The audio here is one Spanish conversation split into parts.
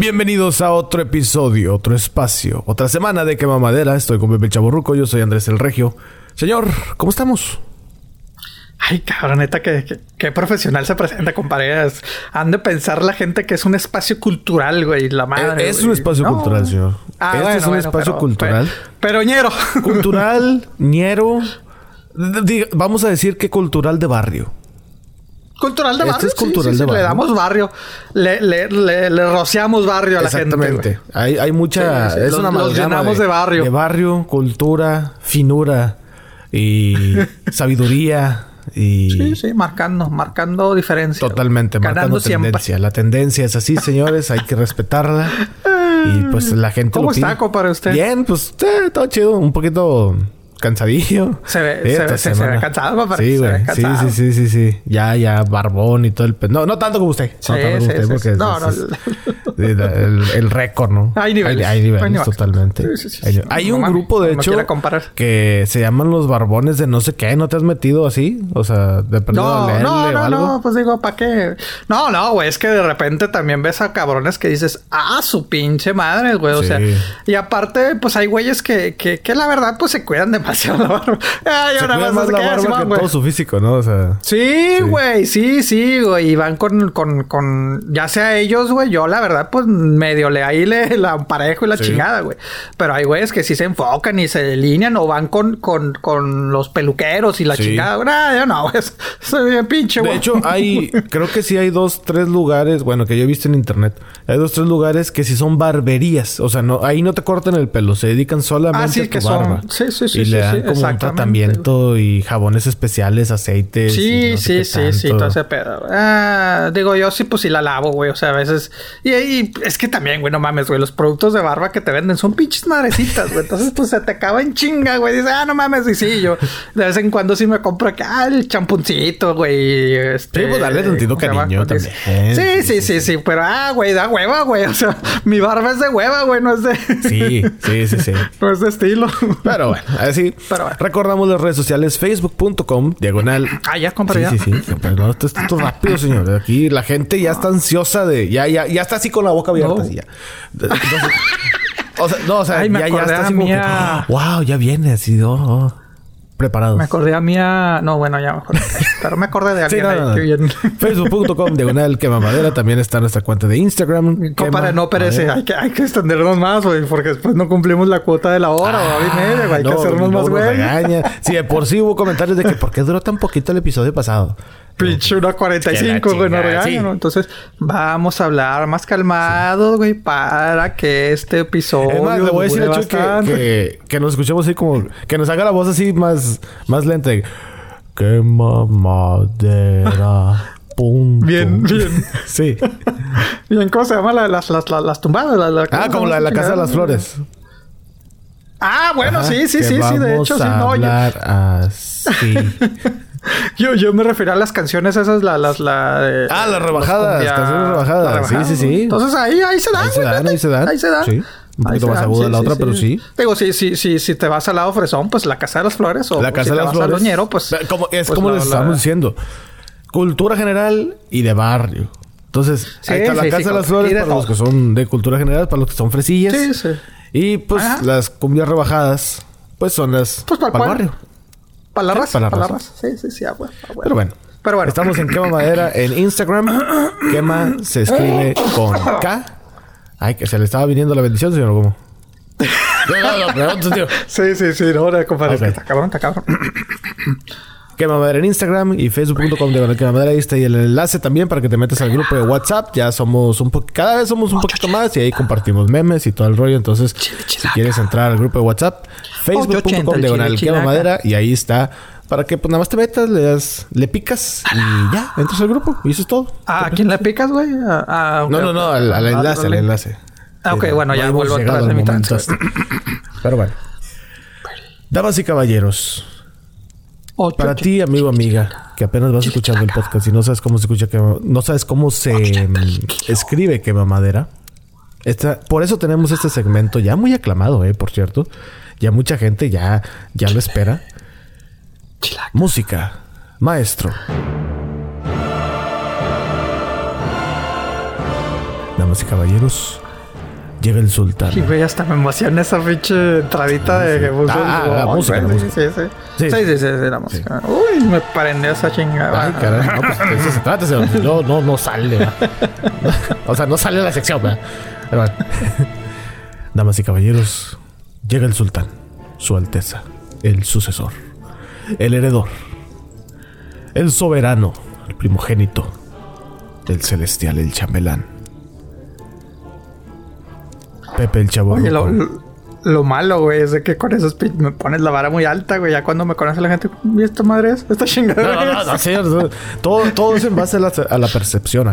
Bienvenidos a otro episodio, otro espacio, otra semana de Quema Madera. Estoy con Pepe Chaborruco, yo soy Andrés el Regio. Señor, ¿cómo estamos? Ay, cabroneta, que, qué profesional se presenta, compadre. Han de pensar la gente que es un espacio cultural, güey, la madre. Es, un espacio cultural, señor. Ah, este es un espacio cultural. Pero, ñero. Cultural, ñero. Vamos a decir que cultural de barrio. Cultural de este barrio. es cultural de barrio. Le damos barrio. Le, le, le, rociamos barrio a la gente. Exactamente. Hay, hay mucha. es una Los llenamos de, de barrio. De barrio, cultura, finura y sabiduría. Y... Sí, sí, marcando, marcando diferencia. Totalmente, marcando tendencia. La tendencia es así, señores, hay que respetarla. Y pues la gente. ¿Cómo está, para usted? Bien, pues eh, todo chido, un poquito cansadillo. Se ve, se, ve, cansado, papá. Sí, güey. Sí, sí, sí, sí, sí. Ya, ya, barbón y todo el... No, no tanto como usted. Sí, no tanto como usted, porque es, no, no. Es, el, el récord, ¿no? Hay niveles. Hay, hay niveles, totalmente. Hay, hay, un grupo, de hecho, que se llaman los barbones de no sé qué. ¿No te has metido así? O sea, de perdido no, leerle no, no, o algo. No, pues digo, ¿para qué? No, no, güey. Es que de repente también ves a cabrones que dices, ah, su pinche madre, güey. O sea, y aparte, pues hay güeyes que, que, que la verdad, pues se cuidan demasiado la barba. Ay, se ahora más más la barba que todo su físico, ¿no? O sea... Sí, güey. Sí. sí, güey. Y van con, con, con... Ya sea ellos, güey. Yo, la verdad, pues medio le ahí le la parejo y la chingada, güey. Pero hay güeyes que sí se enfocan y se delinean o van con, con, con los peluqueros y la chingada. Nah, yo no, güey. Soy bien pinche, güey. De hecho, hay... creo que sí hay dos, tres lugares... Bueno, que yo he visto en internet. Hay dos, tres lugares que sí son barberías. O sea, no... Ahí no te cortan el pelo. Se dedican solamente ah, sí, a tu que barba. Son... Sí, sí, sí. Y sí, dan sí, como un tratamiento y jabones especiales, aceites. Sí, no sé sí, sí, sí, todo ese pedo. Ah, digo, yo sí, pues sí la lavo, güey. O sea, a veces. Y, y, es que también, güey, no mames, güey. Los productos de barba que te venden son pinches madrecitas, güey. Entonces, pues se te acaba en chinga, güey. Dices, ah, no mames. Y sí, yo de vez en cuando sí me compro acá el champuncito, güey. Este, sí, pues dale tantito cariño también. Sí, sí, sí, sí, Pero, ah, güey, da hueva, güey. O sea, mi barba es de hueva, güey. No es de. Sí, sí, sí, sí. no es de estilo. Pero bueno, así. Pero bueno. Recordamos las redes sociales: facebook.com, diagonal. Ah, ya, compadre. Sí, sí, sí. Pero no, esto es todo rápido, señor. Aquí la gente ya está ansiosa de. Ya, ya, ya está así con la boca abierta, No. así ya. Entonces, o sea, no, o sea, Ay, ya, ya está así como que, wow, ya viene así, oh, oh, preparados. Me acordé a mía. No, bueno, ya mejor. Pero me acordé de Sí, alguien no, ahí. no, no. Bien. Facebook.com, diagonal quema madera. También está nuestra cuenta de Instagram. Quema no perece. Madera. Hay que, hay que extendernos más, güey. Porque después no cumplimos la cuota de la hora o hora y media, güey. Hay que Ah, no, hacernos más, güey. regaña. Sí, de por sí hubo comentarios de que ¿por qué duró tan poquito el episodio pasado? Pinche una 45, Que la güey, no regañan, sí. ¿no? Entonces, vamos a hablar más calmados, güey, para que este episodio. Es más, le voy a decir a Chuy que, que, que nos escuchemos así como... Que nos haga la voz así más, más lenta. Quema madera. Punto. Bien, bien. Sí. Bien, ¿cómo se llama la- las, las, las, las tumbadas? La- la- Ah, ¿cómo como la de la Casa de las? Flores. Ah, bueno, Ajá, sí, sí, sí, sí. De hecho, sí. No, yo, así. yo, yo me refería a las canciones esas, la, las, la de... Ah, las rebajadas, cumbia- canciones rebajadas. las Sí, sí, sí. ¿no? Entonces ahí, ahí se dan, Ahí se dan, ahí se dan. Ahí se dan. Sí. Un poquito más aguda la otra, pero sí. Digo, si, si, si, si te vas al lado fresón, pues la Casa de las Flores o La Casa si de las vas Flores. al Doñero, pues... Como, es pues, como la- les la- estamos diciendo. Cultura general y de barrio. Entonces, Sí, ahí está la sí, Casa sí, de las Flores de para los que son de cultura general, para los que son fresillas. Sí, sí. Y pues Ajá. las cumbias rebajadas, pues son las Pues para para el barrio. Para la Sí, raza. para la raza. Sí, sí, sí. ah, bueno, ah, bueno. Pero bueno. Pero bueno. Estamos en Quema Madera en Instagram. Quema se escribe con K. Ay, que se le estaba viniendo la bendición, señor, ¿o ¿cómo? No, no, no, pregunto, tío. Sí, sí, sí. No, no, compadre. es Ok. que Está cabrón, está cabrón. Quema Madera en Instagram y facebook.com de Quema Madera. Ahí está y el enlace también para que te metas al grupo de WhatsApp. Ya somos un poco, cada vez somos un poquito más y ahí compartimos memes y todo el rollo. Entonces, si quieres entrar al grupo de WhatsApp, facebook.com ochenta, el diagonal chile Quema chilaca. Madera y ahí está. Para que pues nada más te metas, le das, le picas y ya, entras al grupo y eso es todo. Ah, ¿A quién le picas, güey? Ah, ah, No, no, no, al, Ah, enlace, al enlace. Ah, ok, Sí, bueno, ya vuelvo atrás de mi. Pero bueno. Damas y caballeros, Ocho, para ocho. ti, amigo, amiga, que apenas vas escuchando el podcast y no sabes cómo se escucha, quema- no sabes cómo se mm, escribe quema madera. Esta, por eso tenemos este segmento ya muy aclamado, eh, por cierto. Ya mucha gente ya, ya lo espera. Chilaca. Música, maestro. Damas y caballeros, Llega el sultán. Y güey, hasta me emociona esa pinche entradita de que puso Ah, la música, la sí, música. Sí, sí. Sí. Sí, sí, sí, sí, la música. Uy, me prendió esa chingada. Ay, caray. No, pues de eso se trata. señor. No, no, no sale. ¿verdad? O sea, no sale la sección, ¿verdad? Pero bueno. Damas y caballeros, llega el sultán, su alteza, el sucesor, el heredor, el soberano, el primogénito, el celestial, el chambelán. Pepe el chavo. Oye, lo, lo- lo malo, güey, es de que con esos me pones la vara muy alta, güey. Ya cuando me conoce la gente, ¿y esta madre es? ¿Esta chingada No, no, no, es?" no, no. Todo, todo es en base a la, a la percepción.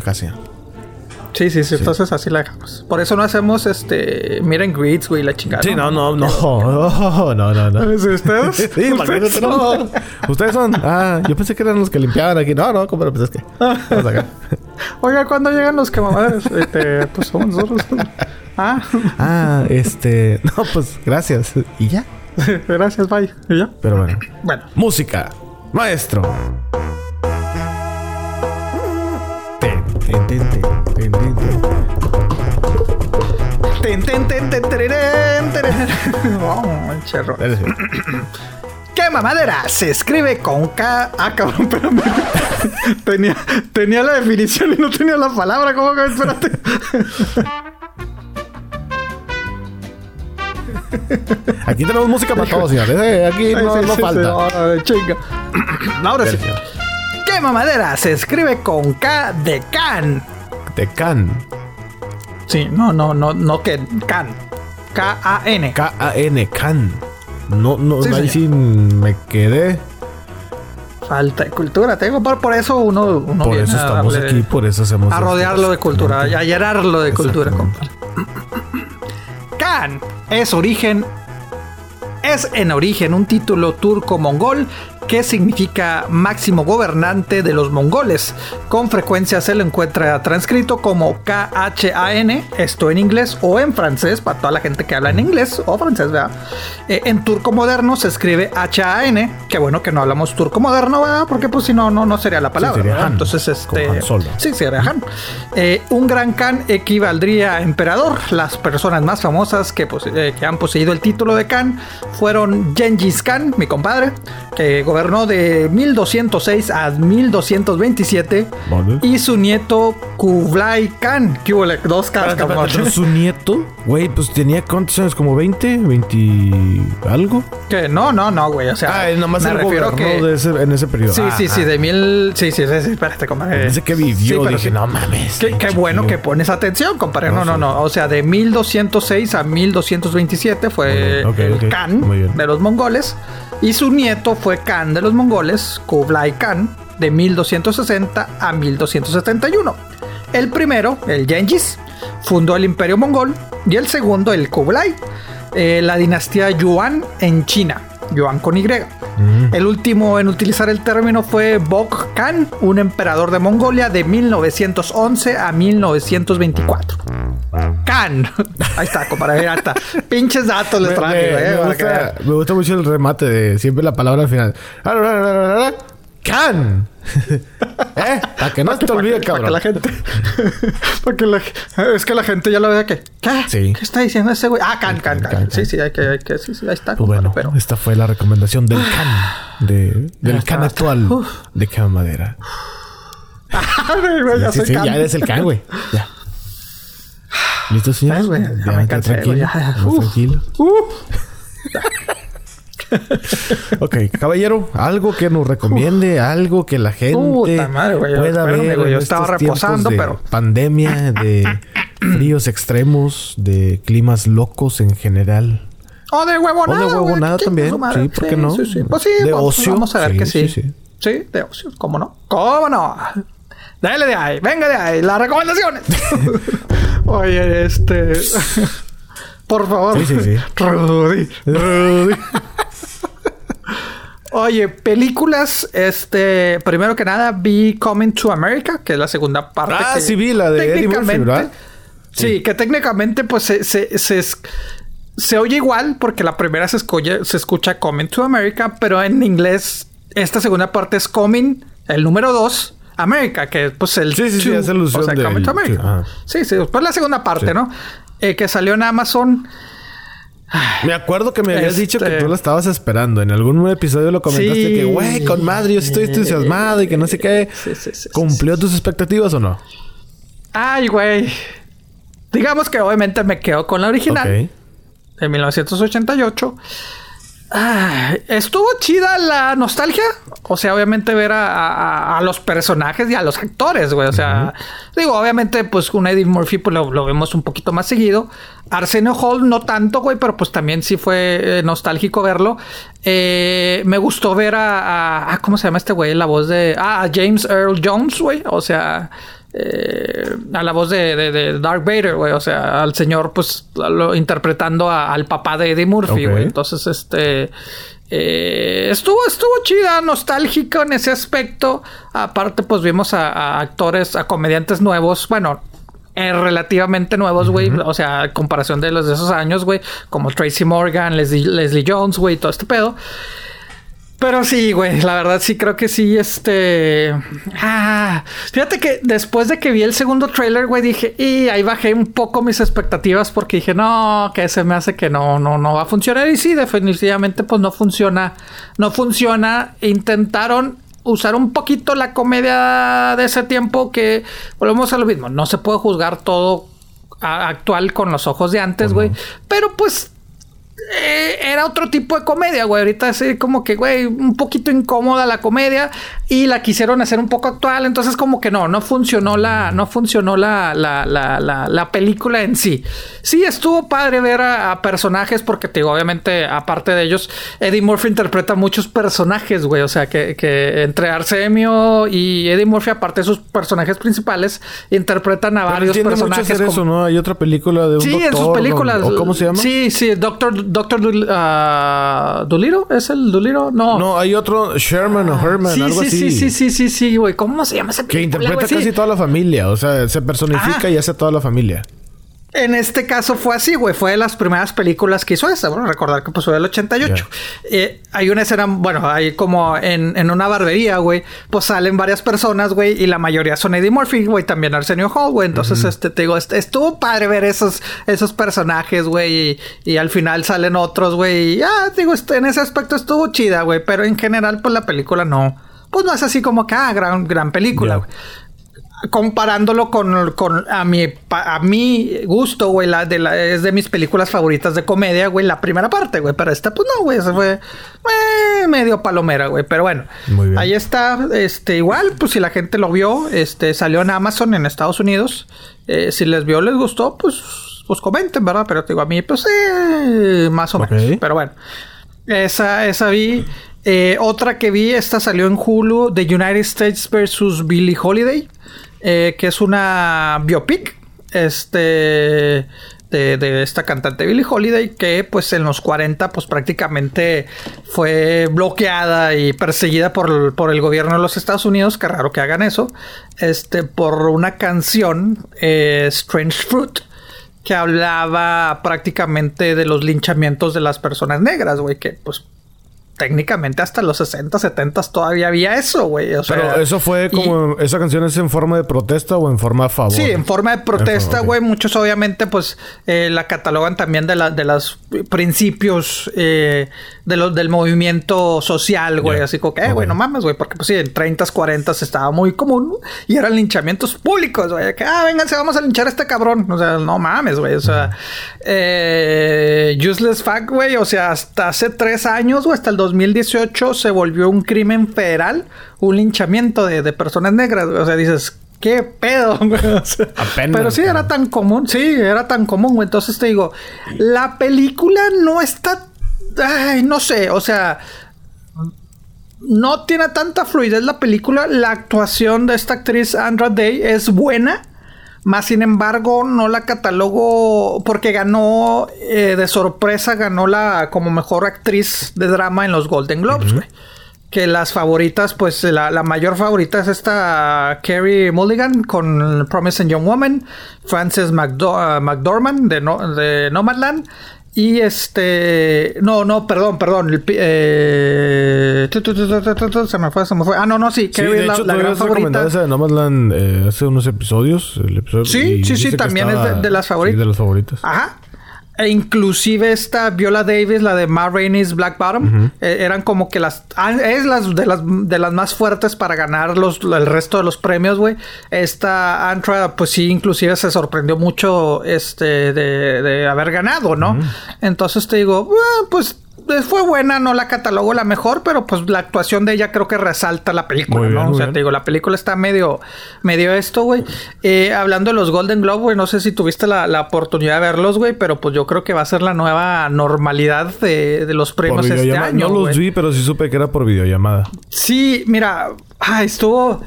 Sí, sí, sí, entonces así la dejamos. Por eso no hacemos este. Miren greets, güey, la chingada. Sí, no, no, no, no, no, no, no. ¿Sí, ¿Ustedes? Sí, imagínate, no. Ustedes son. Ah, yo pensé que eran los que limpiaban aquí. No, no, pero pues es que. Vamos acá. Oiga, ¿cuándo llegan los quemamadres? Este, pues somos nosotros. Ah, Ah, este. No, pues gracias. Y ya. gracias, bye. ¿Y ya? Pero bueno. Bueno. Música. Maestro. Ten, ten, ten, ¿Qué mamadera? Se escribe con K. Ah, cabrón, espérame. tenía, tenía la definición y no tenía la palabra. ¿Cómo que? Espérate. Aquí tenemos música para todos, señor. Eh, Aquí no, falta. ahora, chinga. Ahora sí. ¿Qué mamadera? Se escribe con K de can. Tecan. Sí, no, no, no, no que can. K-A-N. K-A-N. Can. No, no, Sí, ahí sí me quedé. Falta de cultura. Tengo por, por eso uno, uno Por viene eso a estamos darle- aquí, por eso hacemos. A rodearlo de cultura, a llenarlo de cultura. Exactamente. Khan es origen. Es en origen un título turco-mongol que significa máximo gobernante de los mongoles. Con frecuencia se lo encuentra transcrito como K-H-A-N, esto en inglés o en francés, para toda la gente que habla en inglés o francés, ¿verdad? Eh, en turco moderno se escribe H-A-N, que bueno que no hablamos turco moderno, ¿verdad? Porque pues si no, no, no sería la palabra. sería ¿verdad? Han, Entonces, como este. Han Solo. Sí, sería Han. Eh, un gran Khan equivaldría a emperador. Las personas más famosas que, pose- eh, que han poseído el título de Khan fueron Gengis Khan, mi compadre, que gobernó de 1206 a 1227, Vale. y su nieto Kublai Khan, que hubo dos espérate, ¿Su nieto? Güey, pues tenía cuántos años, como 20, 20 algo. Que no, no, no, güey. O sea, Ah, nomás me el refiero gobernó que. de ese, en ese periodo. Sí, Ah, sí, sí, ah. de mil. Sí, sí, sí, sí, espérate, compadre. Pensé que vivió, pero dije, sí. no mames. Qué, qué bueno que pones atención, compadre. No, No, no, sí. no. O sea, de 1206 a 1227 fue Muy bien, ok, el ok. Khan de los mongoles. Y su nieto fue Khan de los mongoles, Kublai Khan, de 1260 a 1271. El primero, el Genghis, fundó el imperio mongol. Y el segundo, el Kublai, eh, la dinastía Yuan en China. Yuan con Y. Mm. El último en utilizar el término fue Bok Khan, un emperador de Mongolia de 1911 a 1924. Khan. Ahí está, compadre. Ahí está. Pinches datos les traje, me- para gusta, me gusta mucho el remate de siempre la palabra al final. ¡Can! ¿Eh? Para que no te olvide, Para que cabrón. la gente. para que la, es que la gente ya lo vea que. ¿Qué? Sí. ¿Qué está diciendo ese güey? Ah, Khan, Khan, Khan, Khan. Khan. Sí, sí, hay que, hay que. Sí, sí, ahí está. Pues bueno, pero. esta fue la recomendación del can. De, del can actual Uf. de Cama Madera. Güey, ya Sí, sí, ya eres el can, güey. Ya. ¿Listo, señor? Ay, güey, ya me cansé, tranquilo. ya. Uf. tranquilo. Uh, Ok, caballero, algo que nos recomiende, algo que la gente Puta madre, güey, pueda espérame, ver. güey, en yo estaba estos tiempos reposando, de pero- Pandemia, de fríos extremos, de climas locos en general. O de huevonada. O de huevonada también, sí, ¿por qué no? Sí, sí. Pues sí, De vamos, ocio, Vamos a ver que sí. sí, Sí, sí. de ocio. ¿Cómo no? ¿Cómo no? Dale de ahí, venga de ahí, las recomendaciones. Oye, este. Por favor. Sí, sí, sí. Rudy. Rudy. Oye, películas, este, primero que nada vi Coming to America, que es la segunda parte. Ah, que sí vi, la de Eddie. Sí, que técnicamente pues se, se, se, se oye igual porque la primera se, escoge- se escucha Coming to America, pero en inglés esta segunda parte es Coming, el número 2, America, que pues el Sí, sí, sí, hace alusión o sea, del Coming to America. Sí, sí, pues la segunda parte, Sí. ¿no? eh, que salió en Amazon. Me acuerdo que me habías dicho que tú este la estabas esperando. En algún episodio lo comentaste que, güey, con madre, yo estoy entusiasmado y que no sé qué. ¿Cumplió tus expectativas o no? Ay, güey. Digamos que obviamente me quedo con la original. De 1988. Ah, estuvo chida la nostalgia. O sea, obviamente ver a, los personajes y a los actores, güey. O sea, digo, obviamente, pues un Eddie Murphy pues, lo, vemos un poquito más seguido. Arsenio Hall no tanto, güey, pero pues también sí fue eh, nostálgico verlo. Eh, me gustó ver a, a, ¿Cómo se llama este güey? La voz de. Ah, a James Earl Jones, güey. O sea. Eh, a la voz de, de, Dark Vader, güey. O sea, al señor, pues, lo, interpretando al papá de Eddie Murphy, güey. Entonces, este. Eh, estuvo, estuvo chida, nostálgico en ese aspecto. Aparte, pues vimos a, actores, a comediantes nuevos. Bueno, eh, relativamente nuevos, güey. O sea, en comparación de los de esos años, güey. Como Tracy Morgan, Leslie, Leslie Jones, güey, todo este pedo. Pero sí, güey, la verdad sí creo que sí, este... Ah, fíjate que después de que vi el segundo trailer, güey, dije, y ahí bajé un poco mis expectativas porque dije, no, que se me hace que no, no, no va a funcionar. Y sí, definitivamente pues no funciona, no funciona. Intentaron usar un poquito la comedia de ese tiempo que volvemos a lo mismo. No se puede juzgar todo actual con los ojos de antes, güey. Pero pues eh, era otro tipo de comedia, güey. Ahorita es como que, güey, un poquito incómoda la comedia y la quisieron hacer un poco actual. Entonces, como que no, no funcionó la, no funcionó la, la, la, la, película en sí. Sí, estuvo padre ver a, personajes porque, te digo, obviamente, aparte de ellos, Eddie Murphy interpreta muchos personajes, güey. O sea, que, que entre Arsemio y Eddie Murphy, aparte de sus personajes principales, interpretan a varios personajes. Mucho eso, ¿no? Hay otra película de un Sí, en sus películas. ¿Cómo se llama? Sí, sí, Doctor Doctor uh, Doliro, ¿es el Doliro? No. No, hay otro Sherman o Herman, sí, algo sí, así. Sí, sí, sí, sí, güey. ¿Cómo se llama ese Que interpreta casi toda la familia, o sea, se personifica y hace toda la familia. En este caso fue así, güey. Fue de las primeras películas que hizo esa. Bueno, recordar que pasó del 88. Eh, hay una escena, bueno, hay como en, en una barbería, güey. Pues salen varias personas, güey. Y la mayoría son Eddie Murphy, güey. También Arsenio Hall, güey. Entonces, este, te digo, estuvo padre ver esos, esos personajes, güey. Y, al final salen otros, güey. Y ah, digo, este, en ese aspecto estuvo chida, güey. Pero en general, pues la película no. Pues no es así como que, ah, gran, gran película, güey comparándolo con, con a mi a mi gusto, güey, la de la es de mis películas favoritas de comedia, güey, la primera parte, güey, pero esta pues no, güey, se fue eh, medio palomera, güey, pero bueno. Ahí está, este igual, pues si la gente lo vio, este salió en Amazon en Estados Unidos. Eh, si les vio, les gustó, pues pues comenten, ¿verdad? Pero te digo a mí pues eh, más o menos. Pero bueno. Esa esa vi eh, otra que vi, esta salió en Hulu, The United States vs. Billie Holiday. Eh, que es una biopic este, de, esta cantante Billie Holiday, que pues en los 40 pues prácticamente fue bloqueada y perseguida por, el gobierno de los Estados Unidos, que raro que hagan eso, este, por una canción, eh, Strange Fruit, que hablaba prácticamente de los linchamientos de las personas negras, güey, que pues técnicamente hasta los 60, 70 todavía había eso, güey. Pero eso fue como, ¿esa canción es en forma de protesta o en forma a favor? Sí, en forma de protesta, güey. Muchos obviamente pues eh, la catalogan también de, la, de los principios eh, de los, del movimiento social, güey. Así como que, eh, güey, no mames, güey. Porque pues sí, en 30, 40 estaba muy común y eran linchamientos públicos, güey. Que, ah, vénganse, vamos a linchar a este cabrón. O sea, no mames, güey. O sea, eh, useless fact, güey. O sea, hasta hace tres años, güey, hasta el 2018 se volvió un crimen federal, un linchamiento de, personas negras. O sea, dices, ¿qué pedo? pero sí, era tan común. Sí, era tan común. Güey. Entonces te digo, la película no está... Ay, no sé, o sea... No tiene tanta fluidez la película. La actuación de esta actriz Andra Day es buena. Más sin embargo, no la catalogo porque ganó eh, de sorpresa, ganó la como mejor actriz de drama en los Golden Globes. Que las favoritas, pues la, mayor favorita es esta Carrie Mulligan con Promising Young Woman, Frances McDormand de, no, de Nomadland Y este. No, no, perdón, perdón. El eh, Se me fue, se me fue. Ah, no, no, sí. Sí, de es la, hecho, la gran favorita. esa de Nomadland eh, hace unos episodios. El episodio, Sí, sí, sí, también es de- las Sí, favoritas. de las favoritas. Ajá. E inclusive esta Viola Davis, la de Ma Rainey's Black Bottom, eh, eran como que las... ah, Es las de las, de las más fuertes para ganar los, el resto de los premios, güey. Esta Antra, pues sí, inclusive se sorprendió mucho este de, de haber ganado, ¿no? Entonces te digo, "Ah, pues... eh, Fue buena, no la catalogo la mejor, pero pues la actuación de ella creo que resalta la película, Muy bien, ¿no? O sea, bien. te digo, la película está medio, medio esto, güey. Eh, hablando de los Golden Globe, güey, no sé si tuviste la, la oportunidad de verlos, güey, pero pues yo creo que va a ser la nueva normalidad de, de los premios este año. no los vi, pero sí supe que era por videollamada. Sí, mira, ay, estuvo.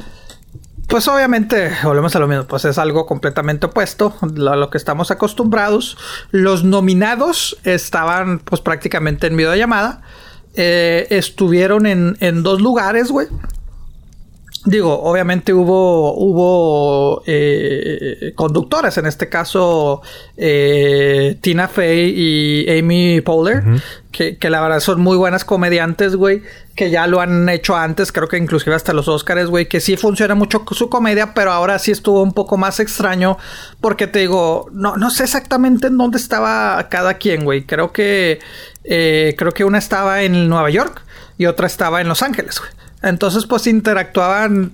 Pues obviamente, volvemos a lo mismo, pues es algo completamente opuesto a lo que estamos acostumbrados. Los nominados estaban pues prácticamente en videollamada. Eh, estuvieron en, en dos lugares, güey. Digo, obviamente hubo, hubo eh, conductoras, en este caso eh, Tina Fey y Amy Poehler, que, que la verdad son muy buenas comediantes, güey, que ya lo han hecho antes, creo que inclusive hasta los Oscars, güey, que sí funciona mucho su comedia, pero ahora sí estuvo un poco más extraño, porque te digo, no, no sé exactamente en dónde estaba cada quien, güey, creo que, eh, creo que una estaba en Nueva York y otra estaba en Los Ángeles, güey. Entonces, pues interactuaban,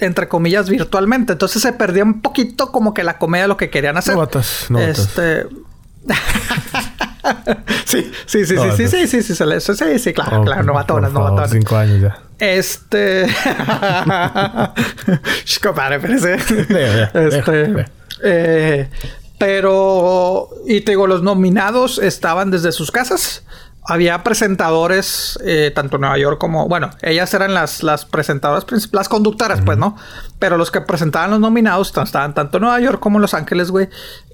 entre comillas, virtualmente. Entonces se perdía un poquito como que la comedia lo que querían hacer. Novatas, novatas. Este. sí, sí, sí, sí, sí, Novatas. sí, sí, sí, se le- sí, sí, sí, claro, Oh, claro, novatonas, por favor, novatonas. Cinco años ya. Este. Compadre, espérese. Este. eh, pero. Y te digo, los nominados estaban desde sus casas. Había presentadores, eh, tanto en Nueva York como. Bueno, ellas eran las, las presentadoras, las conductoras, pues, ¿no? Pero los que presentaban los nominados estaban tanto en Nueva York como en Los Ángeles, güey.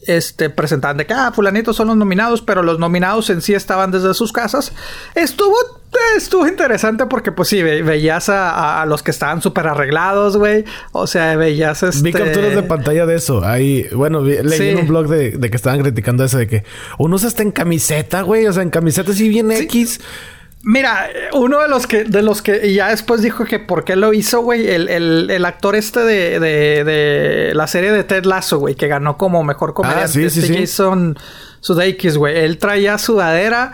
Este, presentaban de que, ah, fulanitos son los nominados, pero los nominados en sí estaban desde sus casas. Estuvo Estuvo interesante porque, pues sí, ve- veías a, a los que estaban súper arreglados, güey. O sea, veías este... Vi capturas de pantalla de eso. Ahí, bueno, vi- leí Sí. en un blog de, de que estaban criticando eso de que unos hasta en camiseta, güey. O sea, en camiseta sí bien X. Mira, eh, uno de los que, de los que y ya después dijo que por qué lo hizo, güey, el, el, el actor este de, de, de la serie de Ted Lasso, güey, que ganó como mejor comediante, Ah, sí, este. Jason Sudeikis, güey. Él traía sudadera,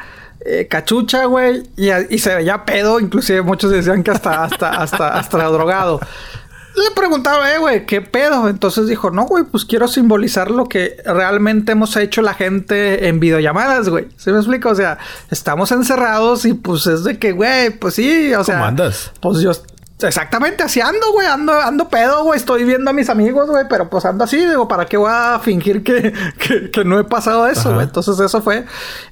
eh, cachucha, güey, y, y se veía pedo, inclusive muchos decían que hasta, hasta, hasta, hasta drogado. Le preguntaba, eh, güey, ¿qué pedo? Entonces dijo, no, güey, pues quiero simbolizar lo que realmente hemos hecho la gente en videollamadas, güey. ¿Sí me explico? O sea, estamos encerrados y pues es de que, güey, pues sí, o sea. ¿Cómo andas? Pues yo exactamente así ando, güey, ando, ando pedo, güey, estoy viendo a mis amigos, güey, pero pues ando así, digo, ¿para qué voy a fingir que, que, que no he pasado eso, güey? Entonces eso fue.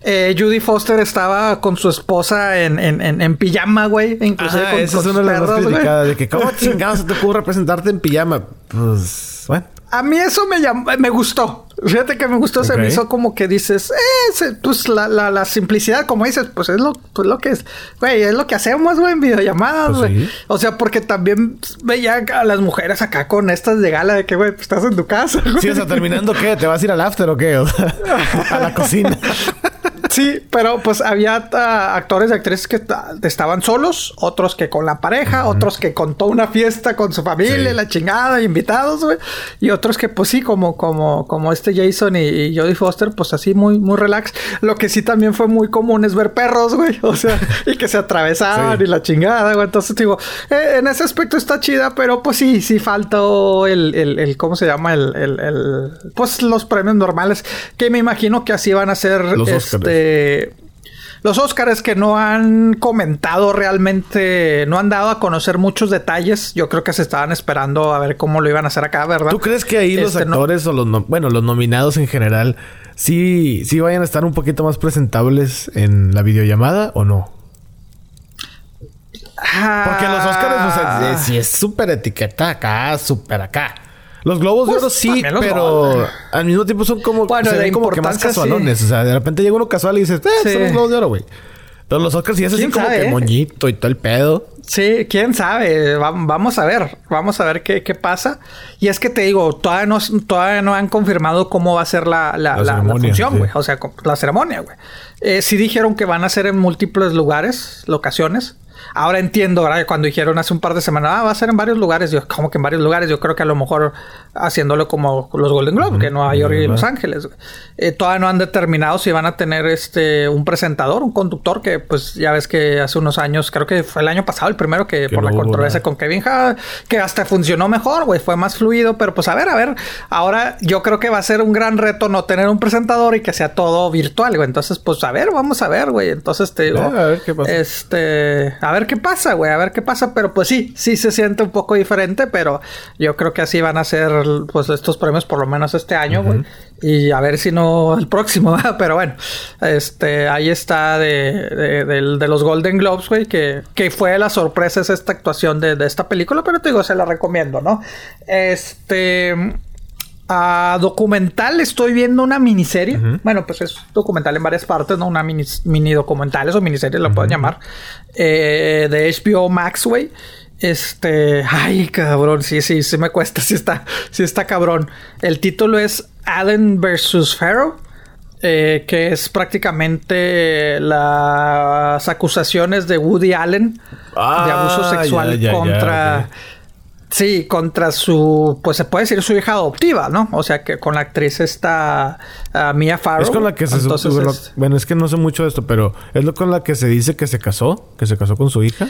Eh, Judy Foster estaba con su esposa en, en, en, en pijama, güey, inclusive Ajá, con, esa con es una de las más criticadas. De que, ¿cómo chingados se te ocurre presentarte en pijama? Pues, bueno. A mí eso me llamó, me gustó. Fíjate que me gustó, se me hizo como que dices, eh, se- pues la, la, la simplicidad, como dices, pues es lo, pues lo que es, güey, es lo que hacemos, güey, en videollamadas, Pues sí. O sea, porque también veía a las mujeres acá con estas de gala de que, güey, pues estás en tu casa. güey. Sí, o sea, terminando, ¿qué? ¿Te vas a ir al after o qué? O sea, a la cocina. Sí, pero pues había ah, actores y actrices que ta- estaban solos, otros que con la pareja, otros que con toda una fiesta con su familia, Sí. la chingada, invitados, güey. Y otros que pues sí, como, como, como este Jason y, y Jodie Foster, pues así muy, muy relax. Lo que sí también fue muy común es ver perros, güey. O sea, y que se atravesaban Sí. y la chingada, güey. Entonces digo, eh, en ese aspecto está chida, pero pues sí, sí faltó el, el, el ¿cómo se llama? El, el, el- pues los premios normales, que me imagino que así van a ser Los este, Óscares. los Óscares que no han comentado realmente, no han dado a conocer muchos detalles. Yo creo que se estaban esperando a ver cómo lo iban a hacer acá, ¿verdad? ¿Tú crees que ahí los Este, no- actores o los, no- bueno, los nominados en general, sí, sí vayan a estar un poquito más presentables en la videollamada o no? Porque los Oscars, o sea, eh, sí es súper etiqueta acá, súper acá. Los globos de Pues, oro sí, pero al mismo tiempo son como, Bueno, se de ven como que más casualones. O sea, de repente llega uno casual y dices, eh, Sí. son los globos de oro, güey. Pero los Oscars sí es así ¿Quién como sabe, que eh? moñito y todo el pedo. Sí, quién sabe. vamos a ver. Vamos a ver qué, qué, pasa. Y es que te digo, todavía no, todavía no han confirmado cómo va a ser la, la, la, función, güey. O sea, la ceremonia, güey. Eh, sí dijeron que van a ser en múltiples lugares, locaciones. Ahora entiendo, ¿verdad? Cuando dijeron hace un par de semanas, ah, va a ser en varios lugares. Yo, como que en varios lugares. Yo creo que a lo mejor haciéndolo como los Golden Globes, que Nueva York y Los Ángeles. Eh, todavía no han determinado si van a tener este un presentador, un conductor, que pues ya ves que hace unos años, creo que fue el año pasado el primero que, por la controversia con Kevin Hart, que hasta funcionó mejor, güey, fue más fluido, pero pues a ver, a ver, ahora yo creo que va a ser un gran reto no tener un presentador y que sea todo virtual, güey. Entonces, pues a ver, vamos a ver, güey. Entonces te digo, a ver qué pasa. Este, a ver qué pasa, güey, a ver qué pasa, pero pues sí, sí se siente un poco diferente, pero yo creo que así van a ser pues estos premios por lo menos este año, güey. Y a ver si no el próximo, pero bueno, este, ahí está de, de, los Golden Globes, güey, que, que, fue la sorpresa es esta actuación de, esta película, pero te digo, se la recomiendo, ¿no? Este... A documental estoy viendo una miniserie. Bueno, pues es documental en varias partes, ¿no? Una mini, mini documentales o miniserie, lo pueden llamar. Eh, de HBO Max, güey. Este, ay, cabrón, sí, sí, sí me cuesta, sí está, sí está cabrón. El título es Allen vs. Pharaoh, eh, que es prácticamente las acusaciones de Woody Allen de abuso ah, sexual contra. Sí, contra su, pues se puede decir su hija adoptiva, ¿no? O sea que con la actriz está uh, Mia Farrow. Es con la que se bueno, es que no sé mucho de esto, pero es lo con la que se dice que se casó, que se casó con su hija.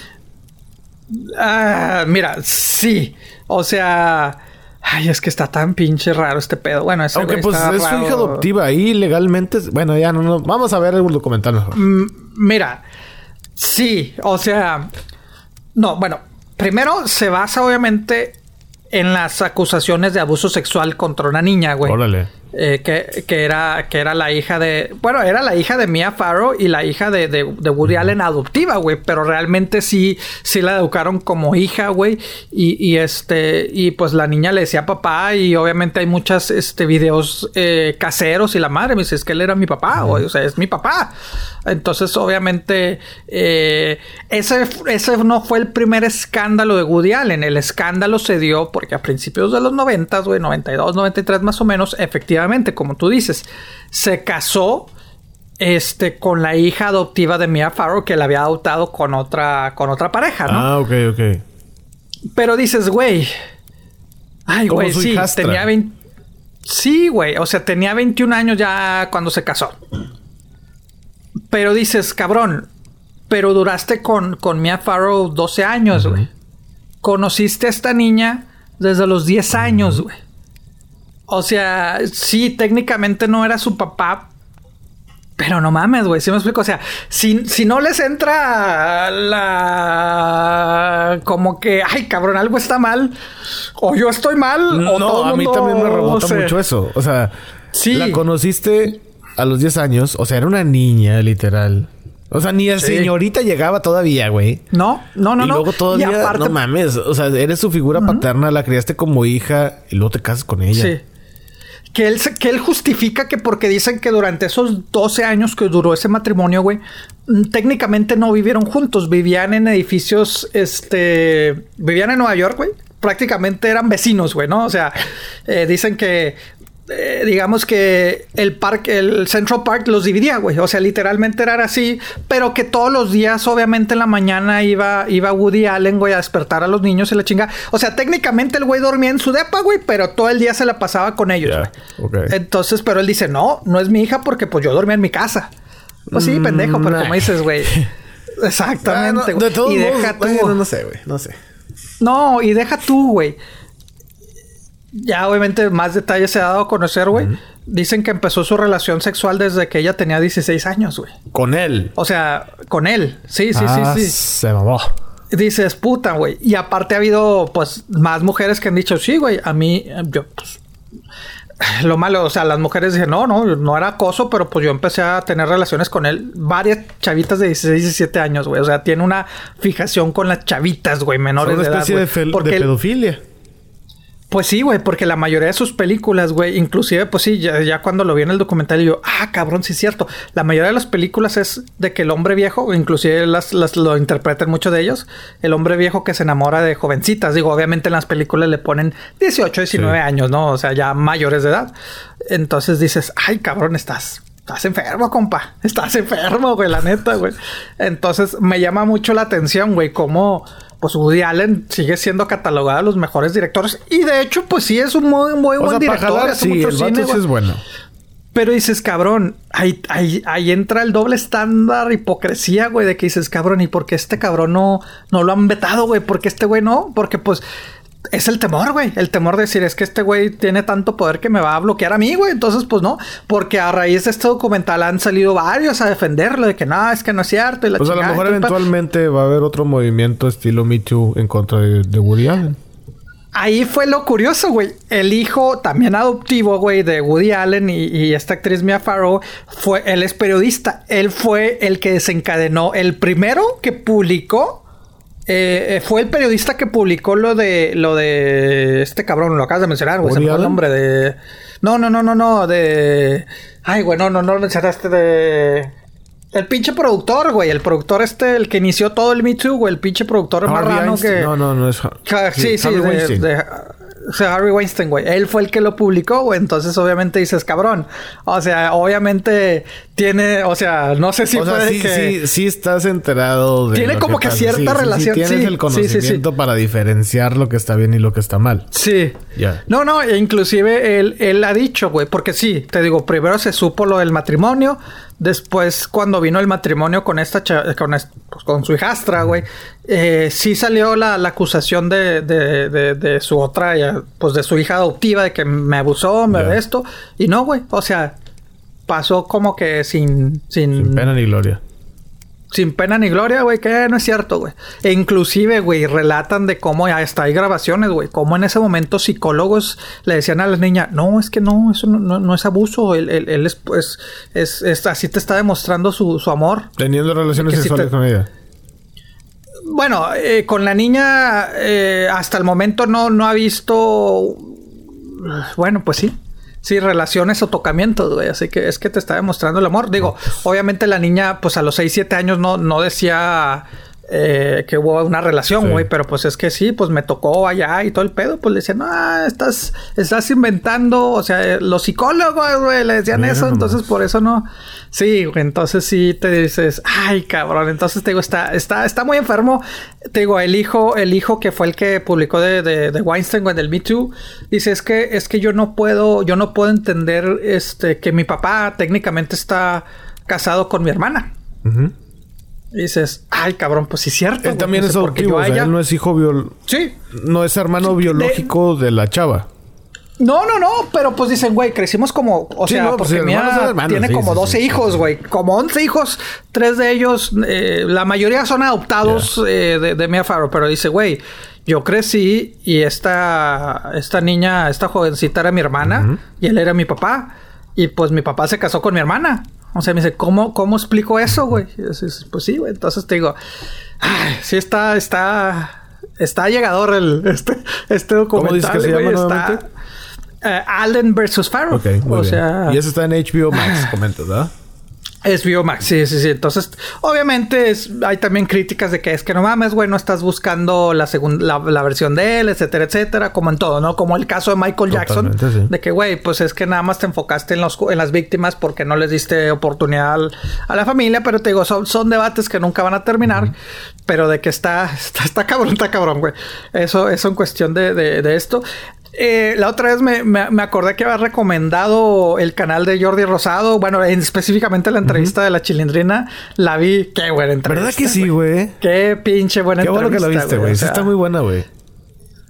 Ah, mira, sí. O sea. Ay, es que está tan pinche raro este pedo. Bueno, ese Aunque pues es su hija adoptiva ahí legalmente. Bueno, ya no, no. Vamos a ver el documental mejor. Mm, mira, sí, o sea. No, bueno, primero se basa obviamente en las acusaciones de abuso sexual contra una niña, güey. Órale. Eh, que, era, que era la hija de. Bueno, era la hija de Mia Farrow y la hija de, de, Woody Allen adoptiva, güey. Pero realmente sí, sí la educaron como hija, güey. Y, este. Y pues la niña le decía papá. Y obviamente hay muchos este, videos eh, caseros. Y la madre me dice: Es que él era mi papá, güey. O sea, es mi papá. Entonces, obviamente, eh, ese, ese no fue el primer escándalo de Woody Allen. El escándalo se dio porque a principios de los 90, güey, 92, 93 más o menos, efectivamente, como tú dices, se casó este, con la hija adoptiva de Mia Farrow que la había adoptado con otra, con otra pareja, ¿no? Ah, ok, ok. Pero dices, güey. Ay, güey, sí, tenía 20. Sí, güey. O sea, tenía 21 años ya cuando se casó. Pero dices, cabrón, pero duraste con, con Mia Farrow 12 años, güey. Conociste a esta niña desde los 10 años, güey. O sea, sí, técnicamente no era su papá, pero no mames, güey, ¿sí me explico? O sea, si, si no les entra la... como que, ay, cabrón, algo está mal, o yo estoy mal, no, o todo a mí también me rebota mucho eso. O sea, sí. la conociste a los 10 años, o sea, era una niña, literal. O sea, ni a señorita llegaba todavía, güey. No, no, no, y luego todavía, no mames, o sea, eres su figura paterna, la criaste como hija y luego te casas con ella. Sí. Que él, que él justifica que porque dicen que durante esos 12 años que duró ese matrimonio, güey, mm, técnicamente no vivieron juntos, vivían en edificios, este, vivían en Nueva York, güey. Prácticamente eran vecinos, güey, ¿no? O sea, eh, dicen que eh, digamos que el parque, el Central Park los dividía, güey. O sea, literalmente era así, pero que todos los días, obviamente en la mañana iba, iba Woody Allen, güey, a despertar a los niños y la chinga. O sea, técnicamente el güey dormía en su depa, güey, pero todo el día se la pasaba con ellos, Entonces, pero él dice, no, no es mi hija porque pues yo dormía en mi casa. Pues sí, pendejo, pero como dices, güey. Exactamente, güey. y deja tú. no sé, güey, no sé. No, y deja tú, güey ya obviamente más detalles se ha dado a conocer, güey. Dicen que empezó su relación sexual desde que ella tenía 16 años, güey. ¿Con él? O sea, con él. Sí, sí, sí, ah, sí. Se mamó. Dices, puta, güey. Y aparte ha habido, pues, más mujeres que han dicho, sí, güey, a mí, yo, pues, lo malo, o sea, las mujeres dicen, no, no, no era acoso, pero pues yo empecé a tener relaciones con él. Varias chavitas de 16, 17 años, güey. O sea, tiene una fijación con las chavitas, güey, menores de edad. Es una especie de, de pedofilia. Pues sí, güey, porque la mayoría de sus películas, güey, inclusive, pues sí, ya, cuando lo vi en el documental, yo, ah, cabrón, sí es cierto. La mayoría de las películas es de que el hombre viejo, inclusive las, las lo interpretan muchos de ellos, el hombre viejo que se enamora de jovencitas. Digo, obviamente en las películas le ponen 18, 19 años, ¿no? O sea, ya mayores de edad. Entonces dices, ay, cabrón, estás estás enfermo, compa. Estás enfermo, güey, la neta, güey. Entonces me llama mucho la atención, güey, cómo pues Woody Allen sigue siendo catalogado de los mejores directores. Y de hecho, pues sí es un muy, muy buen director. sí, el cine, es bueno. Pero dices, cabrón, ahí, ahí, ahí, entra el doble estándar hipocresía, güey, de que dices, cabrón, ¿y por qué este cabrón no, no lo han vetado, güey? ¿Por qué este güey no? Porque pues es el temor, güey. El temor de decir, es que este güey tiene tanto poder que me va a bloquear a mí, güey. Entonces, pues no. Porque a raíz de este documental han salido varios a defenderlo de que no, es que no es cierto. pues a lo mejor eventualmente va a haber otro movimiento estilo Me Too en contra de, Woody Allen. Ahí fue lo curioso, güey. El hijo también adoptivo, güey, de Woody Allen y, y, esta actriz Mia Farrow, fue, él es periodista. Él fue el que desencadenó, el primero que publicó eh, eh, fue el periodista que publicó lo de lo de este cabrón, lo acabas de mencionar, güey. Se me el nombre de. No, no, no, no, no. De. Ay, güey, no, no, no lo mencionaste de. El pinche productor, güey. El productor este, el que inició todo el Me Too, güey. El pinche productor marrano que. No, no, no es. Sí, sí, de, o sea, Harry Weinstein, güey. Él fue el que lo publicó, güey. Entonces, obviamente dices, cabrón. O sea, obviamente tiene, o sea, no sé si o sea, sí, sí, sí estás enterado de. Tiene como que, cierta relación. Sí, tienes el conocimiento para diferenciar lo que está bien y lo que está mal. Sí. Ya. No, no, e inclusive él, él ha dicho, güey, porque sí, te digo, primero se supo lo del matrimonio. Después, cuando vino el matrimonio con esta con, pues, con su hijastra, güey, eh, sí salió la, acusación de, de, de, su otra, pues de su hija adoptiva, de que me abusó, me de esto. Y no, güey, o sea, pasó como que sin, sin... pena ni gloria. Sin pena ni gloria, güey, que no es cierto, güey. E inclusive, güey, relatan de cómo ya está, hay grabaciones, güey, cómo en ese momento psicólogos le decían a las niñas, no, es que no, eso no, es abuso, él, él, es, pues, es, así te está demostrando su, amor. Teniendo relaciones sexuales con ella. Bueno, eh, con la niña eh, hasta el momento no, no ha visto... Bueno, pues sí. Sí, relaciones o tocamientos, güey. Así que es que te está demostrando el amor. Digo, pues. obviamente la niña, pues a los 6, 7 años no, no decía eh, que hubo una relación, güey, pero pues es que sí, pues me tocó allá y todo el pedo, pues le decían, ah, estás, estás inventando, o sea, eh, los psicólogos, güey, le decían eso, entonces por eso no. Sí, güey, entonces sí te dices, ay, cabrón, entonces te digo, está, está, está muy enfermo. Te digo, el hijo, el hijo que fue el que publicó de, de, de Weinstein, güey, del Me Too, dice, es que, es que yo no puedo, yo no puedo entender, este, que mi papá técnicamente está casado con mi hermana. Y dices, ay, cabrón, pues sí es cierto. Él también es adoptivo, él no es hijo biológico. Sí. No es hermano biológico de... la chava. No, no, no, pero pues dicen, güey, crecimos como, o sea, pues porque mía tiene como 12 hijos, güey, como 11 hijos, tres de ellos, eh, la mayoría son adoptados eh, de, de Mia Farrow, pero dice, güey, yo crecí y esta, esta niña, esta jovencita era mi hermana y él era mi papá y pues mi papá se casó con mi hermana. O sea, me dice, ¿cómo, cómo explico eso, güey? Pues sí, güey. Entonces te digo, ay, sí está, está, está llegador el, este, este documental. ¿Cómo dices que se llama está, uh, Allen versus Farrow. O bien. Sea, y eso está en HBO Max, comentas, ¿verdad? Es Biomax, sí, sí, sí. Entonces, obviamente es, hay también críticas de que es que no mames, güey, no estás buscando la segunda, la, versión de él, etcétera, etcétera, como en todo, ¿no? Como el caso de Michael Jackson, de que, güey, pues es que nada más te enfocaste en, los, en las víctimas porque no les diste oportunidad a la familia, pero te digo, son, son debates que nunca van a terminar, pero de que está, está, está cabrón, está cabrón, güey. Eso, eso en cuestión de, de, de esto. Eh, la otra vez me, me, acordé que había recomendado el canal de Jordi Rosado. Bueno, específicamente la entrevista de la chilindrina. La vi. Qué buena entrevista. ¿Verdad que sí, güey? Qué pinche buena entrevista. Qué bueno que la viste, güey. está muy buena, güey.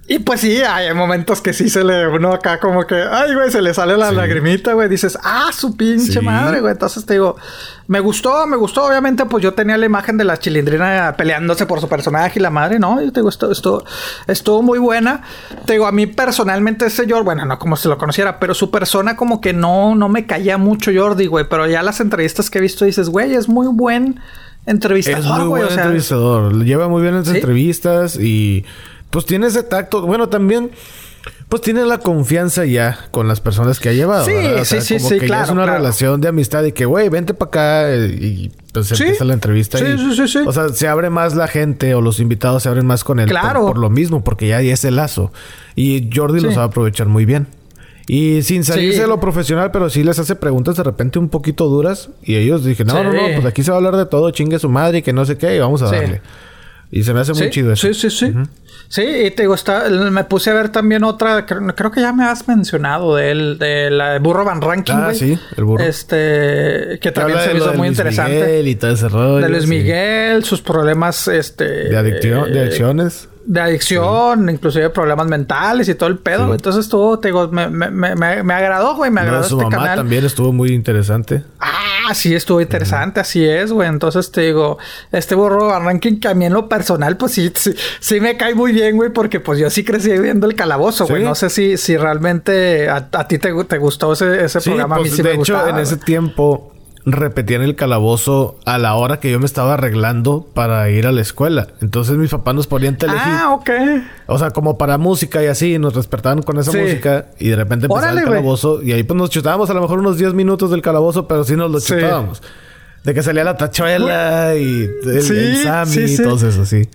Y pues sí, hay momentos que sí se le uno acá como que, ay, güey, se le sale la lagrimita, güey. Dices, ah, su pinche madre, güey. Entonces te digo, me gustó, me gustó. Obviamente, pues yo tenía la imagen de la chilindrina peleándose por su personaje y la madre, ¿no? Y te digo, esto, esto estuvo muy buena. Te digo, a mí personalmente ese Jordi, bueno, no como se lo conociera, pero su persona como que no, no me caía mucho Jordi, güey. Pero ya las entrevistas que he visto dices, güey, es muy buen entrevistador, Es muy buen entrevistador. Lleva muy bien las entrevistas y pues tiene ese tacto. Bueno, también pues tiene la confianza ya con las personas que ha llevado. Sí. O sí, sea, sí, como sí, que ya claro, es una claro. relación de amistad y que, güey, vente para acá eh, y pues Sí. empieza la entrevista. Sí, y, sí, sí, sí. O sea, se abre más la gente o los invitados se abren más con él. por- Claro. Por, lo mismo, porque ya hay ese lazo. Y Jordi lo Sí. sabe aprovechar muy bien. Y sin salirse Sí. de lo profesional, pero sí les hace preguntas de repente un poquito duras. Y ellos dije, no, Sí. no, no, pues aquí se va a hablar de todo, chingue su madre y que no sé qué, y vamos a Sí. darle. Y se me hace muy Sí, chido eso. Sí, sí, sí. Sí, y te digo, está- me puse a ver también otra, creo, creo que ya me has mencionado de él, de la Burro Van Ranking, Ah, güey. sí, el burro. Este, que también se de me hizo de muy Luis interesante. Miguel y todo ese rollo. de Luis sí. Miguel, sus problemas, este... De adicción, de eh, adicciones. De adicción, inclusive problemas mentales y todo el pedo. Sí. Entonces estuvo, te digo, me, me, me, me- agradó, güey, me agradó de su este mamá canal. también estuvo muy interesante. Ah, sí, estuvo interesante, así es, güey. Entonces te digo, este burro Ranking que a mí en lo personal, pues sí, sí, sí me cae muy bien, güey, porque pues yo sí crecí viendo el calabozo, güey. No sé si, si realmente a, a ti te, te gustó ese, ese programa, a mí pues sí de me hecho, gustaba. en ese tiempo repetían el calabozo a la hora que yo me estaba arreglando para ir a la escuela. Entonces mis papás nos ponían telehit. Ah, ok. O sea, como para música y así, nos despertaban con esa Sí. música y de repente empezaba Órale, el calabozo y ahí pues nos chutábamos a lo mejor unos 10 minutos del calabozo, pero sí nos lo Sí. chutábamos. De que salía la tachuela y el, Sí, el Sammy y todo eso, sí.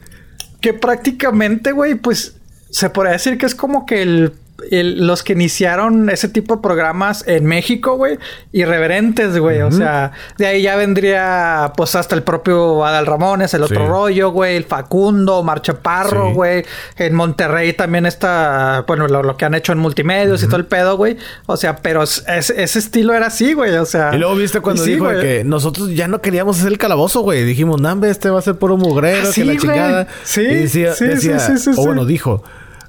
que prácticamente, güey, pues se podría decir que es como que el, el- los que iniciaron ese tipo de programas en México, güey, irreverentes, güey. O sea, de ahí ya vendría, pues, hasta el propio Adal Ramones, el otro Sí. rollo, güey, el Facundo, Marcha Parro, Sí. güey. En Monterrey también está, bueno, lo, lo que han hecho en multimedios y todo el pedo, güey. O sea, pero es- ese estilo era así, güey. O sea. Y luego viste cuando sí, dijo güey. que nosotros ya no queríamos hacer el calabozo, güey. Dijimos, nambe, este va a ser puro mugrero, Ah, que la güey. chingada. Sí, y decía, sí, decía- sí, sí, sí, o bueno, dijo,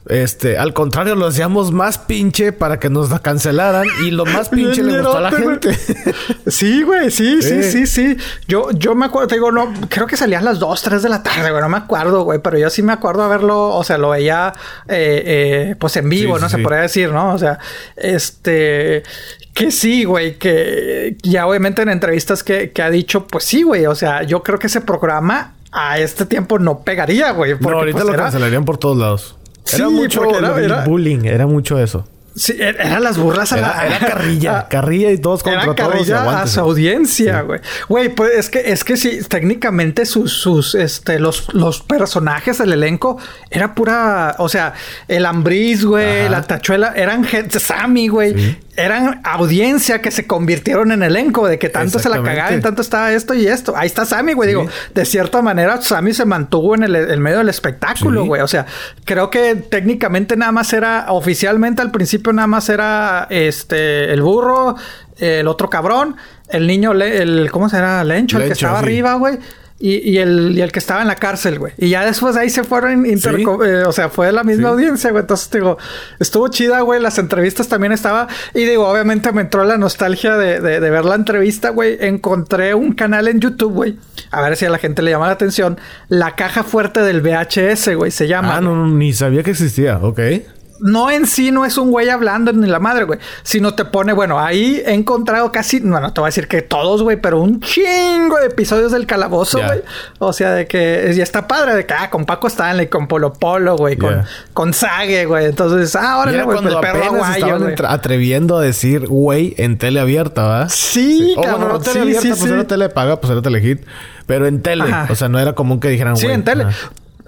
este, al contrario, lo hacíamos más pinche para que nos la cancelaran y lo más pinche le gustó a la gente. Sí, güey, sí, sí, Sí. sí. Yo, yo me acuerdo, te digo, no, creo que salía a las 2, 3 de la tarde, güey, no me acuerdo, güey, pero yo sí me acuerdo haberlo, o sea, lo veía, eh, eh, pues en vivo, Sí, no sí, se sí. podría decir, ¿no? O sea, este, que sí, güey, que ya obviamente en entrevistas que, que ha dicho, pues sí, güey, o sea, yo creo que ese programa a este tiempo no pegaría, güey. No, ahorita pues, lo era- cancelarían por todos lados. Sí, era mucho era- bullying, era mucho eso. Sí, er- eran las burlas a Era, la... era carrilla, a- carrilla y todos contra Era todos. a su audiencia, güey. Güey, pues es que, es que sí, técnicamente sus, sus, este, los, los personajes, el elenco, era pura, o sea, el Ambris, güey, Ajá. la tachuela, eran gente, Sammy, güey. Sí. Eran audiencia que se convirtieron en elenco, de que tanto se la cagaban, tanto estaba esto y esto. Ahí está Sammy, güey. Sí. Digo, de cierta manera, Sammy se mantuvo en el, el medio del espectáculo, Sí. güey. O sea, creo que técnicamente nada más era, oficialmente al principio nada más era este el burro, el otro cabrón, el niño, le- el, ¿cómo será? Lencho, el que Lencho, estaba sí. arriba, güey. Y, y el, y el que estaba en la cárcel, güey. Y ya después de ahí se fueron interco- eh, o sea, fue la misma Sí. audiencia, güey. Entonces, digo, estuvo chida, güey. Las entrevistas también estaba. Y digo, obviamente me entró la nostalgia de, de- de ver la entrevista, güey. Encontré un canal en YouTube, güey. A ver si a la gente le llama la atención. La caja fuerte del VHS, güey. Se llama. Ah, no, no, ni sabía que existía. Ok. No en sí no es un güey hablando ni la madre, güey. Sino te pone, bueno, ahí he encontrado casi, bueno, te voy a decir que todos, güey, pero un chingo de episodios del calabozo, güey. O sea, de que ya está padre, de que, ah, con Paco Stanley, con Polo Polo, güey, con, Ya. con Sage, güey. Entonces, ah, órale, güey, cuando el perro apenas aguayo, estaban güey. atreviendo a decir güey en tele abierta, ¿verdad? Sí, bueno, cabrón, no tele sí, abierta, sí, pues sí. era tele paga, pues era telehit. Pero en tele. Ajá. O sea, no era común que dijeran Sí, güey. en tele.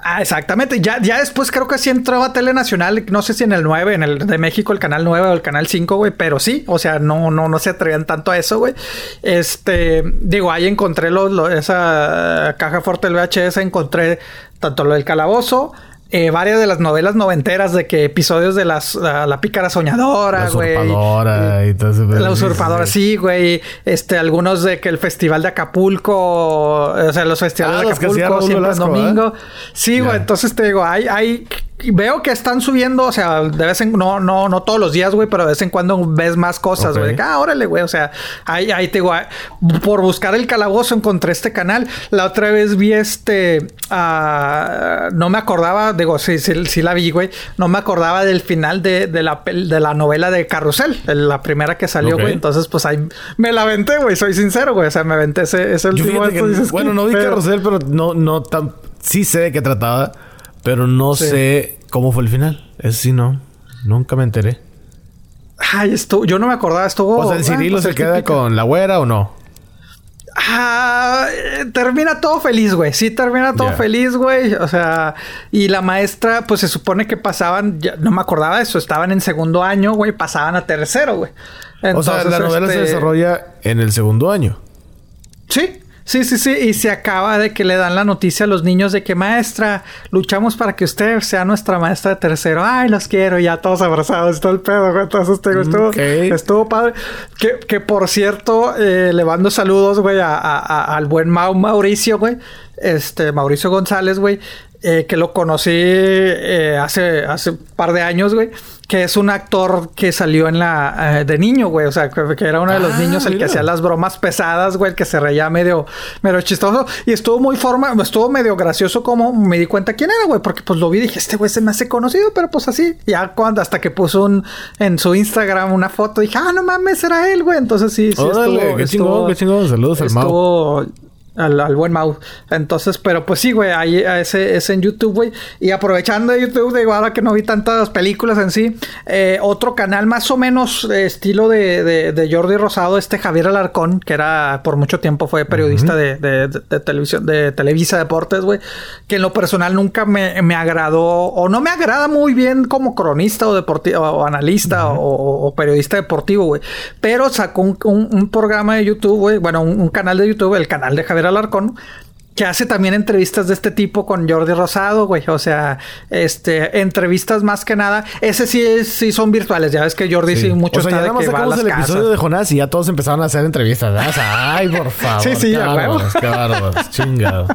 Ah, exactamente. Ya, ya después creo que sí entró a Tele Nacional. No sé si en el 9, en el de México, el canal 9 o el canal 5, güey. Pero sí, o sea, no, no, no se atrevían tanto a eso, güey. Este, digo, ahí encontré los, lo- esa caja fuerte del VHS, encontré tanto lo del calabozo. Eh, varias de las novelas noventeras de que episodios de las la, la pícara soñadora, La güey. usurpadora y todo eso. La Sí, usurpadora, sí, güey. Este, algunos de que el festival de Acapulco, o sea, los festivales Ah, de Acapulco siempre Velasco, domingo. Sí, güey. Entonces te digo, hay, hay, veo que están subiendo, o sea, de vez en no, no, no todos los días, güey, pero de vez en cuando ves más cosas, güey. Ah, órale, güey. O sea, ahí, ahí te digo, ah, por buscar el calabozo encontré este canal. La otra vez vi este, ah, no me acordaba, digo, sí, sí, sí la vi, güey. No me acordaba del final de, de la, de la novela de Carrusel, la primera que salió, güey. Entonces, pues ahí me la aventé, güey. Soy sincero, güey. O sea, me aventé ese, ese Yo último. fíjate que- esto, dices, bueno, ¿qué no vi? Carrusel, pero no, no tan... Sí sé de qué trataba, pero no Sí. sé cómo fue el final. Eso sí, no. Nunca me enteré. Ay, esto, yo no me acordaba, estuvo. O sea, el ah, Cirilo pues se queda con la güera o no. Ah, termina todo feliz, güey. Sí, termina todo feliz, güey. O sea, y la maestra, pues se supone que pasaban, ya, no me acordaba de eso, estaban en segundo año, güey, pasaban a tercero, güey. o sea, la novela se este, desarrolla en el segundo año. Sí, sí, sí, sí. Y se acaba de que le dan la noticia a los niños de que maestra, luchamos para que usted sea nuestra maestra de tercero. Ay, los quiero, ya todos abrazados, todo el pedo, güey. Entonces, te digo, estuvo, estuvo padre. Que, que por cierto, eh, le mando saludos, güey, a- a- a- al buen Mau Mauricio, güey. Este, Mauricio González, güey. Eh, que lo conocí eh, hace, hace un par de años, güey. Que es un actor que salió en la... eh, de niño, güey. O sea, que, que era uno de los Ah, niños el que hacía las bromas pesadas, güey. El que se reía medio, medio chistoso. Y estuvo muy forma... Estuvo medio gracioso como me di cuenta quién era, güey. Porque pues lo vi y dije, este güey se me hace conocido. Pero pues así. Ya cuando... Hasta que puso un... En su Instagram una foto. Dije, ah, no mames, era él, güey. Entonces sí, sí Órale, estuvo... qué chingón, qué chingón. Saludos al Mau. Al, al buen Mau. Entonces, pero pues sí, güey, ahí ese es en YouTube, güey. Y aprovechando de YouTube, digo, ahora que no vi tantas películas en sí, eh, otro canal más o menos eh, estilo de, de, de Jordi Rosado, este Javier Alarcón, que era por mucho tiempo fue periodista de, de- de- de televisión, de Televisa Deportes, güey, que en lo personal nunca me, me agradó, o no me agrada muy bien como cronista o deportivo, o analista o, o periodista deportivo, güey. Pero sacó un, un- un programa de YouTube, güey, bueno, un, un canal de YouTube, el canal de Javier Alarcón, que hace también entrevistas de este tipo con Jordi Rosado, güey. O sea, este, entrevistas más que nada. Ese sí, es- sí son virtuales. Ya ves que Jordi sí, mucho o sea, está ya de nada más que va a las el casas. episodio de Jonás y ya todos empezaron a hacer entrevistas. ¿verdad? O sea, ay, por favor. Sí, sí. Chingado.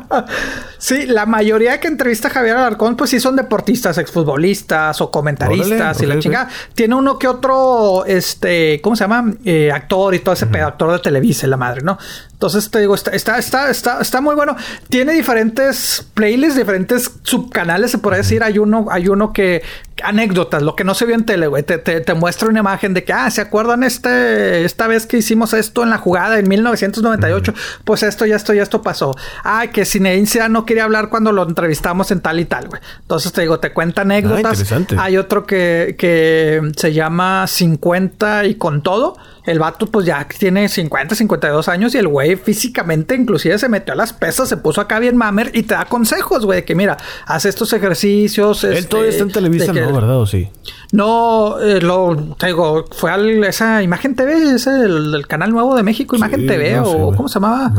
Sí, la mayoría que entrevista a Javier Alarcón, pues sí son deportistas, exfutbolistas o comentaristas Órale, y la chingada. Tiene uno que otro, este, ¿cómo se llama? Eh, actor y todo ese pedo, actor de Televisa, la madre, ¿no? Entonces te digo, está, está, está, está, está muy bueno. Tiene diferentes playlists, diferentes subcanales, se podría decir. Hay uno, hay uno que anécdotas, lo que no se vio en tele, güey. Te, te, te muestra una imagen de que, ah, ¿se acuerdan este, esta vez que hicimos esto en la jugada en 1998? Pues esto y esto y esto pasó. Ah, que Zinedine Zidane no quería hablar cuando lo entrevistamos en tal y tal, güey. Entonces te digo, te cuenta anécdotas. interesante. Hay otro que, que se llama 50 y con todo. El vato pues ya tiene 50, 52 años y el güey físicamente inclusive se metió a las pesas, se puso acá bien mamer y te da consejos, güey, de que mira, haz estos ejercicios. Él este, todavía está en Televisa, que- ¿no? ¿Verdad? ¿O sí? no, eh, lo te digo, fue al esa Imagen TV, ese del, del canal nuevo de México, Imagen Sí, TV, no o. ¿cómo se llamaba?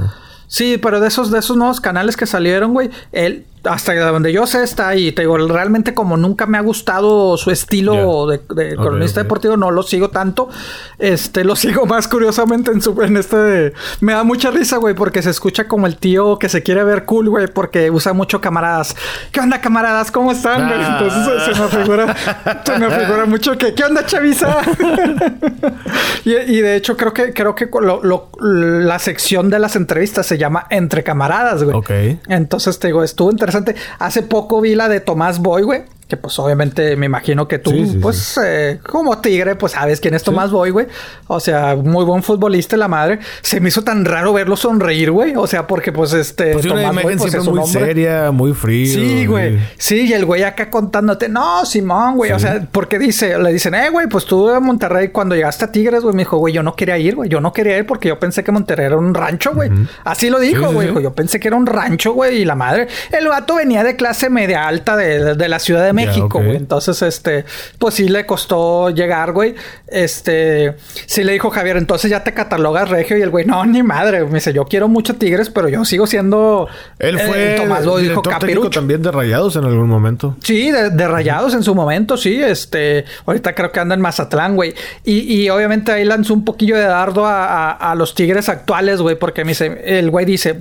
Sí, pero de esos, de esos nuevos canales que salieron, güey, él, hasta donde yo sé, está ahí. Te digo, realmente como nunca me ha gustado su estilo de, de cronista deportivo, no lo sigo tanto. Este, lo sigo más curiosamente en su, en este, me da mucha risa, güey, porque se escucha como el tío que se quiere ver cool, güey, porque usa mucho camaradas. ¿Qué onda, camaradas? ¿Cómo están? Ah. Entonces se, se me figura, se me figura mucho que, ¿qué onda, chaviza? y, y de hecho creo que, creo que lo- lo- la sección de las entrevistas se llama Entre Camaradas, güey. Ok. Entonces te digo, estuvo interesante. Hace poco vi la de Tomás Boy, güey. Que pues obviamente me imagino que tú, Sí, sí, pues eh, como tigre, pues sabes quién es Tomás Boy, güey. O sea, muy buen futbolista la madre. Se me hizo tan raro verlo sonreír, güey. O sea, porque pues este... Pues una Tomás Boy, imagen pues, siempre muy hombre. seria, muy frío. Sí, güey. Sí, y el güey acá contándote, no, Simón, güey. O sea, porque dice, le dicen, eh, güey, pues tú de Monterrey, cuando llegaste a Tigres, güey, me dijo, güey, yo no quería ir, güey. Yo no quería ir porque yo pensé que Monterrey era un rancho, güey. Así lo dijo, güey. Yo pensé que era un rancho, güey, y la madre. El vato venía de clase media alta de, de- de la Ciudad de México, ok. güey. Entonces, este, pues sí le costó llegar, güey. Este, sí le dijo Javier, entonces ya te catalogas regio. Y el güey, no, ni madre. Me dice, yo quiero mucho Tigres, pero yo sigo siendo. Él eh, fue Tomás Boy, dijo Capirucho. también de Rayados en algún momento. Sí, de, de rayados en su momento, sí. Este, ahorita creo que anda en Mazatlán, güey. Y, y obviamente ahí lanzó un poquillo de dardo a, a- a los tigres actuales, güey, porque me dice, el güey dice,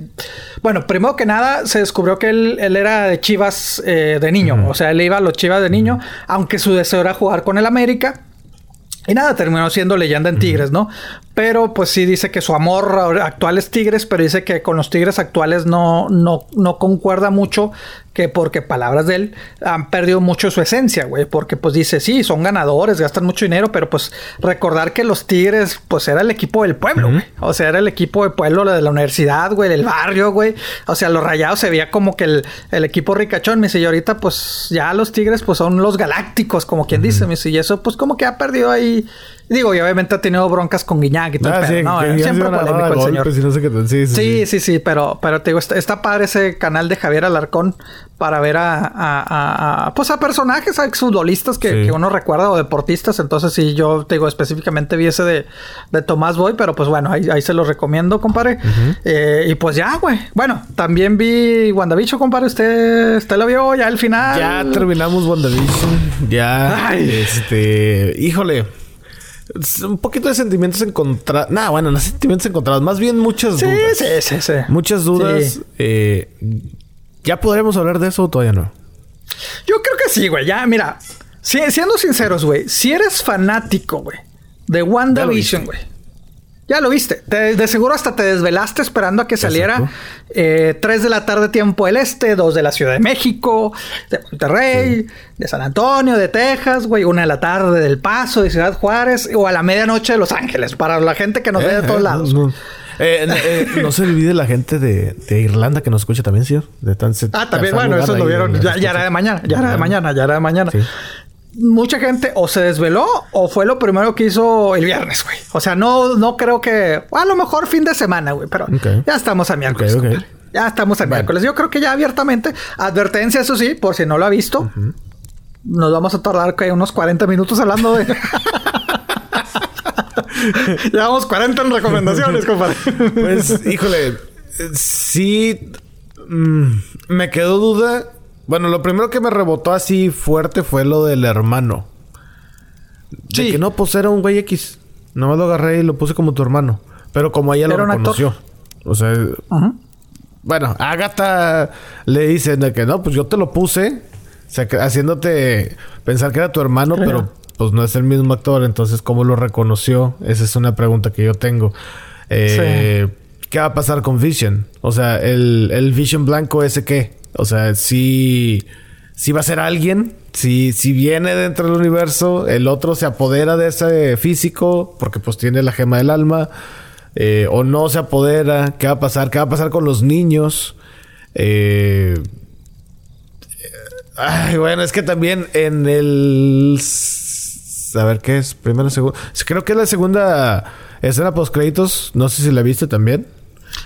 bueno, primero que nada se descubrió que él, él era de Chivas eh, de niño, o sea, él iba a los Chivas de niño, aunque su deseo era jugar con el América. Y nada, terminó siendo leyenda en Tigres, ¿no? Pero pues sí dice que su amor actual es Tigres, pero dice que con los Tigres actuales no, no, no concuerda mucho que porque palabras de él han perdido mucho su esencia, güey, porque pues dice, sí, son ganadores, gastan mucho dinero, pero pues recordar que los Tigres pues era el equipo del pueblo, güey. O sea, era el equipo del pueblo de la universidad, güey, del barrio, güey. O sea, los rayados se veía como que el, equipo ricachón, mi y ahorita pues ya los Tigres pues son los galácticos, como quien dice, mi y eso pues como que ha perdido ahí Digo, y obviamente ha tenido broncas con Guiñac y todo. Ah, sí, ¿no? Siempre polémico el señor. sí, sí, sí, sí, pero, pero te digo, está, padre ese canal de Javier Alarcón para ver a, a, a, pues a personajes, a exfutbolistas que, que, uno recuerda o deportistas. Entonces, sí, yo te digo, específicamente vi ese de, de Tomás Boy, pero pues bueno, ahí, ahí se los recomiendo, compadre. eh, y pues ya, güey. Bueno, también vi WandaVision, compadre. Usted, usted lo vio ya al final. Ya terminamos WandaVision. Ya. Ay. Este, híjole un poquito de sentimientos encontrados. Nada, bueno, no sentimientos encontrados. Más bien muchas dudas. Sí, sí, sí. Muchas dudas. Eh, ¿Ya podremos hablar de eso o todavía no? Yo creo que sí, güey. Ya, mira. siendo sinceros, güey. Si eres fanático, güey, de WandaVision, güey ya lo viste. de seguro hasta te desvelaste esperando a que saliera. Eh, 3 de la tarde tiempo del este, 2 de la Ciudad de México, de Monterrey, de San Antonio, de Texas, güey. Una de la tarde del Paso, de Ciudad Juárez, o a la medianoche de Los Ángeles, para la gente que nos ve de todos eh, lados. Eh, eh, no se olvide la gente de, Irlanda que nos escucha también, ¿sí? De tan, ah, también, bueno, eso lo vieron. Ya, era de mañana, ya era de mañana, ya era de mañana mucha gente o se desveló o fue lo primero que hizo el viernes, güey. O sea, no, no creo que. A lo mejor fin de semana, güey. Pero ya estamos a miércoles. ya estamos a miércoles. Yo creo que ya abiertamente. Advertencia, eso sí, por si no lo ha visto. Nos vamos a tardar que unos 40 minutos hablando de. Llevamos 40 en recomendaciones, compadre. pues, híjole. Sí. Mm, me quedó duda bueno, lo primero que me rebotó así fuerte fue lo del hermano. De sí. que no, pues era un güey X. Nomás lo agarré y lo puse como tu hermano. Pero como ella lo reconoció. O sea... Bueno, Agatha le dice de que no, pues yo te lo puse. haciéndote pensar que era tu hermano, pero pues no es el mismo actor. Entonces, ¿cómo lo reconoció? Esa es una pregunta que yo tengo. Eh, ¿Qué va a pasar con Vision? O sea, el, el Vision blanco ese qué? O sea, si, si va a ser alguien, si, si viene dentro del universo, el otro se apodera de ese físico, porque pues tiene la gema del alma, eh, o no se apodera, ¿qué va a pasar? ¿Qué va a pasar con los niños? Eh, ay, bueno, es que también en el... A ver, ¿qué es? Primero, segundo. Creo que es la segunda escena post créditos. No sé si la viste también.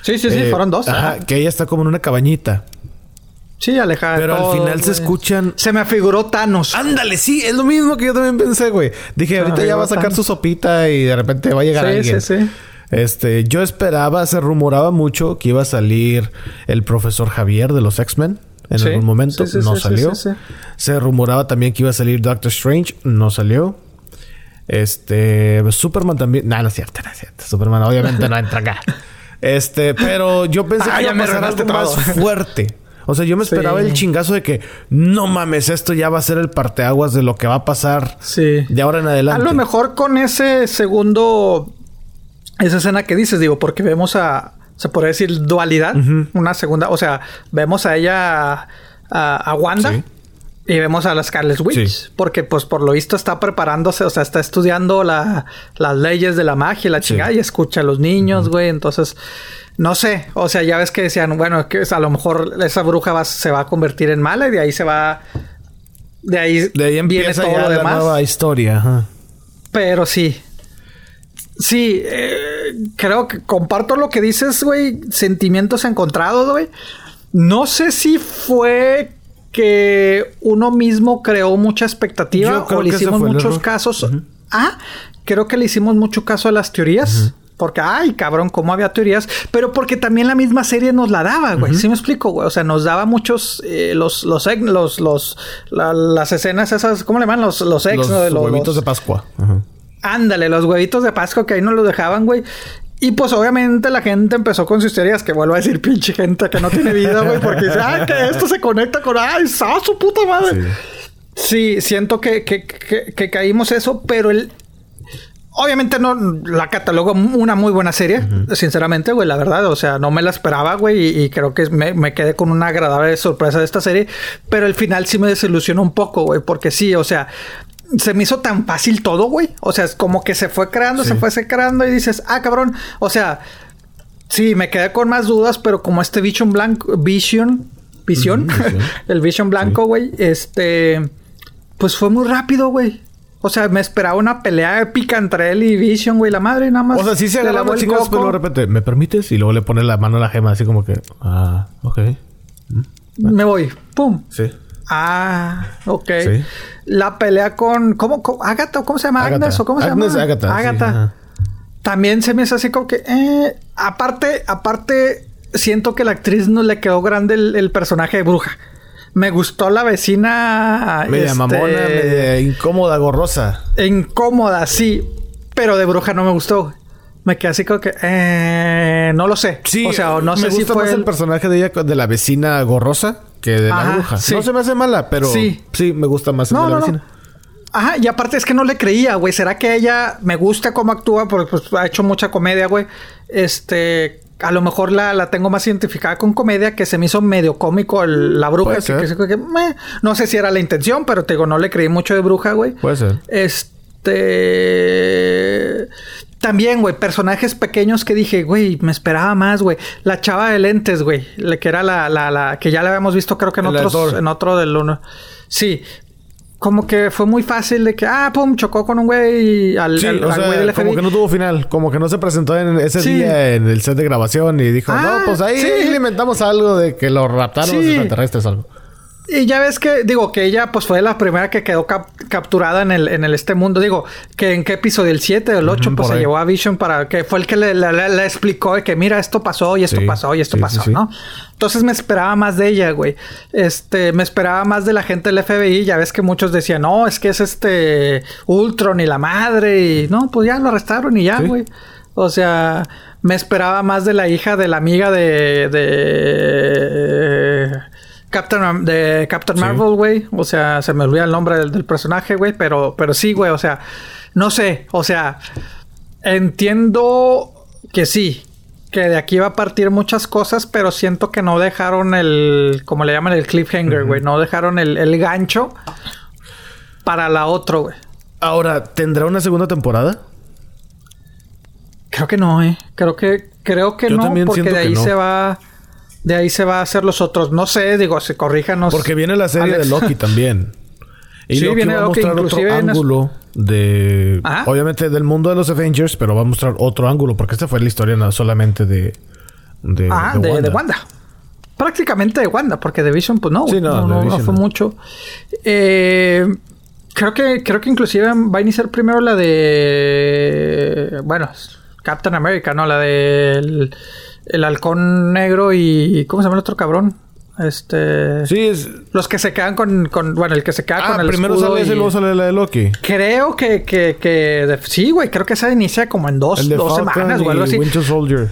Sí, sí, sí, eh, fueron dos. Ajá, que ella está como en una cabañita. Sí, alejada. Pero al final se escuchan. Se me afiguró Thanos. Ándale, sí, es lo mismo que yo también pensé, güey. Dije, ahorita ya va a sacar su sopita y de repente va a llegar alguien. Sí, sí, Este, yo esperaba, se rumoraba mucho que iba a salir el profesor Javier de los X-Men. En algún momento no salió. Se rumoraba también que iba a salir Doctor Strange, no salió. Este, Superman también. No, no es cierto, no es cierto. Superman obviamente no entra acá. Este, pero yo pensé ah, que iba a pasar algo más fuerte. O sea, yo me esperaba el chingazo de que no mames, esto ya va a ser el parteaguas de lo que va a pasar sí. de ahora en adelante. A lo mejor con ese segundo, esa escena que dices, digo, porque vemos a, se podría decir dualidad, una segunda, o sea, vemos a ella, a, Wanda. Y vemos a las Scarlet Witch. Porque, pues, por lo visto está preparándose, o sea, está estudiando la, las leyes de la magia la chingada y escucha a los niños, güey. Entonces, no sé, o sea, ya ves que decían, bueno, que a lo mejor esa bruja se va a convertir en mala y de ahí se va. De ahí, de ahí empieza todo lo demás. la nueva historia. Pero sí. Sí, eh, creo que comparto lo que dices, güey. Sentimientos encontrados, güey. No sé si fue que uno mismo creó mucha expectativa o le hicimos muchos casos. Ah, creo que le hicimos mucho caso a las teorías. Porque, ay, cabrón, cómo había teorías. Pero porque también la misma serie nos la daba, güey. ¿Sí me explico, güey? O sea, nos daba muchos... Eh, los, los, los, los las escenas esas... ¿Cómo le llaman? Los, los ex, los, Los huevitos de Pascua. Ándale, los huevitos de Pascua que ahí nos los dejaban, güey. Y pues obviamente la gente empezó con sus teorías, que vuelvo a decir, pinche gente que no tiene vida, güey, porque dice, ay, que esto se conecta con, ay, ¡sa su puta madre! Sí, siento que, que, que, que caímos eso, pero el, Obviamente no la catalogo una muy buena serie, sinceramente, güey, la verdad. O sea, no me la esperaba, güey, y, creo que me, me, quedé con una agradable sorpresa de esta serie. Pero el final sí me desilusionó un poco, güey, porque sí, o sea, se me hizo tan fácil todo, güey. O sea, es como que se fue creando, se fue creando y dices, ah, cabrón. O sea, sí, me quedé con más dudas, pero como este Vision Blanco, Vision, Visión, el Vision Blanco, güey, este, pues fue muy rápido, güey. O sea, me esperaba una pelea épica entre él y Vision, güey, la madre, nada más. O sea, sí se agarra la chicos, pero de repente, ¿me permites? Y luego le pone la mano a la gema, así como que, ah, ok. Me voy, pum. Sí. Ah, ok. Sí. La pelea con, ¿cómo? cómo Agatha, ¿cómo se llama? Agnes, ¿o cómo se llama? Agatha. Agatha. También se me hace así como que, eh, aparte, aparte, siento que la actriz no le quedó grande el personaje de bruja. Me gustó la vecina. Media este, mamona, media incómoda, gorrosa. Incómoda, sí. Pero de bruja no me gustó. Me quedé así como que. Eh, no lo sé. Sí, o sea, no sé si fue. más el... personaje de ella, de la vecina gorrosa, que de la bruja. No se me hace mala, pero sí, sí me gusta más el de la vecina. Ajá, y aparte es que no le creía, güey. ¿Será que ella me gusta cómo actúa? Porque pues, ha hecho mucha comedia, güey. Este, a lo mejor la, tengo más identificada con comedia, que se me hizo medio cómico la bruja. Que, no sé si era la intención, pero te digo, no le creí mucho de bruja, güey. Puede ser. Este. También, güey, personajes pequeños que dije, güey, me esperaba más, güey. La chava de lentes, güey. Que era la, la, la, que ya la habíamos visto, creo que en otros, en otro del uno. Sí, como que fue muy fácil de que, ah, pum, chocó con un güey al, sí, o sea, del Como que no tuvo final, como que no se presentó en ese día en el set de grabación y dijo, no, ah, pues ahí le inventamos algo de que lo raptaron los extraterrestres algo. Y ya ves que, digo, que ella pues fue la primera que quedó capturada en el, en el este mundo. Digo, que en qué episodio, el 7 o el 8, pues se llevó a Vision para que fue el que le, le, explicó de que mira, esto pasó y esto pasó y esto pasó, ¿no? Entonces me esperaba más de ella, güey. Este, me esperaba más de la gente del FBI. Ya ves que muchos decían, no, es que es este Ultron y la madre. Y no, pues ya lo arrestaron y ya, güey. O sea, me esperaba más de la hija de la amiga de. de Captain, de Captain Marvel, güey. O sea, se me olvida el nombre del, personaje, güey. Pero, pero sí, güey. O sea, no sé. O sea, entiendo que sí. Que de aquí va a partir muchas cosas, pero siento que no dejaron el, como le llaman el cliffhanger, güey. No dejaron el, el, gancho para la otra, güey. Ahora, ¿tendrá una segunda temporada? Creo que no, eh. Creo que, creo que no, porque de ahí se va de ahí se va a hacer los otros. No sé, digo, se corríjanos. Porque viene la serie de Loki también. Y sí, Loki viene va a mostrar otro ángulo de... Obviamente del mundo de los Avengers, pero va a mostrar otro ángulo. Porque esta fue la historia no solamente de... De, ah, de, Wanda. Prácticamente de Wanda, porque de Vision, pues no. Sí, no, no, no, fue mucho. Eh, creo que, creo que inclusive va a iniciar primero la de... Bueno, Captain America, ¿no? La del el halcón negro y. ¿Cómo se llama el otro cabrón? Este. Sí, es. Los que se quedan con. con bueno, el que se queda con ah, el. Primero sale ese y luego sale la de Loki. Creo que. que, que sí, güey. Creo que esa inicia como en dos, dos semanas o algo así. Winter Soldier.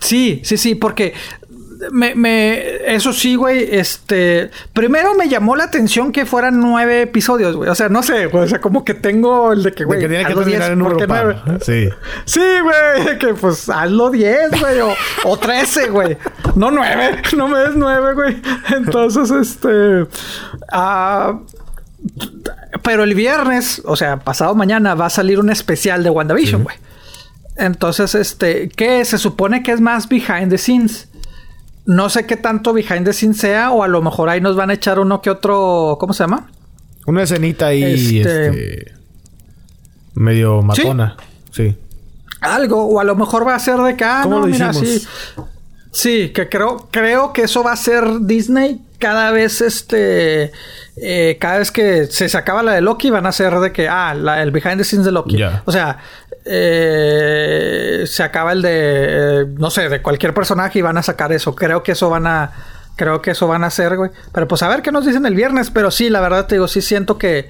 Sí, sí, sí, porque me, me, eso sí, güey, este, primero me llamó la atención que fueran nueve episodios, güey. O sea, no sé, güey, o sea, como que tengo el de que, güey, que tiene que terminar en par. Sí. Sí, güey, que pues hazlo diez, güey, o, o trece, güey. No nueve, no me des nueve, güey. Entonces, este, ah... pero el viernes, o sea, pasado mañana, va a salir un especial de WandaVision, güey. Entonces, este, ¿qué? Se supone que es más behind the scenes. No sé qué tanto behind the scenes sea, o a lo mejor ahí nos van a echar uno que otro. ¿Cómo se llama? Una escenita ahí, este... este medio matona. ¿Sí? Algo, o a lo mejor va a ser de que, ah, no, mira, sí. Sí, que creo, creo que eso va a ser Disney cada vez, este, eh, cada vez que se acaba la de Loki, van a ser de que, ah, el behind the scenes de Loki. O sea, eh, se acaba el de, eh, no sé, de cualquier personaje y van a sacar eso. Creo que eso van a, creo que eso van a hacer, güey. Pero pues a ver qué nos dicen el viernes. Pero sí, la verdad te digo, sí siento que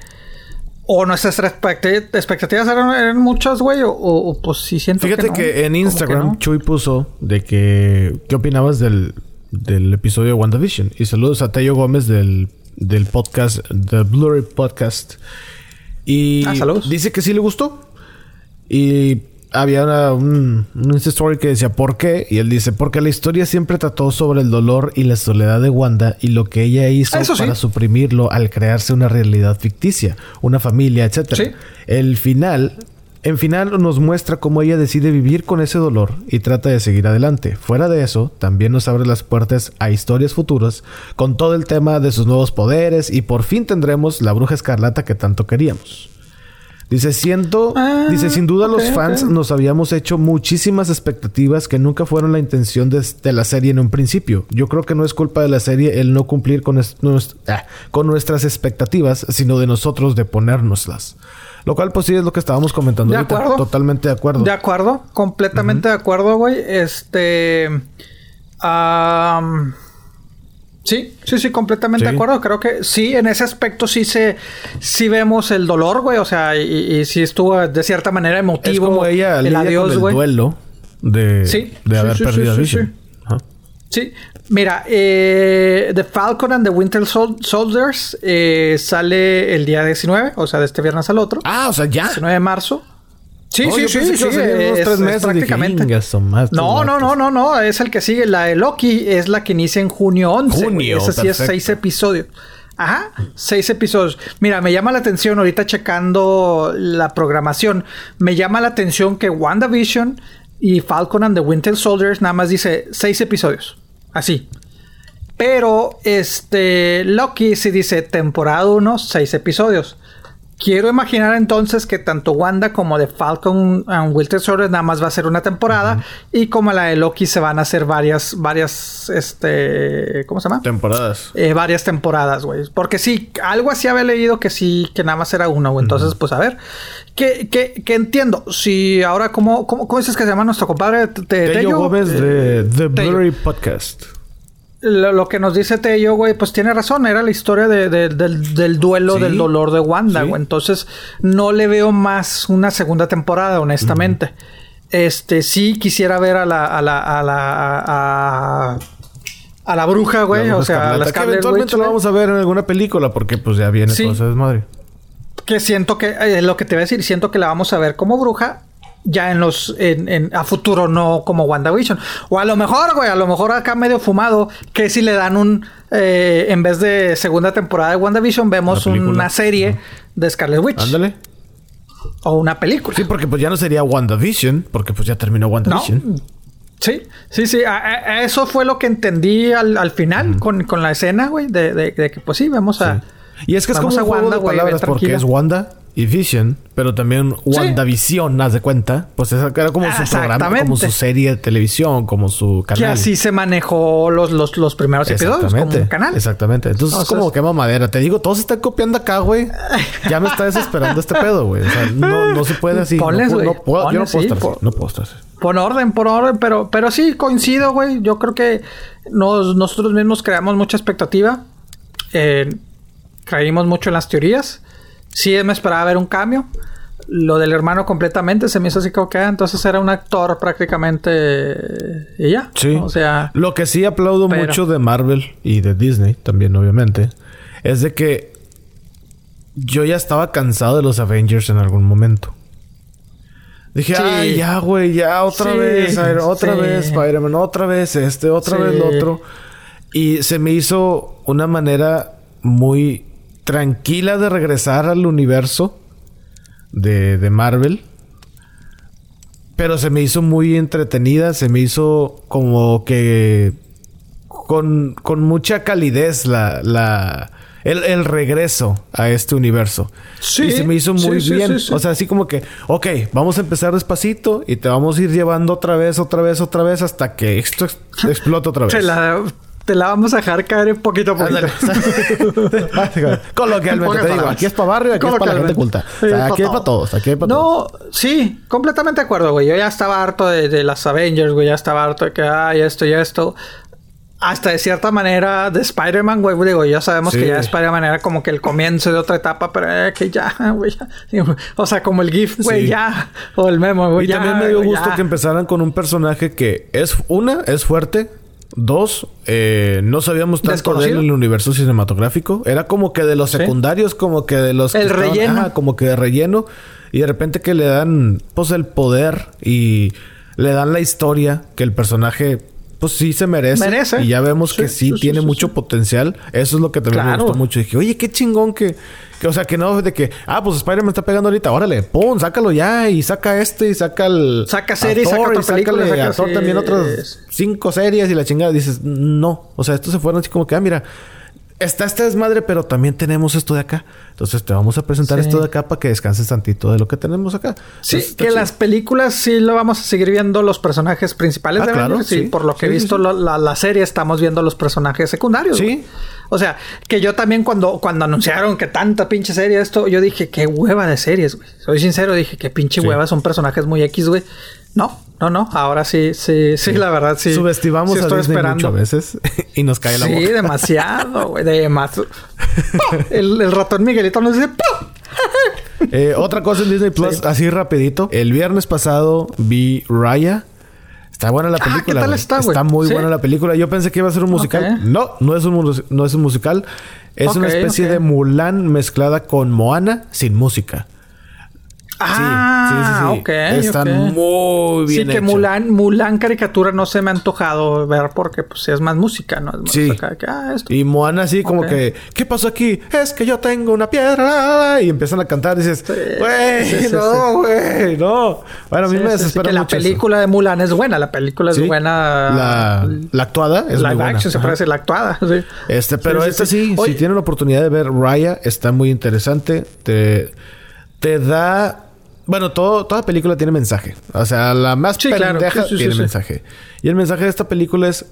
o nuestras expectativas eran, muchas, güey, o, pues sí siento Fíjate que, en Instagram Chuy puso de que qué opinabas del, del episodio de WandaVision. Y saludos a Tello Gómez del, del podcast, The Blurry Podcast. Y ah, dice que sí le gustó. Y había una, un, un story que decía ¿por qué? Y él dice, porque la historia siempre trató sobre el dolor y la soledad de Wanda y lo que ella hizo para suprimirlo al crearse una realidad ficticia, una familia, etc. El final en final nos muestra cómo ella decide vivir con ese dolor y trata de seguir adelante. Fuera de eso, también nos abre las puertas a historias futuras con todo el tema de sus nuevos poderes y por fin tendremos la bruja escarlata que tanto queríamos. Dice, siento, ah, dice, sin duda los fans nos habíamos hecho muchísimas expectativas que nunca fueron la intención de, la serie en un principio. Yo creo que no es culpa de la serie el no cumplir con, ah, con nuestras expectativas, sino de nosotros de ponérnoslas. Lo cual, pues sí, es lo que estábamos comentando. De acuerdo. Totalmente de acuerdo. De acuerdo. Completamente de acuerdo, güey. Este. Sí, sí, sí, completamente de acuerdo. Creo que sí, en ese aspecto sí se, sí vemos el dolor, güey. O sea, y, sí estuvo de cierta manera emotivo. Es como ella el adiós, güey. duelo de, de haber perdido a Vision. Sí, Mira, eh, The Falcon and the Winter Soldiers eh, sale el día 19, o sea, de este viernes al otro. Ah, o sea, ya. 19 de marzo. Sí, sí, sí, sí, tres meses prácticamente. no, no, no, no, no, es el que sigue. La de Loki es la que inicia en junio 11. Junio, Ese sí es seis episodios. Ajá, seis episodios. Mira, me llama la atención ahorita checando la programación. Me llama la atención que WandaVision y Falcon and the Winter Soldiers nada más dice seis episodios. Así. Pero este Loki sí dice temporada 1, 6 episodios. Quiero imaginar entonces que tanto Wanda como de Falcon and Winter Soldier nada más va a ser una temporada y como la de Loki se van a hacer varias varias este ¿cómo se llama? Temporadas. Eh, varias temporadas, güey. Porque sí, algo así había leído que sí que nada más era una, güey. Entonces, pues a ver. Que, que, que, entiendo. Si ahora cómo, cómo, cómo dices que se llama nuestro compadre Tello Gómez de eh, The Blurry Podcast lo, que nos dice Tello, güey, pues tiene razón. Era la historia de, del, duelo del dolor de Wanda, güey. Entonces, no le veo más una segunda temporada, honestamente. Este, sí quisiera ver a la, a la, a la, a, la bruja, güey. O sea, a la que eventualmente lo vamos a ver en alguna película, porque pues ya viene todo ese desmadre. Que siento que, eh, lo que te voy a decir, siento que la vamos a ver como bruja ya en los en, a futuro no como WandaVision. O a lo mejor güey a lo mejor acá medio fumado que si le dan un eh, en vez de segunda temporada de WandaVision vemos una serie de Scarlet Witch. Ándale. O una película. Sí porque pues ya no sería WandaVision porque pues ya terminó WandaVision. Sí, sí, sí. eso fue lo que entendí al, final con, la escena, güey, de, que pues sí, vamos a... Y es que es como un juego de palabras porque es Wanda y Vision, pero también WandaVision, haz de cuenta. Pues era como su programa, como su serie de televisión, como su canal. Que así se manejó los, los, los primeros episodios como un canal. Exactamente. Entonces, es como quema madera. Te digo, todos están copiando acá, güey. Ya me está desesperando este pedo, güey. O sea, no, no se puede así. Ponles, no, no, puedo, yo no puedo estar así. No puedo estar así. Por orden, por orden, pero, pero sí, coincido, güey. Yo creo que nos, nosotros mismos creamos mucha expectativa. Eh, creímos mucho en las teorías sí me esperaba ver un cambio. Lo del hermano completamente se me hizo así como que ah, entonces era un actor prácticamente y ya. Sí. O sea. Lo que sí aplaudo mucho de Marvel y de Disney también, obviamente, es de que yo ya estaba cansado de los Avengers en algún momento. Dije, ay, ya, güey, ya otra vez, otra vez Spider-Man, otra vez este, otra vez lo otro. Y se me hizo una manera muy tranquila de regresar al universo de, de Marvel. Pero se me hizo muy entretenida, se me hizo como que con, con mucha calidez la, la, el, regreso a este universo. Sí. Y se me hizo muy bien. o sea, así como que, ok, vamos a empezar despacito y te vamos a ir llevando otra vez, otra vez, otra vez hasta que esto explote otra vez. Te la vamos a dejar caer poquito a poquito. Coloquialmente te digo, aquí es para barrio, aquí es para la gente culta. aquí es para todos, aquí es para no, sí, completamente de acuerdo, güey. Yo ya estaba harto de, las Avengers, güey. Ya estaba harto de que, ay, esto y esto. Hasta de cierta manera de Spider-Man, güey. Digo, ya sabemos que ya Spider-Man era como que el comienzo de otra etapa, pero eh, que ya, güey. O sea, como el GIF, güey, ya. O el memo, güey. Y también me dio gusto que empezaran con un personaje que es, una, es fuerte Dos, eh, no sabíamos tanto de él en el universo cinematográfico. Era como que de los secundarios, como que de los... El relleno. como que de relleno. Y de repente que le dan, pues, el poder y le dan la historia que el personaje pues sí se merece. Merece. Y ya vemos que sí, tiene mucho potencial. Eso es lo que también me gustó mucho. Dije, oye, qué chingón que, que, o sea, que no de que, ah, pues Spider-Man está pegando ahorita, órale, pum, sácalo ya y saca este y saca el. Saca series, saca otra película, saca, a Thor también otras cinco series y la chingada. Dices, no. O sea, estos se fueron así como que, ah, mira, está este desmadre, pero también tenemos esto de acá. Entonces te vamos a presentar esto de acá para que descanses tantito de lo que tenemos acá. Sí, que las películas sí lo vamos a seguir viendo los personajes principales ah, de claro, sí, por lo que he visto la, serie estamos viendo los personajes secundarios. Sí. O sea, que yo también cuando, cuando anunciaron que tanta pinche serie esto, yo dije, qué hueva de series, güey. Soy sincero, dije, qué pinche hueva, son personajes muy X, güey. No, no, no. Ahora sí, sí, sí, la verdad sí. Subestimamos a Disney esperando. mucho a veces y nos cae la boca. Sí, demasiado, güey. Demasiado. el, el ratón Miguelito nos dice eh, otra cosa en Disney Plus, así rapidito. El viernes pasado vi Raya. Está buena la película. Ah, ¿qué tal está, güey? Está muy buena la película. Yo pensé que iba a ser un musical. No, no es un, no es un musical. Es una especie de Mulan mezclada con Moana sin música. Ah, sí, sí, sí. Están muy bien. Sí, que Mulan, Mulan caricatura no se me ha antojado ver porque pues es más música, ¿no? Es más sí. ah, Y Moana así como que, ¿qué pasó aquí? Es que yo tengo una piedra. Y empiezan a cantar y dices, güey, no, güey, no. Bueno, a mí me desespera que la película de Mulan es buena, la película es buena. La, la actuada es muy buena. action se parece la actuada. Este, pero esta sí, si tienen la oportunidad de ver Raya, está muy interesante. Te, te da bueno, todo, toda película tiene mensaje. O sea, la más pendeja tiene mensaje. Y el mensaje de esta película es...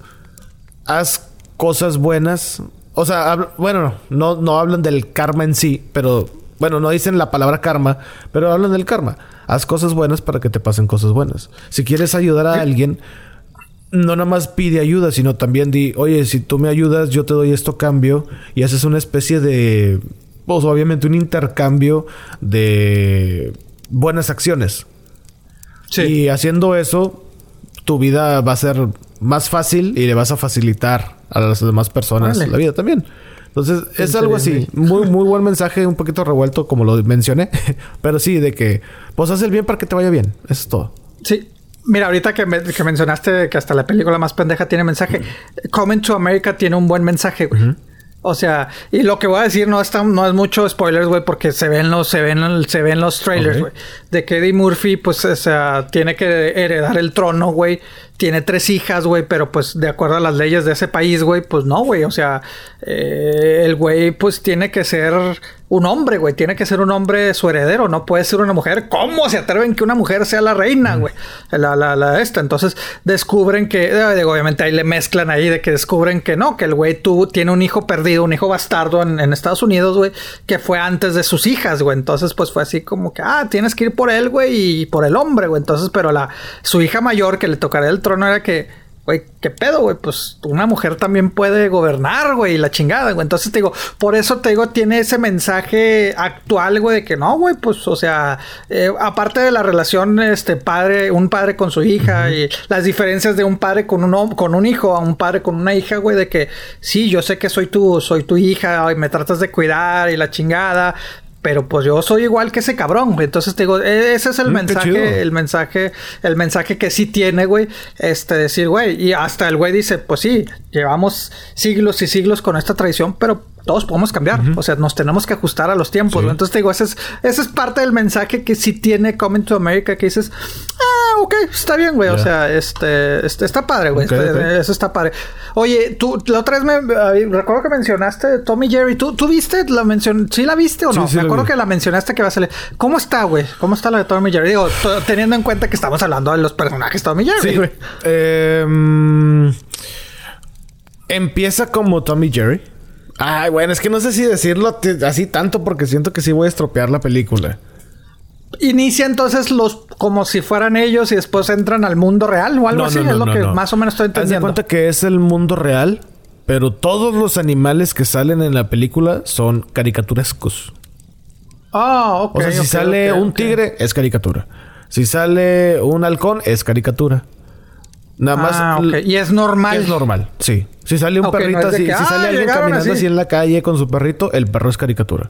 Haz cosas buenas. O sea, bueno, no, no hablan del karma en sí, pero... Bueno, no dicen la palabra karma, pero hablan del karma. Haz cosas buenas para que te pasen cosas buenas. Si quieres ayudar a alguien, no nada más pide ayuda, sino también di, oye, si tú me ayudas, yo te doy esto cambio. Y haces una especie de... Pues obviamente un intercambio de buenas acciones. Sí. Y haciendo eso, tu vida va a ser más fácil y le vas a facilitar a las demás personas la vida también. Entonces, es algo así. Muy, muy buen mensaje, un poquito revuelto, como lo mencioné. Pero sí, de que, pues haz el bien para que te vaya bien. Eso es todo. Sí. Mira, ahorita que, mencionaste que hasta la película más pendeja tiene mensaje. Coming to America tiene un buen mensaje, güey. O sea, y lo que voy a decir no, está, no es mucho spoilers, güey, porque se ven los, se ven, se ven los trailers, güey. De que Eddie Murphy, pues, o sea, tiene que heredar el trono, güey tiene tres hijas, güey, pero pues de acuerdo a las leyes de ese país, güey, pues no, güey. O sea, eh, el güey pues tiene que ser un hombre, güey. Tiene que ser un hombre su heredero, no puede ser una mujer. ¿Cómo se atreven que una mujer sea la reina, güey? La, la, la esta. Entonces descubren que, eh, obviamente ahí le mezclan ahí de que descubren que no, que el güey tú tiene un hijo perdido, un hijo bastardo en, en Estados Unidos, güey, que fue antes de sus hijas, güey. Entonces pues fue así como que, ah, tienes que ir por él, güey, y por el hombre, güey. Entonces, pero la, su hija mayor que le tocará el trono era que, güey, ¿qué pedo, güey? Pues una mujer también puede gobernar, güey, y la chingada, güey. Entonces te digo, por eso te digo, tiene ese mensaje actual, güey, de que no, güey, pues, o sea, eh, aparte de la relación, este padre, un padre con su hija y las diferencias de un padre con un, con un hijo a un padre con una hija, güey, de que sí, yo sé que soy tu, soy tu hija y me tratas de cuidar y la chingada, pero pues yo soy igual que ese cabrón, güey. Entonces te digo, e-, ese es el mm, mensaje, el mensaje, el mensaje que sí tiene, güey. Este, decir, güey, y hasta el güey dice, pues sí, llevamos siglos y siglos con esta tradición, pero todos podemos cambiar. O sea, nos tenemos que ajustar a los tiempos. Entonces te digo, ese es, ese es parte del mensaje que sí tiene Coming to America, que dices, ah, ok, está bien, güey. O sea, este, este, está padre, güey. Este, eso está padre. Oye, tú la otra vez me recuerdo que mencionaste Tommy Jerry. ¿Tú, tú viste la mención? ¿Sí la viste o no? me acuerdo que la mencionaste que va a salir. ¿Cómo está, güey? ¿Cómo está la de Tommy Jerry? Digo, teniendo en cuenta que estamos hablando de los personajes Tommy Jerry, güey. Em, empieza como Tommy Jerry. Ay, bueno, es que no sé si decirlo así tanto porque siento que sí voy a estropear la película. Inicia entonces los como si fueran ellos y después entran al mundo real o algo así. es lo que más o menos estoy entendiendo. Haz cuenta que es el mundo real, pero todos los animales que salen en la película son caricaturescos. Ah, ok. O sea, si sale un tigre, es caricatura. Si sale un halcón, es caricatura. Nada más. Ah. Y es normal. Es normal, sí. Si sale un perrito así, que, si sale "Ah, alguien caminando así". así en la calle con su perrito, el perro es caricatura.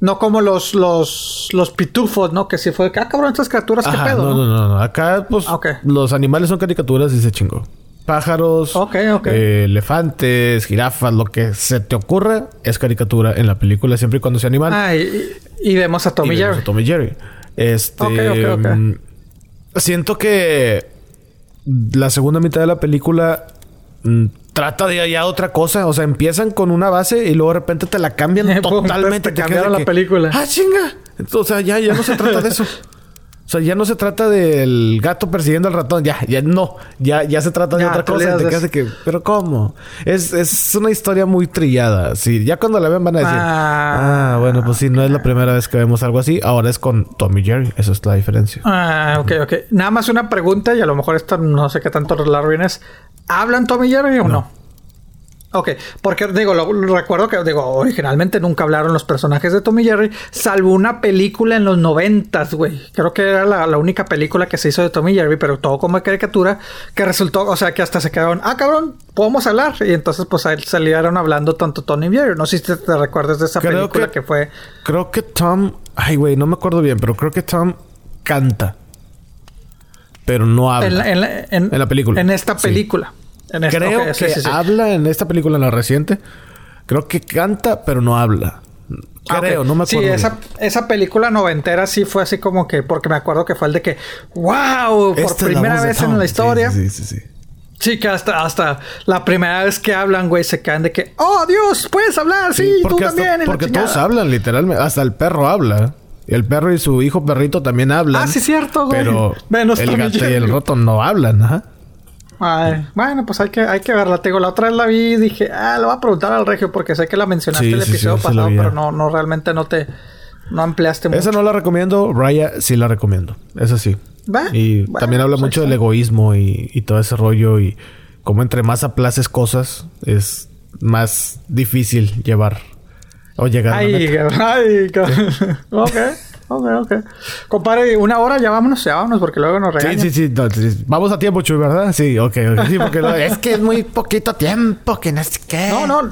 No como los, los, los pitufos, ¿no? Que si fue, ah, cabrón, estas criaturas, qué pedo, no, ¿no? no, no. Acá, pues, Ah, los animales son caricaturas y se chingó. Pájaros, Ok, ok. eh, elefantes, jirafas, lo que se te ocurra es caricatura en la película, siempre y cuando sea animal. Ah, y, y vemos a Tommy Y vemos Jerry. a Tom y Jerry. Este. Mm, Siento que la segunda mitad de la película mm, trata de allá otra cosa. O sea, empiezan con una base y luego de repente te la cambian Pum, totalmente. te cambiaron la película. Ah, chinga. O sea, ya, ya no se trata de eso. O sea, ya no se trata del gato persiguiendo al ratón. Ya, ya no. Ya, ya se trata de Ya, otra cosa. Y te quedas de que, pero ¿cómo? Es, es una historia muy trillada. Sí, ya cuando la vean van a decir, Ah. ah, bueno, pues sí, no es la primera vez que vemos algo así. Ahora es con Tommy Jerry. Esa es la diferencia. Ah, ok, ok. Nada más una pregunta y a lo mejor esto no sé qué tanto la arruines. ¿Hablan Tommy Jerry o no? Ok, porque digo, lo, lo recuerdo que digo, originalmente nunca hablaron los personajes de Tommy Jerry, salvo una película en los noventas, güey. Creo que era la, la única película que se hizo de Tommy Jerry, pero todo como caricatura, que resultó, o sea, que hasta se quedaron, ah, cabrón, podemos hablar. Y entonces, pues ahí salieron hablando tanto Tommy Jerry. No sé si te, te recuerdas de esa Creo película que- que, fue. Creo que Tom... Ay, güey, no me acuerdo bien, pero creo que Tom canta. Pero no habla. En la, en la- en- En la película. En esta Sí. Película. En esta- Creo que sí, sí. habla en esta película, en la reciente. Creo que canta, pero no habla. Ah, Creo, no me acuerdo. Sí, esa, esa película noventera sí fue así como que, porque me acuerdo que fue el de que, wow, por Esta primera vez en la historia. Sí, sí, sí, sí. Que hasta, hasta la primera vez que hablan, güey, se caen de que, oh Dios, puedes hablar, sí, tú hasta- también. porque chingada". todos hablan, literalmente. Hasta el perro habla. El perro y su hijo perrito también hablan. Ah, sí, cierto, güey. Pero Menos el gato y el roto no hablan, ajá. Ay, bueno, pues hay que, hay que verla. Te digo, la otra vez la vi y dije, ah, le voy a preguntar al regio porque sé que la mencionaste Sí, el sí, episodio sí pasado, pero no, no, realmente no te, no ampliaste mucho. Esa no la recomiendo. Raya sí la recomiendo. Esa sí. Va, Y bueno, también habla pues mucho del egoísmo y, y todo ese rollo. Y como entre más aplaces cosas, es más difícil llevar o llegar a la Ay, meta. ay, ok, ok, ok. Compadre, una hora ya vámonos, ya vámonos porque luego nos regañan. sí, sí, no, sí. Vamos a tiempo, Chuy, ¿verdad? Sí, ok, ok. Sí, porque lo- es que es muy poquito tiempo, que no sé qué. No, no,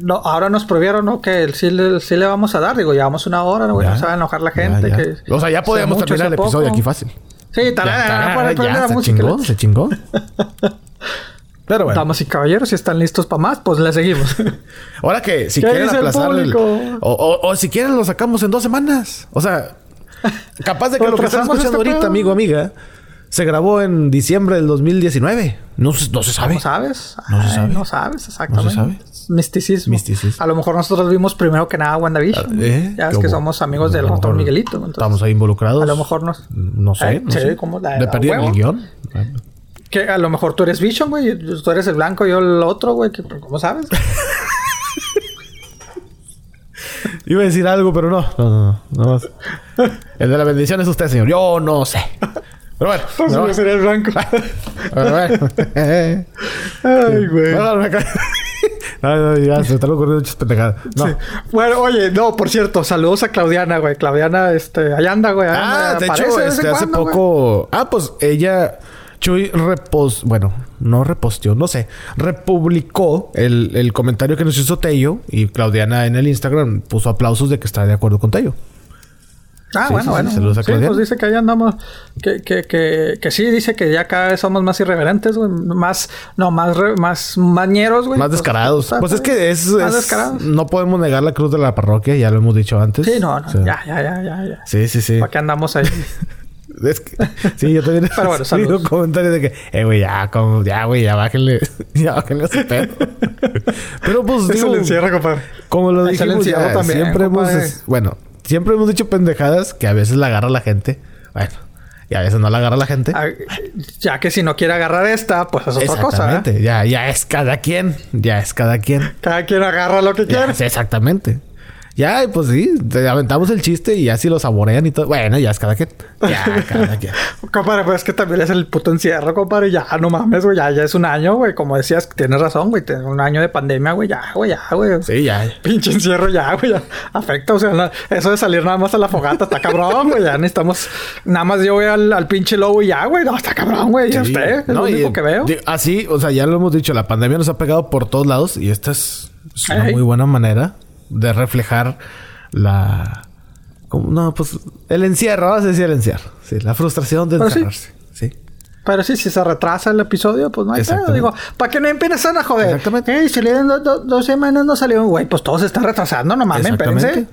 no, ahora nos prohibieron, ¿no? Que el sí, le, sí le vamos a dar. Digo, llevamos una hora. No se va a enojar la gente. ya. Que O sea, ya podemos mucho, terminar el sea episodio poco. aquí fácil. Sí, tal, se música. chingó, se chingó. Pero bueno. Damas y caballeros, si están listos para más, pues le seguimos. Ahora que si ¿Qué quieren dice el o- o si quieren lo sacamos en dos semanas. O sea, capaz de que lo que Retrasamos escuchando ahorita, pedo. amigo, amiga, se grabó en diciembre del 2019. No, se- no se sabe. ¿No sabes? No se sabe. No sabes, exactamente. sabe. Misticismo. Misticismo. A lo mejor nosotros vimos primero que nada WandaVision. ¿Eh? Ya ves ¿Qué que somos amigos del mejor Miguelito. entonces- Estamos ahí involucrados. A lo mejor nos... No sé. Eh, no sé. como la- guion. Bueno. Que a lo mejor tú eres Vision, güey. Tú eres el blanco, yo el otro, güey. que- ¿Cómo sabes? Iba a decir algo, pero no. No, no, no. más. El de la bendición es usted, señor. Yo no sé. Pero bueno. Pues no, sería el blanco. pero bueno. Ay, güey. No, no, me no, no, ya se me están ocurriendo muchas pendejadas. No. Sí. Bueno, oye, no, por cierto, saludos a Claudiana, güey. Claudiana, este, allá anda, güey. ahí Ah, anda, de aparece hecho, este, hace cuando, güey. poco. Ah, pues ella. Chuy repos... Bueno, no reposteó, no sé. Republicó el, el comentario que nos hizo Tello. Y Claudiana en el Instagram puso aplausos de que está de acuerdo con Tello. Ah, Sí, bueno, bueno. saludos a sí, pues dice que ahí andamos. Que, que, que, que sí, dice que ya cada vez somos más irreverentes, güey. Más, no, más, re- más mañeros, güey. Más Pues, descarados. está- Pues es que es, Más es- descarados. No podemos negar la cruz de la parroquia, ya lo hemos dicho antes. Sí, no, no. O sea, ya, ya, ya, ya, ya. Sí, sí, sí. ¿Para qué andamos ahí? Es que, sí, yo también Pero bueno, he recibido saludos. comentarios de que, eh, güey, ya, como, ya, güey, ya bájenle, ya bájenle a su pedo. Pero pues, Eso digo, le encierra, compadre. como lo dijimos, ya, también, siempre hemos, compadre. bueno, siempre hemos dicho pendejadas que a veces la agarra la gente. Bueno, y a veces no la agarra la gente. Ah, Ya que si no quiere agarrar esta, pues es otra cosa, ¿eh? Ya, ya es cada quien, ya es cada quien. Cada quien agarra lo que quiere. exactamente. Ya, pues sí, te aventamos el chiste y así lo saborean y todo. Bueno, ya es cada quien. Ya, cada quien. compadre, pues es que también es el puto encierro, compadre. Ya, no mames, güey. Ya, ya es un año, güey. Como decías, tienes razón, güey. Un año de pandemia, güey. Ya, güey, ya, güey. Sí, ya. Pinche encierro, ya, güey. Ya. Afecta, o sea, eso de salir nada más a la fogata está cabrón, güey. Ya necesitamos. Nada más yo voy al, al pinche lobo y ya, güey. No, está cabrón, güey. Ya usted. Es lo único que veo. Así, o sea, ya lo hemos dicho. La pandemia nos ha pegado por todos lados y esta es, una muy buena manera de reflejar la... No, pues el encierro, vamos a decir el encierro. Sí, la frustración de encerrarse. Sí. Pero sí, si se retrasa el episodio, pues no hay pedo. Digo, para que no empiecen a joder. Exactamente. Ey, si le den dos semanas no salió, güey, pues todo se está retrasando, no mames, espérense.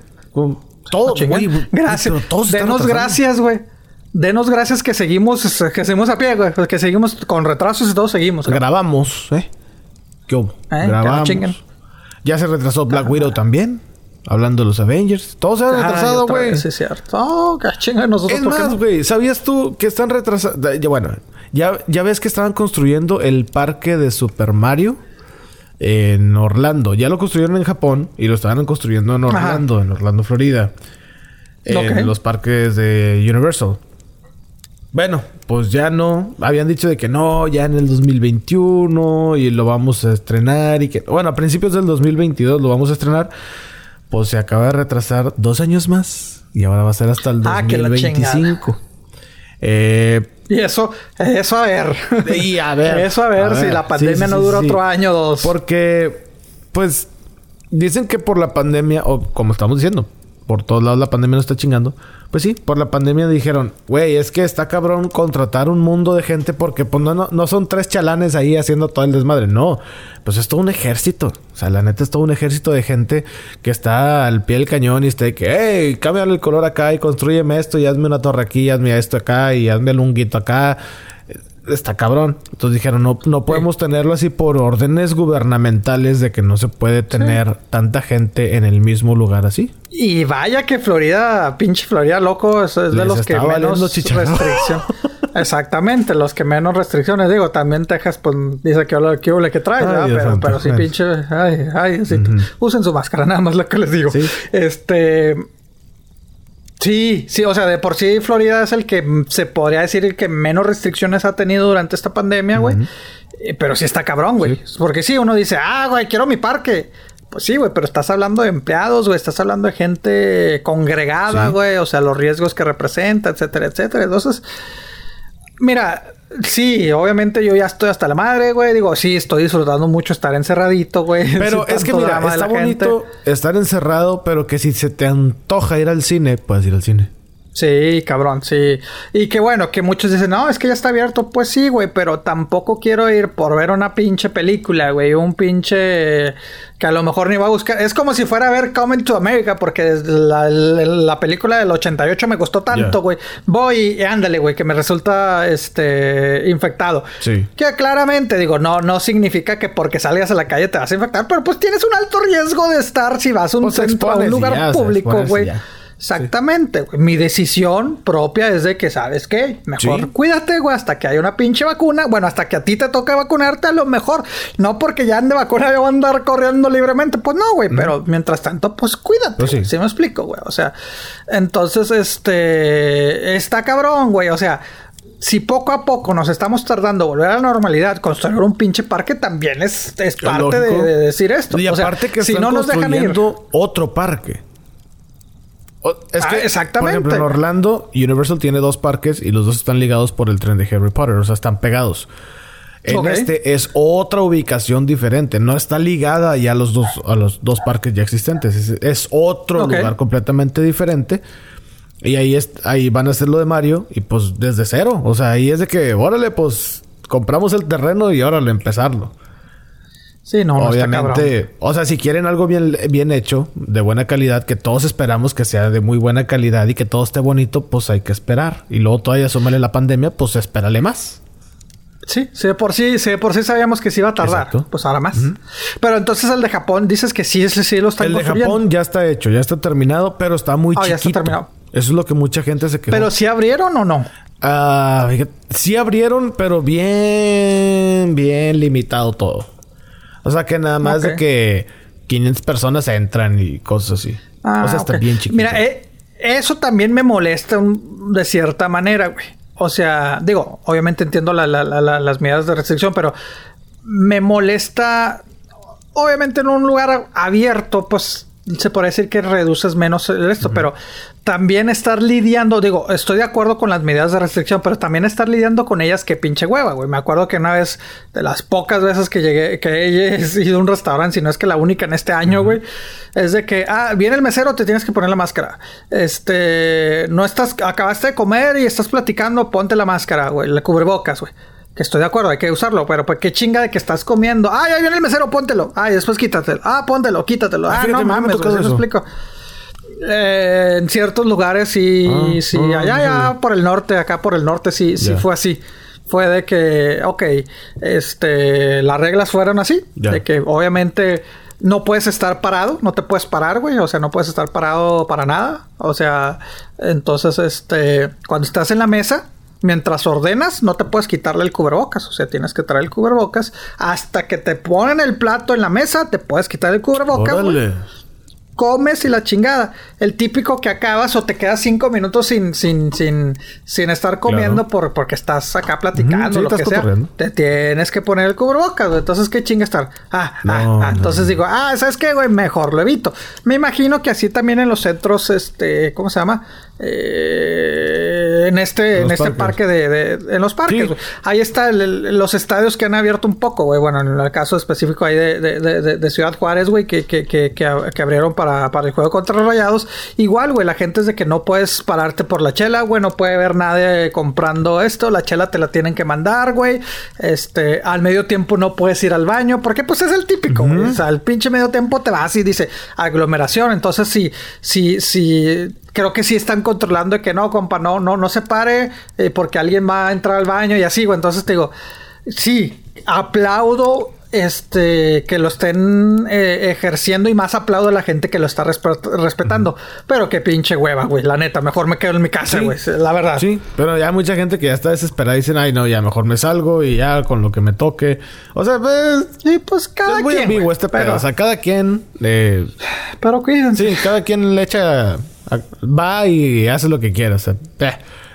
Todo, güey. Gracias. Denos gracias, güey. Denos gracias que seguimos, que seguimos a pie, güey. Que seguimos con retrasos y todos seguimos. Grabamos, ¿eh? ¿Qué hubo? ¿Eh? Grabamos. Ya se retrasó Black Widow también. Hablando de los Avengers. Todo se ha retrasado, güey. Sí, es cierto. Oh, chinga nosotros. Es más, güey. ¿Sabías tú que están retrasados? Bueno, ya, ya ves que estaban construyendo el parque de Super Mario en Orlando. Ya lo construyeron en Japón y lo estaban construyendo en Orlando, en Orlando, Florida. En los parques de Universal. Bueno, pues ya no. Habían dicho de que no, ya en el 2021 y lo vamos a estrenar y que... Bueno, a principios del 2022 lo vamos a estrenar. Pues se acaba de retrasar dos años más y ahora va a ser hasta el 2025. Ah, eh, y eso, eso a ver. Y a ver. Eso a ver, si la pandemia no dura otro año o dos. Porque, pues, dicen que por la pandemia, o como estamos diciendo, por todos lados la pandemia nos está chingando. Pues sí, por la pandemia dijeron, güey, es que está cabrón contratar un mundo de gente porque pues, no, no, son tres chalanes ahí haciendo todo el desmadre. No, pues es todo un ejército. O sea, la neta es todo un ejército de gente que está al pie del cañón y está de que, hey, cámbiale el color acá y construyeme esto y hazme una torre aquí, hazme esto acá y hazme el unguito acá está cabrón. Entonces dijeron, no, no podemos tenerlo así por órdenes gubernamentales de que no se puede tener tanta gente en el mismo lugar así. Y vaya que Florida, pinche Florida loco, es, de los que menos restricción. Exactamente, los que menos restricciones. Digo, también Texas, pues dice que hola, que, que trae, pero, pero sí, pinche, ay, ay, usen su máscara, nada más lo que les digo. Este. Sí, sí, o sea, de por sí Florida es el que se podría decir el que menos restricciones ha tenido durante esta pandemia, güey. Eh, pero sí está cabrón, güey. Porque sí, uno dice, ah, güey, quiero mi parque. Pues sí, güey, pero estás hablando de empleados, güey, estás hablando de gente congregada, güey, o sea, los riesgos que representa, etcétera, etcétera. Entonces, mira, Sí, obviamente yo ya estoy hasta la madre, güey. Digo, sí, estoy disfrutando mucho estar encerradito, güey. Pero es que mira, está bonito estar encerrado, pero que si se te antoja ir al cine, puedes ir al cine. Sí, cabrón, sí. Y que bueno, que muchos dicen, no, es que ya está abierto. Pues sí, güey, pero tampoco quiero ir por ver una pinche película, güey. Un pinche que a lo mejor ni va a buscar. Es como si fuera a ver Coming to America, porque la, la, película del 88 me costó tanto, güey. Voy y ándale, güey, que me resulta este infectado. Sí. Que claramente, digo, no, no significa que porque salgas a la calle te vas a infectar, pero pues tienes un alto riesgo de estar si vas a un, pues centro, a un lugar público, güey. Exactamente, güey. Mi decisión propia es de que, ¿sabes qué? Mejor cuídate, güey, hasta que haya una pinche vacuna. Bueno, hasta que a ti te toque vacunarte, a lo mejor. No porque ya ande vacuna yo voy a andar corriendo libremente. Pues no, güey. Pero mientras tanto, pues cuídate. Pues sí. me explico, güey? O sea, entonces, este. Está cabrón, güey. O sea, si poco a poco nos estamos tardando volver a la normalidad, construir un pinche parque también es, es parte de, decir esto. Y aparte que si no nos dejan ir otro parque. Es que, ah, exactamente. Por ejemplo, en Orlando, Universal tiene dos parques y los dos están ligados por el tren de Harry Potter, o sea, están pegados. En este es otra ubicación diferente, no está ligada ya a los dos, a los dos parques ya existentes, es, otro lugar completamente diferente. Y ahí, es, ahí van a hacer lo de Mario y pues desde cero, o sea, ahí es de que, órale, pues compramos el terreno y órale, empezarlo. Sí, no, Obviamente, o sea, si quieren algo bien, bien hecho, de buena calidad, que todos esperamos que sea de muy buena calidad y que todo esté bonito, pues hay que esperar. Y luego todavía súmale la pandemia, pues espérale más. Sí, sí, por sí, sí, por sí sabíamos que se iba a tardar. Pues ahora más. Pero entonces el de Japón, dices que sí, sí, sí lo está El de Japón ya está hecho, ya está terminado, pero está muy chiquito. Ah, ya está terminado. Eso es lo que mucha gente se quejó. ¿Pero si abrieron o no? Ah, sí abrieron, pero bien, bien limitado todo. O sea que nada más de que 500 personas entran y cosas así. Ah, o sea, está ok. bien chiquito. Mira, eh, eso también me molesta un- de cierta manera, güey. O sea, digo, obviamente entiendo la- la- la- la- las medidas de restricción, pero me molesta, obviamente en un lugar abierto, pues se puede decir que reduces menos el esto, pero también estar lidiando, digo, estoy de acuerdo con las medidas de restricción, pero también estar lidiando con ellas, que pinche hueva, güey. Me acuerdo que una vez, de las pocas veces que llegué, que he ido a un restaurante, si no es que la única en este año, güey, es de que, ah, viene el mesero, te tienes que poner la máscara. Este, no estás, acabaste de comer y estás platicando, ponte la máscara, güey, le cubrebocas, güey. Que estoy de acuerdo, hay que usarlo, pero pues qué chinga de que estás comiendo. Ah, ya viene el mesero, póntelo. Ah, y después quítatelo. Ah, póntelo, quítatelo. Ah, no mames, güey, ¿sí eso. explico? Eh, en ciertos lugares sí, Ah, sí, no, allá, sabía. por el norte, acá por el norte sí, sí fue así. Fue de que, ok, este, las reglas fueron así, de que obviamente no puedes estar parado, no te puedes parar, güey, o sea, no puedes estar parado para nada, o sea, entonces, este, cuando estás en la mesa, mientras ordenas, no te puedes quitarle el cubrebocas, o sea, tienes que traer el cubrebocas hasta que te ponen el plato en la mesa, te puedes quitar el cubrebocas, güey Órale. Comes y la chingada. El típico que acabas o te quedas cinco minutos sin, sin, sin, sin estar comiendo Claro. por, porque estás acá platicando, sí, lo que sea. Te tienes que poner el cubrebocas, güey. Entonces, ¿qué chinga estar? Ah, No, ah, ah. no, Entonces digo, ah, ¿sabes qué, güey? Mejor lo evito. Me imagino que así también en los centros, este, ¿cómo se llama? Eh, en este, En este parques. parque de, de- en los parques, Sí. güey. Ahí está el- el- los estadios que han abierto un poco, güey. Bueno, en el caso específico ahí de, Ciudad Juárez, güey, que, que, que, que, ab- que abrieron para, para el juego contra los Rayados. Igual, güey, la gente es de que no puedes pararte por la chela, güey. No puede ver nadie comprando esto. La chela te la tienen que mandar, güey. Este, al medio tiempo no puedes ir al baño. Porque, pues, es el típico, güey. O sea, al pinche medio tiempo te vas y dice aglomeración. Entonces, sí, sí, sí. Creo que sí están controlando de que no, compa, no, no, no se pare eh, porque alguien va a entrar al baño y así, güey. Entonces te digo, sí, aplaudo este que lo estén eh, ejerciendo y más aplaudo a la gente que lo está respe- respetando. Pero qué pinche hueva, güey. La neta, mejor me quedo en mi casa, Sí. güey. La verdad. Sí, pero ya hay mucha gente que ya está desesperada y dicen, ay, no, ya mejor me salgo y ya con lo que me toque. O sea, pues. Y pues cada es muy quien. ambiguo este pero, pedo. O sea, cada quien. eh, pero cuídense. sí, cada quien le echa. Va y hace lo que quiera. O sea, eh,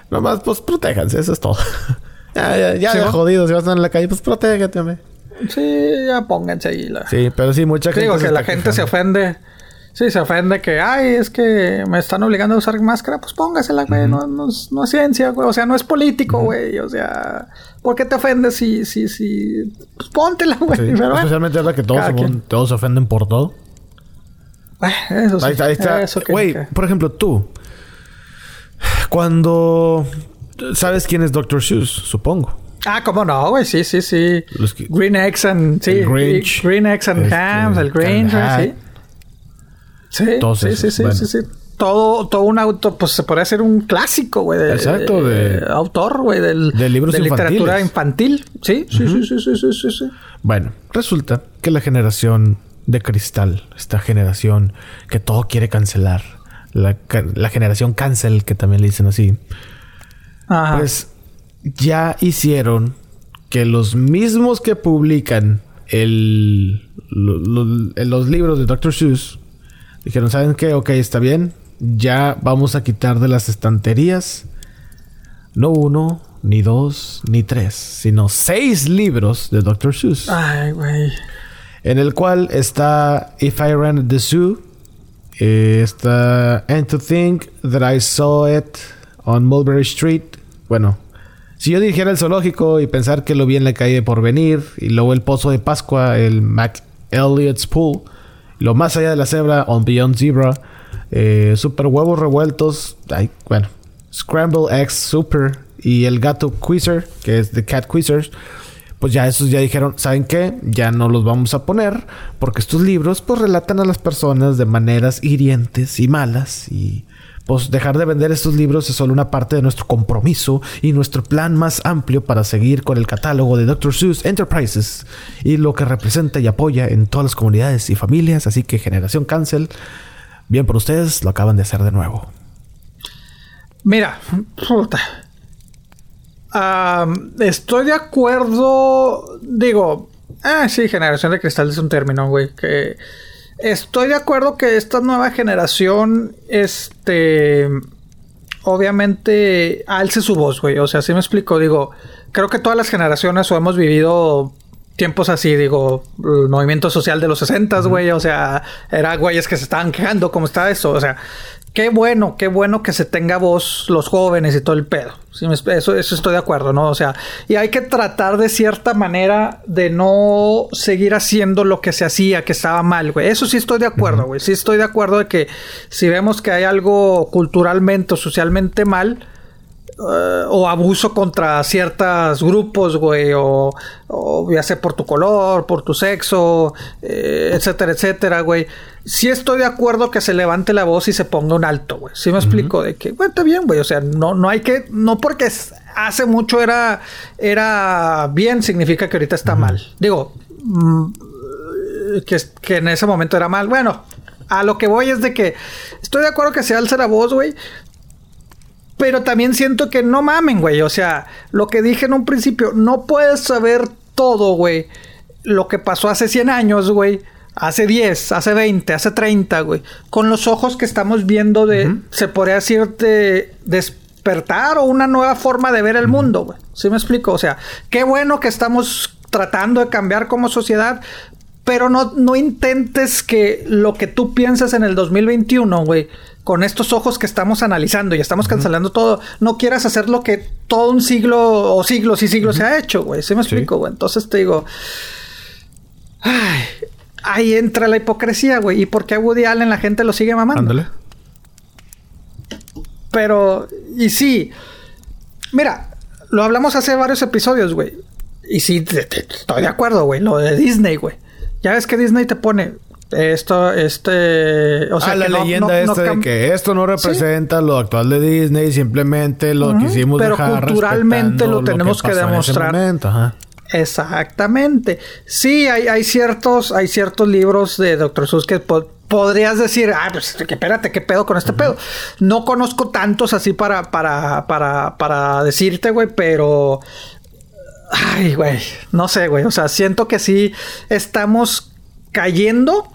nomás, pues protéjanse, eso es todo. ya, ya, ya, Sí, ¿no? jodido, si vas a andar en la calle, pues protégate, hombre. Sí, ya pónganse ahí. La... Sí, pero sí, mucha gente. Digo se que la está gente se quejando. ofende. Sí, se ofende que, ay, es que me están obligando a usar máscara. Pues póngasela, güey. no, no, es, no es ciencia, güey. O sea, no es político, güey. O sea, ¿por qué te ofendes si, si, si... Pues póntela, güey. Sí, bueno. especialmente ahora que todos, se- todos se ofenden por todo. Eh, Eso sí. Ahí está, ahí está. Eso que- Güey, por ejemplo, tú. Cuando. ¿Sabes quién es Dr. Seuss? Supongo. Ah, ¿cómo no, güey? Sí, sí, sí. Que- Green Eggs and... Sí, El Grinch. Green Eggs and Este, Hams, el Grinch, sí. Sí, sí, sí, sí, bueno. sí, sí. Todo, todo un auto, pues se podría hacer un clásico, güey. de- Exacto, de- autor, güey, del, de libros literatura infantiles. infantil. Sí, sí, sí, sí, sí, sí, sí, sí. Bueno, resulta que la generación de cristal, esta generación que todo quiere cancelar, la, la generación cancel, que también le dicen así, Ajá. pues ya hicieron que los mismos que publican el, lo- lo- los libros de Dr. Seuss dijeron, ¿saben qué? Ok, está bien. Ya vamos a quitar de las estanterías no uno, ni dos, ni tres, sino seis libros de Dr. Seuss. Ay, güey. En el cual está If I Ran the Zoo. eh, está And to Think That I Saw It on Mulberry Street. Bueno, si yo dirigiera el zoológico y pensar que lo vi en la calle por venir, y luego el pozo de Pascua, el Mac Elliott's Pool, lo más allá de la cebra, On Beyond Zebra, eh, Super Huevos Revueltos, bueno, Scramble Eggs Super y el gato Quizzer, que es The Cat Quizzers, pues ya esos ya dijeron, ¿saben qué? Ya no los vamos a poner porque estos libros pues relatan a las personas de maneras hirientes y malas y pues dejar de vender estos libros es solo una parte de nuestro compromiso y nuestro plan más amplio para seguir con el catálogo de Dr. Seuss Enterprises y lo que representa y apoya en todas las comunidades y familias, así que Generación Cancel, bien por ustedes, lo acaban de hacer de nuevo. Mira, puta. Estoy de acuerdo. Digo, ah, sí, generación de cristal es un término, güey. Que Estoy de acuerdo que esta nueva generación, este, obviamente alce su voz, güey. O sea, si me explico, digo, creo que todas las generaciones o hemos vivido tiempos así, digo, el movimiento social de los 60, güey, o sea, era güeyes que se estaban quejando, ¿cómo está eso? O sea, qué bueno, qué bueno que se tenga voz los jóvenes y todo el pedo. eso, eso estoy de acuerdo, ¿no? O sea, y hay que tratar de cierta manera de no seguir haciendo lo que se hacía, que estaba mal, güey. Eso sí estoy de acuerdo, güey. Sí estoy de acuerdo de que si vemos que hay algo culturalmente o socialmente mal, eh, o abuso contra ciertos grupos, güey, o, ya sea por tu color, por tu sexo, eh, etcétera, etcétera, güey. Sí estoy de acuerdo que se levante la voz y se ponga un alto, güey. Sí me explico de que, güey, está bien, güey. O sea, no, no hay que, no porque hace mucho era, era bien, significa que ahorita está mal. Digo, mm, que, que en ese momento era mal. Bueno, a lo que voy es de que estoy de acuerdo que se alce la voz, güey. Pero también siento que no mamen, güey. O sea, lo que dije en un principio, no puedes saber todo, güey. Lo que pasó hace 100 años, güey. Hace 10, hace 20, hace 30, güey. Con los ojos que estamos viendo de, se podría decir, de despertar o una nueva forma de ver el mundo, güey. ¿Sí me explico? O sea, qué bueno que estamos tratando de cambiar como sociedad, pero no, no intentes que lo que tú piensas en el 2021, güey, con estos ojos que estamos analizando y estamos cancelando todo, no quieras hacer lo que todo un siglo o siglos y siglos se ha hecho, güey. ¿Sí me explico, güey? Entonces te digo, ay, ahí entra la hipocresía, güey. ¿Y por qué a Woody Allen la gente lo sigue mamando? Ándale. Pero, y sí, mira, lo hablamos hace varios episodios, güey. Y sí, estoy de acuerdo, güey. Lo de Disney, güey. Ya ves que Disney te pone, esto, este, o sea, ah, la leyenda esta de que esto no representa lo actual de Disney, simplemente lo quisimos Pero culturalmente lo tenemos que, demostrar. Exactamente. Sí, hay, hay, ciertos, hay ciertos libros de Dr. Seuss que podrías decir, ah, pues que espérate, qué pedo con este pedo. No conozco tantos así para, para, para, para decirte, güey, pero. Ay, güey, no sé, güey. O sea, siento que sí estamos cayendo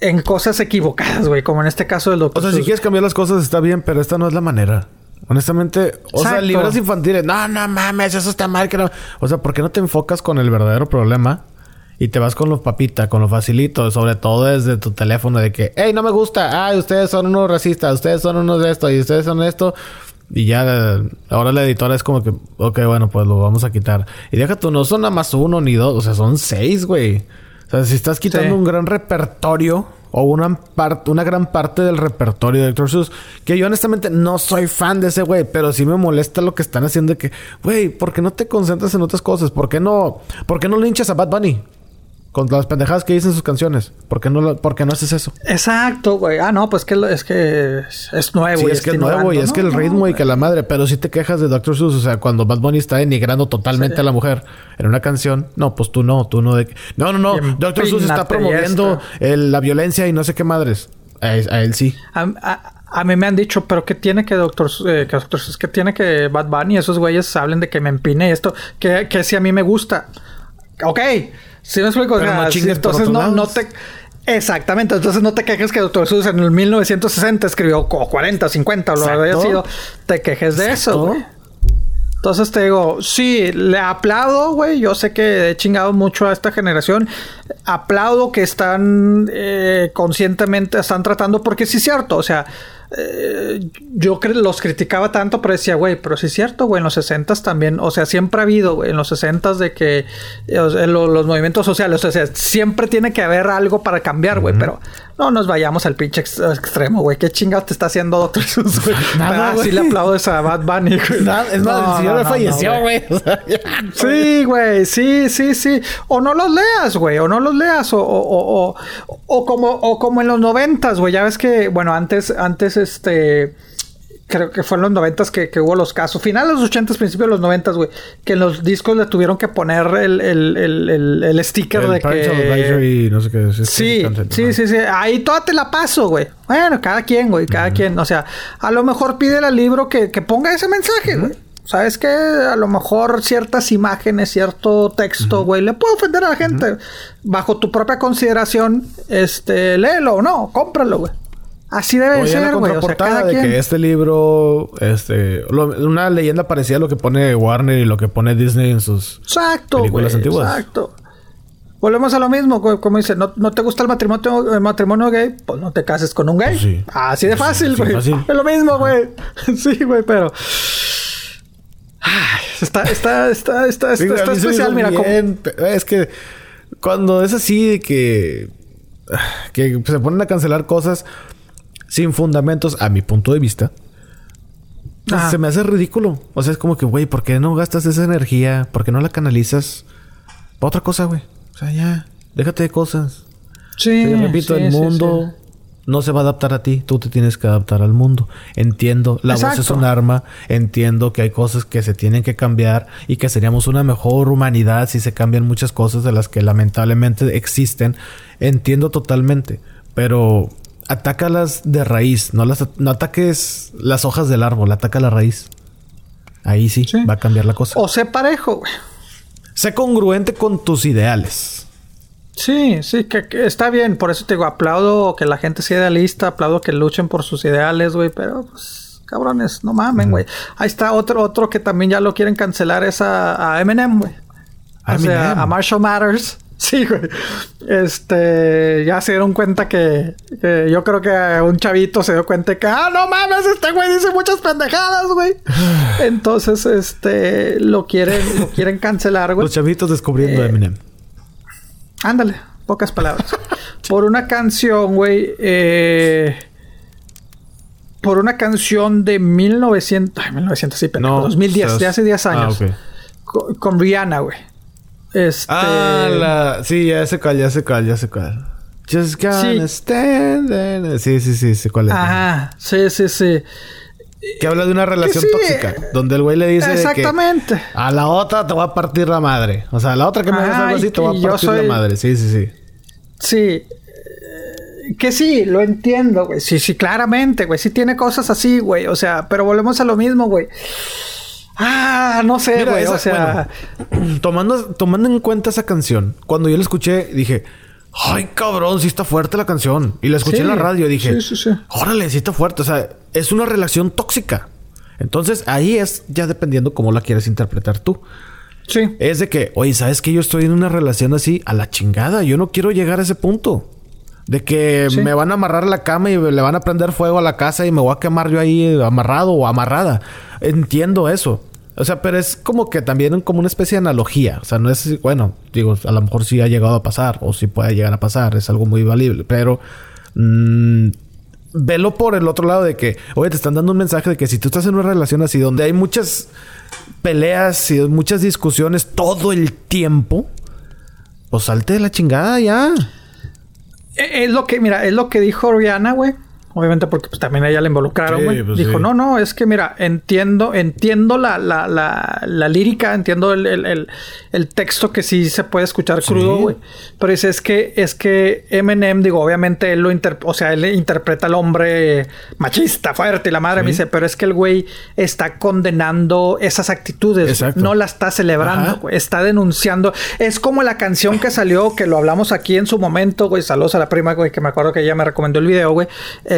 en cosas equivocadas, güey, como en este caso del doctor. O sea, si quieres cambiar las cosas está bien, pero esta no es la manera. Honestamente, o sea, libros infantiles, no, no mames, eso está mal, que no. O sea, ¿por qué no te enfocas con el verdadero problema? Y te vas con los papitas, con lo facilito, sobre todo desde tu teléfono, de que, hey, no me gusta, ay, ustedes son unos racistas, ustedes son unos de esto y ustedes son esto. Y ya, ahora la editora es como que, ok, bueno, pues lo vamos a quitar. Y deja tú, no son nada más uno ni dos, o sea, son seis, güey. O sea, si estás quitando un gran repertorio o una, parte, una gran parte del repertorio de Dr. Seuss, que yo honestamente no soy fan de ese güey, pero sí me molesta lo que están haciendo de que, güey, ¿por qué no te concentras en otras cosas? ¿Por qué no, por qué no linchas a Bad Bunny? Con las pendejadas que dicen sus canciones. ¿Por qué no, no haces eso? Exacto, güey. Ah, no, pues que es que es, nuevo. Sí, es que es nuevo y es que el ritmo y que la madre. Pero si te quejas de Dr. Seuss, o sea, cuando Bad Bunny está denigrando totalmente a la mujer en una canción, no, pues tú no, tú no. De... No, no, no. Dr. Seuss está promoviendo la violencia y no sé qué madres. A, él sí. A, mí me han dicho, pero ¿qué tiene que Doctor, eh, que Doctor Seuss, que tiene que Bad Bunny? Esos güeyes hablen de que me empine esto, que, que si a mí me gusta. Ok, Sí, me explico. entonces no, no te. Exactamente, entonces no te quejes que Doctor Seuss en el 1960 escribió 40, 50, lo había sido. Te quejes de eso, güey. Entonces te digo, sí, le aplaudo, güey. Yo sé que he chingado mucho a esta generación. Aplaudo que están eh, conscientemente, están tratando, porque sí es cierto, o sea, eh, yo los criticaba tanto, pero decía, güey, pero sí es cierto, güey, en los 60 también, o sea, siempre ha habido, güey, en los 60 de que los movimientos sociales, o sea, siempre tiene que haber algo para cambiar, güey, pero no nos vayamos al pinche extremo, güey. ¿Qué chingados te está haciendo Doctor Seuss, güey? Nada, ah, sí le aplaudo a Bad Bunny, güey. Nada, es más, el señor falleció, güey. sí, güey. Sí, sí, sí. O no los leas, güey. O no los leas. O, o, o, o, como, o como en los noventas, güey. Ya ves que, bueno, antes, antes, este creo que fue en los noventas que, que, hubo los casos, final de los ochentas, principios de los noventas, güey, que en los discos le tuvieron que poner el, el, el, el, sticker de que... no sé qué, sí, sí, sí, sí, ahí toda te la paso, güey. Bueno, cada quien, güey, cada quien, o sea, a lo mejor pide al libro que, que ponga ese mensaje, güey. ¿Sabes qué? A lo mejor ciertas imágenes, cierto texto, güey, le puede ofender a la gente. Bajo tu propia consideración, este, léelo o no, cómpralo, güey. Así debe ser, güey. O sea, cada de quien... que este libro, este, una leyenda parecía a lo que pone Warner y lo que pone Disney en sus exacto, películas antiguas. Exacto. Volvemos a lo mismo. Como dice, ¿no, ¿no te gusta el matrimonio, el matrimonio gay? Pues no te cases con un gay. Pues sí. Así de fácil, Sí, güey. fácil. es lo mismo, güey. sí, güey, pero... Ay, está, está, está, está, está, está especial, mira. como- Es que cuando es así de que... Que se ponen a cancelar cosas sin fundamentos, a mi punto de vista. pues, se me hace ridículo. O sea, es como que, güey, ¿por qué no gastas esa energía? ¿Por qué no la canalizas para otra cosa, güey? O sea, ya, déjate de cosas. Sí, repito, sí, el mundo sí. no se va a adaptar a ti, tú te tienes que adaptar al mundo. Entiendo, la voz es un arma, entiendo que hay cosas que se tienen que cambiar y que seríamos una mejor humanidad si se cambian muchas cosas de las que lamentablemente existen. Entiendo totalmente, pero atácalas de raíz, no las no ataques las hojas del árbol, ataca la raíz. Ahí sí, Sí. va a cambiar la cosa. O sé parejo, güey. Sé congruente con tus ideales. Sí, sí, que, que está bien. Por eso te digo, aplaudo que la gente sea idealista, aplaudo que luchen por sus ideales, güey. Pero, pues, cabrones, no mamen, güey. Ahí está otro, otro que también ya lo quieren cancelar, es a, a Eminem, güey. O sea, Eminem. a Marshall Matters. Sí, güey. Este, ya se dieron cuenta que, que yo creo que un chavito se dio cuenta que, ah, no mames, este güey dice muchas pendejadas, güey. Entonces, este, lo quieren, lo quieren cancelar, güey. Los chavitos descubriendo Eh, Eminem. Ándale, pocas palabras. por una canción, güey. eh, por una canción de 1900. Ay, 1900, sí, pero 2010, estás- de hace 10 años. Ah, con, con Rihanna, güey. Este. Ah, la... Sí, ya se cuál, ya se cuál, ya se cuál. Just gonna Sí. stand there. Sí, sí, sí, sí, cuál es. Ajá, sí, sí, sí. Que habla de una relación sí, tóxica. Donde el güey le dice de que... Exactamente. A la otra te voy a partir la madre. O sea, a la otra que me hagas algo así te que a partir soy- la madre. Sí, sí, sí. Sí. Que sí, lo entiendo, güey. Sí, sí, claramente, güey. Sí tiene cosas así, güey. O sea, pero volvemos a lo mismo, güey. Ah, no sé, Mira, güey. esa- o sea, bueno, tomando, tomando en cuenta esa canción, cuando yo la escuché, dije, ay, cabrón, sí está fuerte la canción. Y la escuché Sí, en la radio, dije, sí, sí. órale, sí está fuerte. O sea, es una relación tóxica. Entonces, ahí es ya dependiendo cómo la quieres interpretar tú. sí. Es de que, oye, ¿sabes que yo estoy en una relación así a la chingada? Yo no quiero llegar a ese punto. De que Sí. me van a amarrar la cama y le van a prender fuego a la casa y me voy a quemar yo ahí amarrado o amarrada. Entiendo eso. O sea, pero es como que también como una especie de analogía. O sea, no es, bueno, digo, a lo mejor sí ha llegado a pasar o sí puede llegar a pasar. Es algo muy valible. Pero mm, velo por el otro lado de que, oye, te están dando un mensaje de que si tú estás en una relación así donde hay muchas peleas y muchas discusiones todo el tiempo, pues salte de la chingada ya. Eh, Es lo que, mira, es lo que dijo Rihanna, güey. Obviamente porque pues, también a ella la involucraron, Sí, güey. pues, dijo, sí. no, no, es que mira, entiendo, entiendo la, la, la, la lírica, entiendo el, el, el, el texto que sí se puede escuchar crudo, güey. Pero dice, es que, es que Eminem, digo, obviamente él lo inter o sea, él interpreta al hombre machista, fuerte y la madre me dice, pero es que el güey está condenando esas actitudes, Exacto. no la está celebrando, güey. Está denunciando. Es como la canción que salió, que lo hablamos aquí en su momento, güey. Saludos a la prima, güey, que me acuerdo que ella me recomendó el video, güey.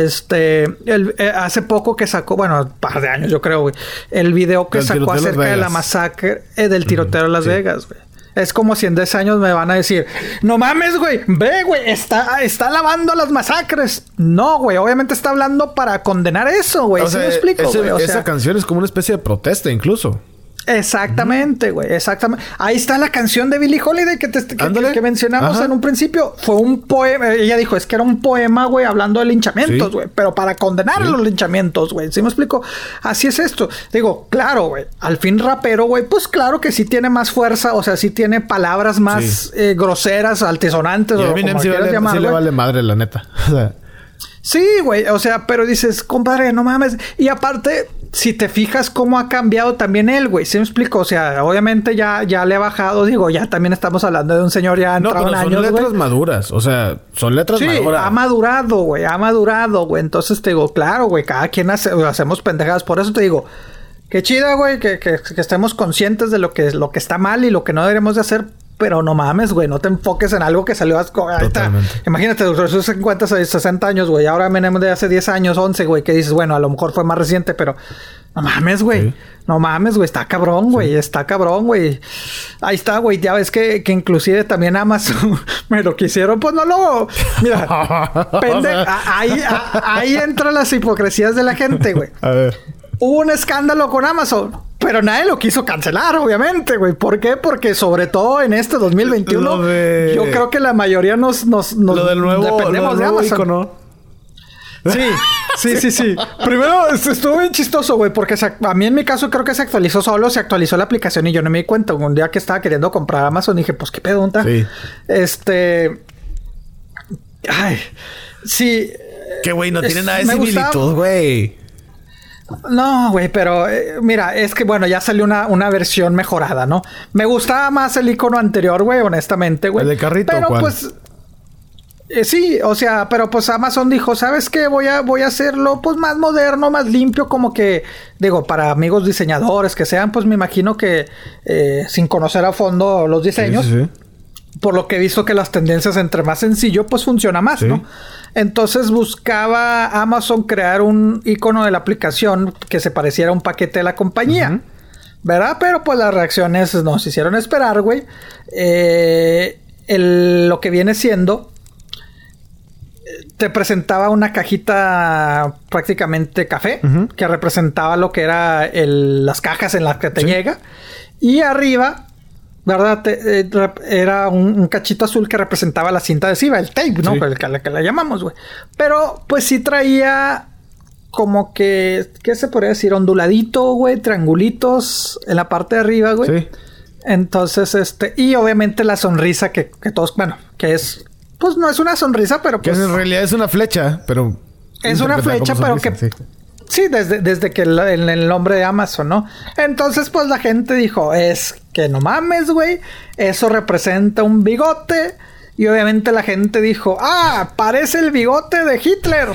Este, el- eh, hace poco que sacó, bueno, un par de años, yo creo, güey. El video que Del sacó acerca de la masacre eh, del tiroteo de Las sí. Vegas, güey. Es como si en 10 años me van a decir, no mames, güey, ve, güey, está, está lavando las masacres. No, güey, obviamente está hablando para condenar eso, güey. O ¿Sí sea, me explico, ese- güey? O esa sea, canción es como una especie de protesta incluso. Exactamente, güey, exactamente. Ahí está la canción de Billie Holiday que, te, que- mencionamos Ajá. en un principio. Fue un poema, ella dijo, es que era un poema, güey, hablando de linchamientos, Sí. güey, pero para condenar Sí. los linchamientos, güey. ¿Sí me explico? Así es esto. Digo, claro, güey, al fin rapero, güey, pues claro que sí tiene más fuerza, o sea, sí tiene palabras más Sí. eh, groseras, altisonantes, Y o como quieras vale- llamar, sí le vale madre, la neta. O sea, Sí, güey, o sea, pero dices, compadre, no mames. Y aparte, si te fijas cómo ha cambiado también él, güey, ¿sí me explico? O sea, obviamente ya, ya le ha bajado, digo, ya también estamos hablando de un señor ya no, entrado pero en son años, letras güey. maduras. O sea, son letras Sí, maduras. ha madurado, güey, ha madurado, güey. Entonces te digo, claro, güey, cada quien hace, hacemos pendejadas. Por eso te digo, Qué chida, güey, que, que, que, estemos conscientes de lo que, lo que está mal y lo que no deberemos de hacer. Pero no mames, güey, no te enfoques en algo que salió ahorita. Imagínate, sus 50, 60 años, güey. Ahora venimos de hace 10 años, 11, güey, que dices, bueno, a lo mejor fue más reciente, pero no mames, güey. No mames, güey. Está cabrón, güey. Está cabrón, güey. Ahí está, güey. Ya ves que, que inclusive también Amazon me lo quisieron. Pues no lo... Mira. pende... ahí, ahí entran las hipocresías de la gente, güey. A ver. Hubo un escándalo con Amazon. Pero nadie lo quiso cancelar, obviamente, güey. ¿Por qué? Porque sobre todo en este 2021, yo creo que la mayoría nos, nos, nos lo del nuevo, dependemos de Amazon. Sí, sí, sí, sí. Primero estuvo bien chistoso, güey, porque a mí en mi caso creo que se actualizó solo, se actualizó la aplicación y yo no me di cuenta. Un día que estaba queriendo comprar Amazon dije, pues qué pregunta. Sí. Este. Ay. Sí. Que güey, no tiene nada de similitud, güey. No, güey, pero eh, mira, es que bueno, ya salió una, una, versión mejorada, ¿no? Me gustaba más el icono anterior, güey, honestamente, güey. El de carrito. Pero pues eh, sí, o sea, pero pues Amazon dijo, ¿sabes qué? Voy a, voy a hacerlo pues más moderno, más limpio, como que, digo, para amigos diseñadores que sean, pues me imagino que eh, sin conocer a fondo los diseños, por lo que he visto que las tendencias entre más sencillo, pues funciona más, ¿no? Entonces buscaba Amazon crear un icono de la aplicación que se pareciera a un paquete de la compañía. ¿Verdad? Pero pues las reacciones nos hicieron esperar, güey. Eh, lo que viene siendo te presentaba una cajita prácticamente café que representaba lo que era las cajas en las que te llega y arriba ¿verdad? Eh, era un, cachito azul que representaba la cinta adhesiva, el tape, ¿no? El que, que la llamamos, güey. Pero pues sí traía como que, ¿qué se podría decir? Onduladito, güey, triangulitos en la parte de arriba, güey. Sí. Entonces, este, y obviamente la sonrisa que, que todos, bueno, que es pues no es una sonrisa, pero pues. Que en realidad es una flecha, pero. Es una flecha, pero que. Sí. Desde, desde que el, el, nombre de Amazon, ¿no? Entonces, pues la gente dijo: Es que no mames, güey. Eso representa un bigote. Y obviamente la gente dijo: Ah, parece el bigote de Hitler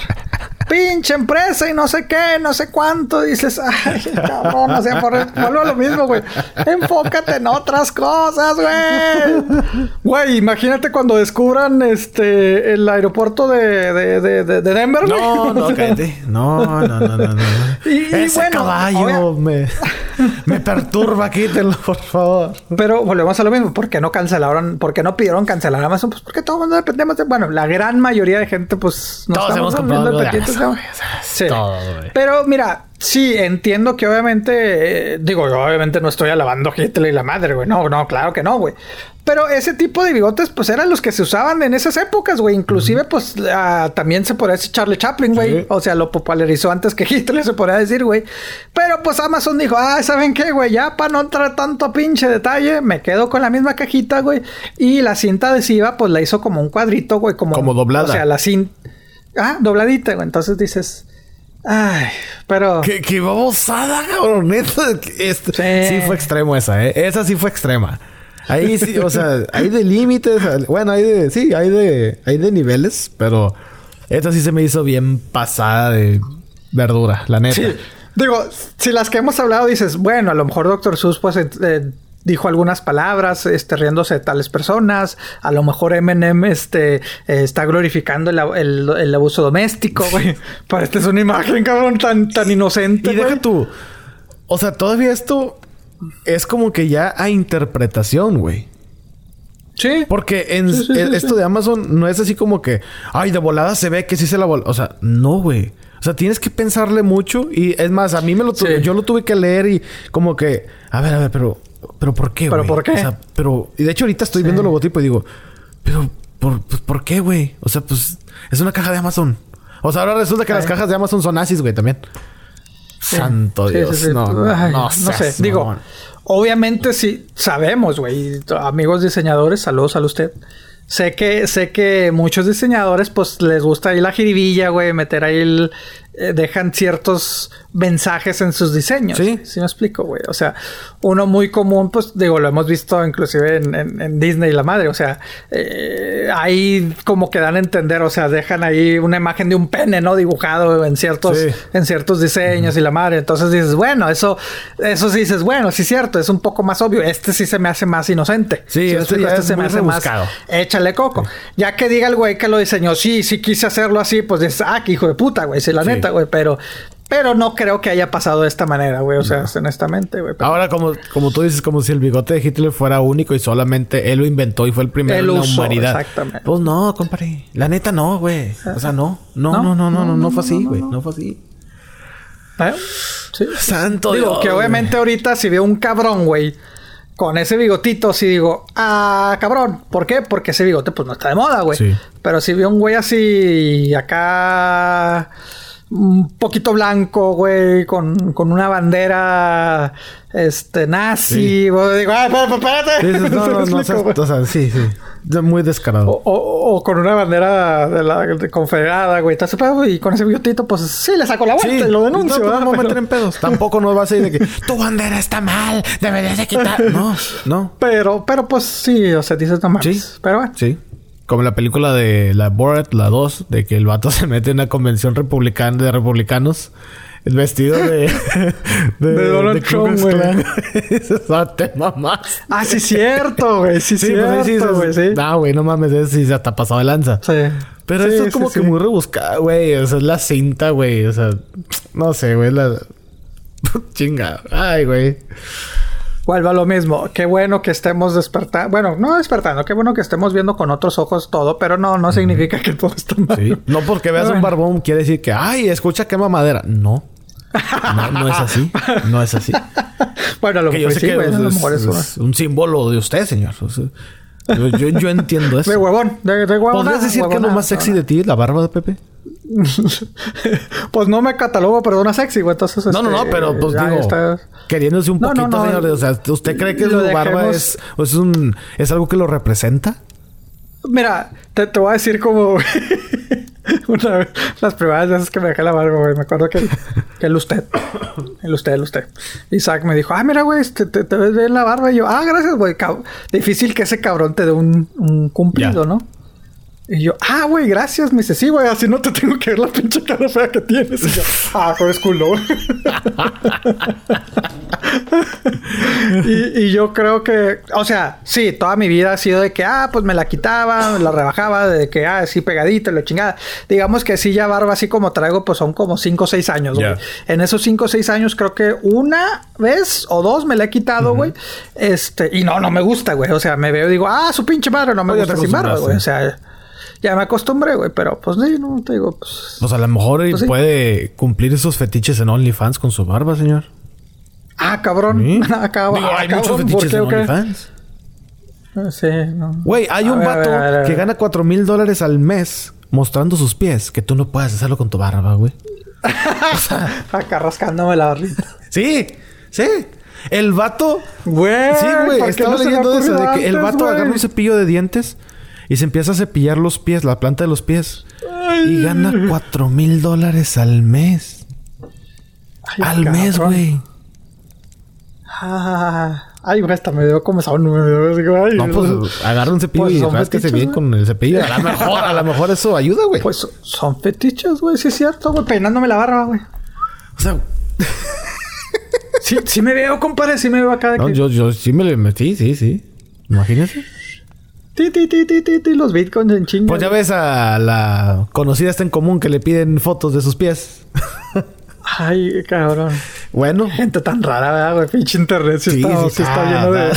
pinche empresa y no sé qué, no sé cuánto. Dices, ay, cabrón, o sea, por, vuelvo a lo mismo, güey. Enfócate en otras cosas, güey. Güey, imagínate cuando descubran este el aeropuerto de, de, de, Denver, güey. No, no, cállate. No, no, no, no, no. Y, Ese caballo me, me perturba, quítenlo, por favor. Pero volvemos a lo mismo. ¿Por qué no cancelaron? ¿Por qué no pidieron cancelar Amazon? Pues porque todo el mundo dependemos de... Bueno, la gran mayoría de gente, pues... No Todos hemos comprado Sí. Pero mira, sí, entiendo que obviamente, eh, digo, obviamente no estoy alabando a Hitler y la madre, güey. No, no, claro que no, güey. Pero ese tipo de bigotes, pues eran los que se usaban en esas épocas, güey. Inclusive, pues ah, también se podría decir Charlie Chaplin, güey. O sea, lo popularizó antes que Hitler, se podría decir, güey. Pero pues Amazon dijo, ah, ¿saben qué, güey? Ya para no entrar tanto pinche detalle, me quedo con la misma cajita, güey. Y la cinta adhesiva, pues la hizo como un cuadrito, güey. Como, como doblada. O sea, la cinta Ah, dobladita, güey. Entonces dices. Ay, pero. Qué, qué babosada, cabrón. Este, sí. fue extremo esa, ¿eh? Esa sí fue extrema. Ahí sí, o sea, hay de límites. Bueno, hay de. Sí, hay de. Hay de niveles, pero. Esta sí se me hizo bien pasada de verdura, la neta. Sí. Digo, si las que hemos hablado dices, bueno, a lo mejor Doctor Sus, pues eh, dijo algunas palabras, este, riéndose de tales personas. A lo mejor Eminem, este, eh, está glorificando el, abuso doméstico, güey. Pero esta es una imagen, cabrón, tan, tan inocente. Y deja tú. O sea, todavía esto es como que ya a interpretación, güey. Sí. Porque en esto de Amazon no es así como que, ay, de volada se ve que sí se la voló. O sea, no, güey. O sea, tienes que pensarle mucho. Y es más, a mí me lo yo lo tuve que leer y como que, a ver, a ver, pero ¿Pero por qué, güey? ¿Pero por qué? O sea, pero... Y de hecho ahorita estoy viendo el logotipo y digo... Pero... ¿Por, pues, ¿por qué, güey? O sea, pues... Es una caja de Amazon. O sea, ahora resulta que las cajas de Amazon son nazis, güey, también. Santo Dios. No, no, no, sé. Digo... Obviamente sí sabemos, güey. Amigos diseñadores, saludos a usted. Sé que, sé que muchos diseñadores, pues, les gusta ahí la jiribilla, güey, meter ahí el, eh, dejan ciertos mensajes en sus diseños. Sí. Sí me explico, güey. O sea, uno muy común, pues digo, lo hemos visto inclusive en, en- en Disney la madre. O sea, eh, ahí como que dan a entender, o sea, dejan ahí una imagen de un pene, ¿no? Dibujado en ciertos, Sí. en ciertos diseños y la madre. Entonces dices, bueno, eso, eso sí dices, bueno, sí es cierto, es un poco más obvio. Este sí se me hace más inocente. Sí, me este explico? ya es muy rebuscado. échale coco. Ya que diga el güey que lo diseñó, sí, sí quise hacerlo así, pues dices, ah, que hijo de puta, güey, sí, la Sí. Neta, güey, pero, pero no creo que haya pasado de esta manera, güey, o sea, honestamente, güey. pero- Ahora, como, como tú dices, como si el bigote de Hitler fuera único y solamente él lo inventó y fue el primero en la usó, humanidad. exactamente. Pues no, compadre. La neta no, güey. O sea, no. No, no, no, no, no, no, fue así, güey. No fue así. ¿Eh? Sí. Santo Digo, Dios, que obviamente ahorita si veo un cabrón, güey, con ese bigotito, sí digo, ah, cabrón. ¿Por qué? Porque ese bigote, pues no está de moda, güey. Sí. Pero si veo un güey así, acá, un poquito blanco, güey, con, con una bandera, este, nazi, Sí. güey, digo, ah, espérate, espérate. No, no, no, ¿Me o sea, sí, sí. Muy descarado. O, o- o con una bandera de la de confederada, güey. Pues, y con ese bigotito, pues sí, le saco la vuelta y lo denuncio. No, no, a Pero- meter en pedos. Tampoco nos va a decir de que tu bandera está mal, deberías de quitar. No, no. Pero, pero pues sí, o sea, dices no mames. Sí. Pero bueno. Sí. Como la película de la Borat, la 2, de que el vato se mete en una convención republicana de republicanos. El vestido de... De Donald Trump, güey. "Ah, te mamás. Ah, sí, cierto, güey. Sí, Sí, cierto, pues ahí sí güey. Sí. No, güey, no mames, eso sí se hasta pasado de lanza. Sí. Pero Sí, esto es como que muy rebuscado, güey. O sea, es la cinta, güey. O sea, no sé, güey. La... Chinga. Ay, güey. Vuelvo a lo mismo. Qué bueno que estemos despertando. Bueno, no despertando. Qué bueno que estemos viendo con otros ojos todo. Pero no, no significa que todo está mal. Sí. No porque veas Bueno. un barbón quiere decir que, ay, escucha quema madera. No. No, no es así. No es así. Bueno, a lo Que yo sé sí, que es, un símbolo de usted, señor. O sea, yo, yo, yo entiendo eso. De huevón. De, de huevón. ¿Podrías decir que es lo más sexy de ti, la barba de Pepe? pues no me catalogo, pero una sexy, güey. Entonces, No, no, no, este, pero pues digo, está- queriéndose un No, no, poquito, no. señor. O sea, ¿usted cree que su barba es, o es un es algo que lo representa? Mira, te, te voy a decir como una vez, las primeras veces que me dejé la barba, güey. Me acuerdo que, que el usted, el usted, el usted. Isaac me dijo, ah, mira, güey, te, te, te ves bien la barba. Y yo, ah, gracias, güey. Difícil que ese cabrón te dé un, un cumplido. ¿no? Y yo, ah, güey, gracias. Me dice, sí, güey, así no te tengo que ver la pinche cara fea que tienes. Y yo, ah, pues culo. y, y yo creo que, o sea, sí, toda mi vida ha sido de que, ah, pues me la quitaba, me la rebajaba, de que, ah, así pegadita, la chingada. Digamos que sí, ya barba así como traigo, pues son como 5 o 6 años, güey. En esos 5 o 6 años creo que una vez o dos me la he quitado, güey. Este, y no, no me gusta, güey. O sea, me veo y digo, ah, su pinche madre, no me te gusta sin barba, güey. O sea, ya me acostumbré, güey. Pero pues sí, no te digo, pues. Pues a lo mejor él Pues sí. puede cumplir esos fetiches en OnlyFans con su barba, señor. Ah, cabrón. Sí. Ah, cabrón. Digo, Ah, hay cabrón, muchos ¿por fetiches en? OnlyFans. Ah, Sí, no. Güey, hay A un ver, a vato ver, a ver, a que gana 4 mil dólares al mes mostrando sus pies. Que tú no puedes hacerlo con tu barba, güey. Acá rascándome la barrita. Sí, sí. El vato... Güey, Sí, güey. ¿por qué Estaba no leyendo eso. De que el vato güey? agarra un cepillo de dientes y se empieza a cepillar los pies, la planta de los pies. Y gana 4 mil dólares al mes. Ay, al mes, güey. Ah, ay, güey, hasta me dio como digo, ay, No, pues agarra un cepillo Pues y fetiches, bien con el cepillo. A lo mejor, a lo mejor eso ayuda, güey. Pues son fetiches, güey, sí es cierto, güey, peinándome la barba, güey. o sea, Sí, sí me veo, compadre, sí me veo acá de no, que... yo, yo sí me le metí, sí, sí. Imagínese. Ti, ti, ti, los bitcoins en chinga. Pues ya ves a la conocida esta en común que le piden fotos de sus pies. Ay, cabrón. Bueno. Gente tan rara, ¿verdad, güey? Pinche internet sí, está, sí está lleno de...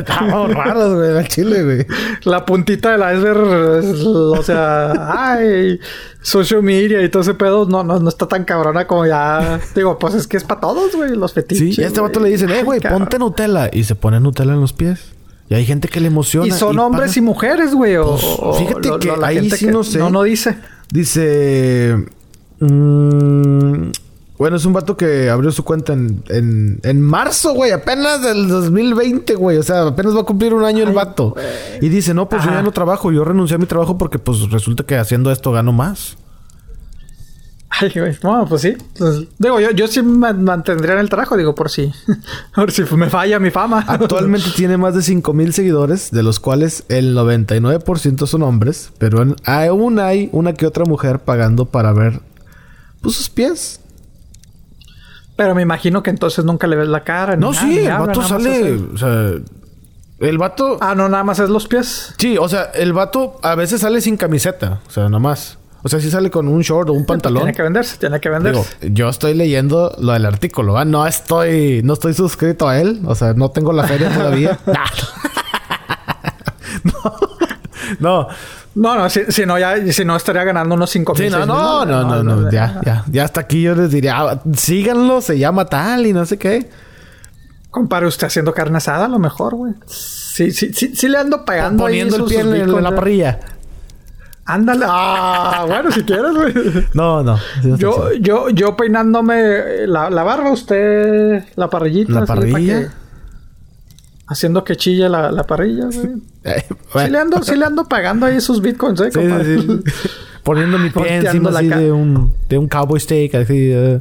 Estamos raros, güey, al chile, güey. La puntita del iceberg, es- o sea, ay, social media y todo ese pedo, no, no, no está tan cabrona como ya. Digo, pues es que es para todos, güey, los fetiches. Sí, y a este vato le dicen, eh, güey, ponte Nutella. Y se pone Nutella en los pies. Y hay gente que le emociona. Y son hombres y mujeres, güey. O, Pues, o- fíjate que ahí sí que no sé. No, no dice. Dice. mm, bueno, es un vato que abrió su cuenta en, en, en marzo, güey. Apenas del 2020, güey. O sea, apenas va a cumplir un año el vato. Y dice, no, pues yo ya no trabajo. Yo renuncié a mi trabajo porque, pues, resulta que haciendo esto gano más. Ay, güey. Bueno, pues sí. Pues, digo, yo, yo sí me mantendría en el trabajo, digo, por si. por si me falla mi fama. Actualmente tiene más de 5000 seguidores, de los cuales el 99% son hombres, pero en- aún hay una que otra mujer pagando para ver pues, sus pies. Pero me imagino que entonces nunca le ves la cara. No, nada, sí, el habla, vato sale. O sea, el vato. Ah, no, nada más es los pies. Sí, o sea, el vato a veces sale sin camiseta. O sea, nada más. O sea, sí sale con un short o un pantalón. Tiene que venderse, tiene que venderse. Digo, yo estoy leyendo lo del artículo, ¿va? No estoy, no estoy suscrito a él. O sea, no tengo la feria todavía. no. no. No, no, si, si no, ya, si no estaría ganando unos 5 mil. Sí, no, no, no, no, no, ya, ya, ya hasta aquí yo les diría, ah, síganlo, se llama tal y no sé qué. Compare usted haciendo carne asada, a lo mejor, güey. Sí, sí, sí, sí le ando pagando ahí Poniendo el pie en, en la parrilla. Ándale. Ah, bueno, si quieres, güey. No, no. sí, no Yo, yo, yo peinándome la, la barba, usted la parrillita. ¿La así, ¿para parrilla? Haciendo que chille la, la parrilla, güey. Eh, Sí, le ando, sí le ando pagando ahí sus bitcoins, eh, compadre. sí. Poniendo mi pie encima así de un, de un cowboy steak, así, eh,